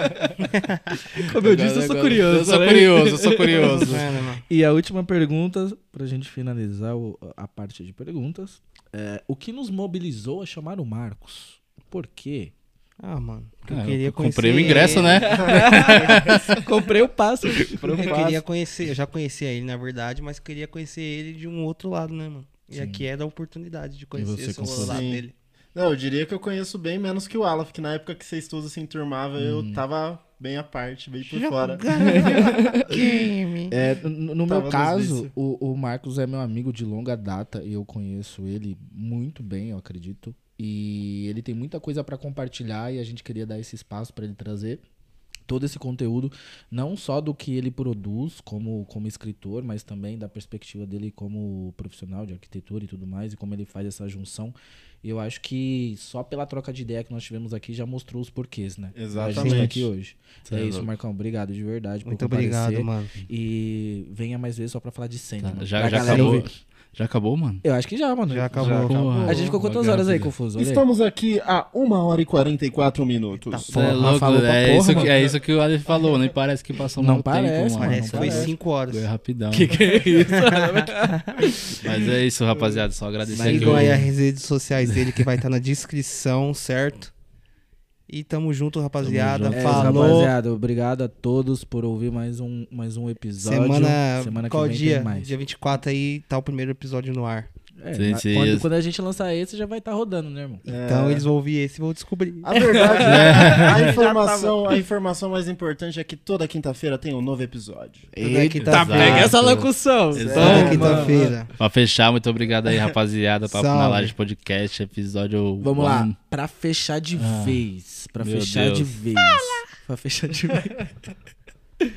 (laughs) Como eu disse, eu sou curioso. Eu sou né? curioso, eu sou (laughs) curioso. E a última pergunta, pra gente finalizar o- a parte de perguntas. É, o que nos mobilizou a chamar o Marcos? Por quê? Ah, mano. Eu Ah, eu queria conhecer. comprei o ingresso, né? (laughs) Comprei o passo. Eu queria conhecer, eu já conhecia ele, na verdade, mas queria conhecer ele de um outro lado, né, mano? E aqui é da oportunidade de conhecer esse outro lado Sim. dele. Não, eu diria que eu conheço bem menos que o Alaf, que na época que vocês todos se enturmavam, eu tava bem à parte, bem por fora. (laughs) Game. É, no no meu caso, o, o Marcos é meu amigo de longa data e eu conheço ele muito bem, eu acredito. E ele tem muita coisa pra compartilhar e a gente queria dar esse espaço pra ele trazer todo esse conteúdo, não só do que ele produz como, como escritor, mas também da perspectiva dele como profissional de arquitetura e tudo mais, e como ele faz essa junção. E eu acho que só pela troca de ideia que nós tivemos aqui já mostrou os porquês, né? A gente tá Exatamente. aqui hoje. Cê é é isso. Marcão. Obrigado de verdade por Muito comparecer. obrigado, mano. E venha mais vezes só pra falar de. Já, Pra já galera acabou. Já acabou, mano? Eu acho que já, mano. Já acabou. acabou. A gente ficou quantas horas aí, Confuso? Olha aí. Estamos aqui a 1 hora e 44 minutos. Tá Cê Porra, é louco, falou é, porra, isso que, é isso que o Alex falou, nem parece que passou Não muito parece, tempo, mano. Parece que foi parece. 5 horas. Foi rapidão. Que que é isso? (laughs) Mas é isso, rapaziada. Só agradecer. Sigam aí as redes sociais dele que vai estar na descrição, certo? E tamo junto, rapaziada. junto. É Falou. rapaziada. Obrigado a todos por ouvir mais um, mais um episódio. Semana, Semana que qual vem dia? tem mais. Dia 24 aí tá o primeiro episódio no ar. É, Sim, sim, quando, quando a gente lançar esse, já vai estar rodando, né, irmão? Então eles vão ouvir esse e vão descobrir. A verdade (laughs) é, a informação, a informação mais importante é que toda quinta-feira tem um novo episódio. Toda quinta-feira. pega essa locução. Toda Exato. quinta-feira. Pra fechar, muito obrigado aí, rapaziada. Papo na. Laje Podcast, episódio. Vamos lá, pra fechar de Ah, vez. Pra meu fechar de Deus. vez. Pra fechar de vez. (laughs)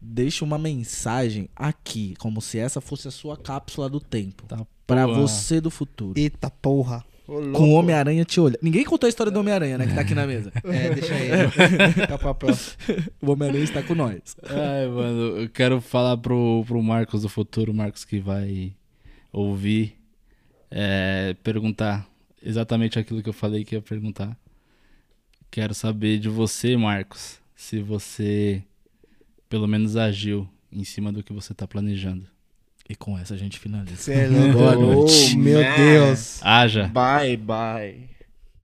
Deixa uma mensagem aqui, como se essa fosse a sua cápsula do tempo. Tá, Pra porra. você do futuro. Eita porra. Com o Homem-Aranha te olha. Ninguém contou a história do Homem-Aranha, né? Que tá aqui na mesa. É, deixa aí. (laughs) Fica pra próxima. O Homem-Aranha está com nós. Ai, mano, eu quero falar pro, pro Marcos do futuro, Marcos que vai ouvir, é, perguntar exatamente aquilo que eu falei que ia perguntar. Quero saber de você, Marcos, se você pelo menos agiu em cima do que você tá planejando. E com essa a gente finaliza. Cê é louco. Boa noite. Meu man. Deus. Haja! Bye, bye.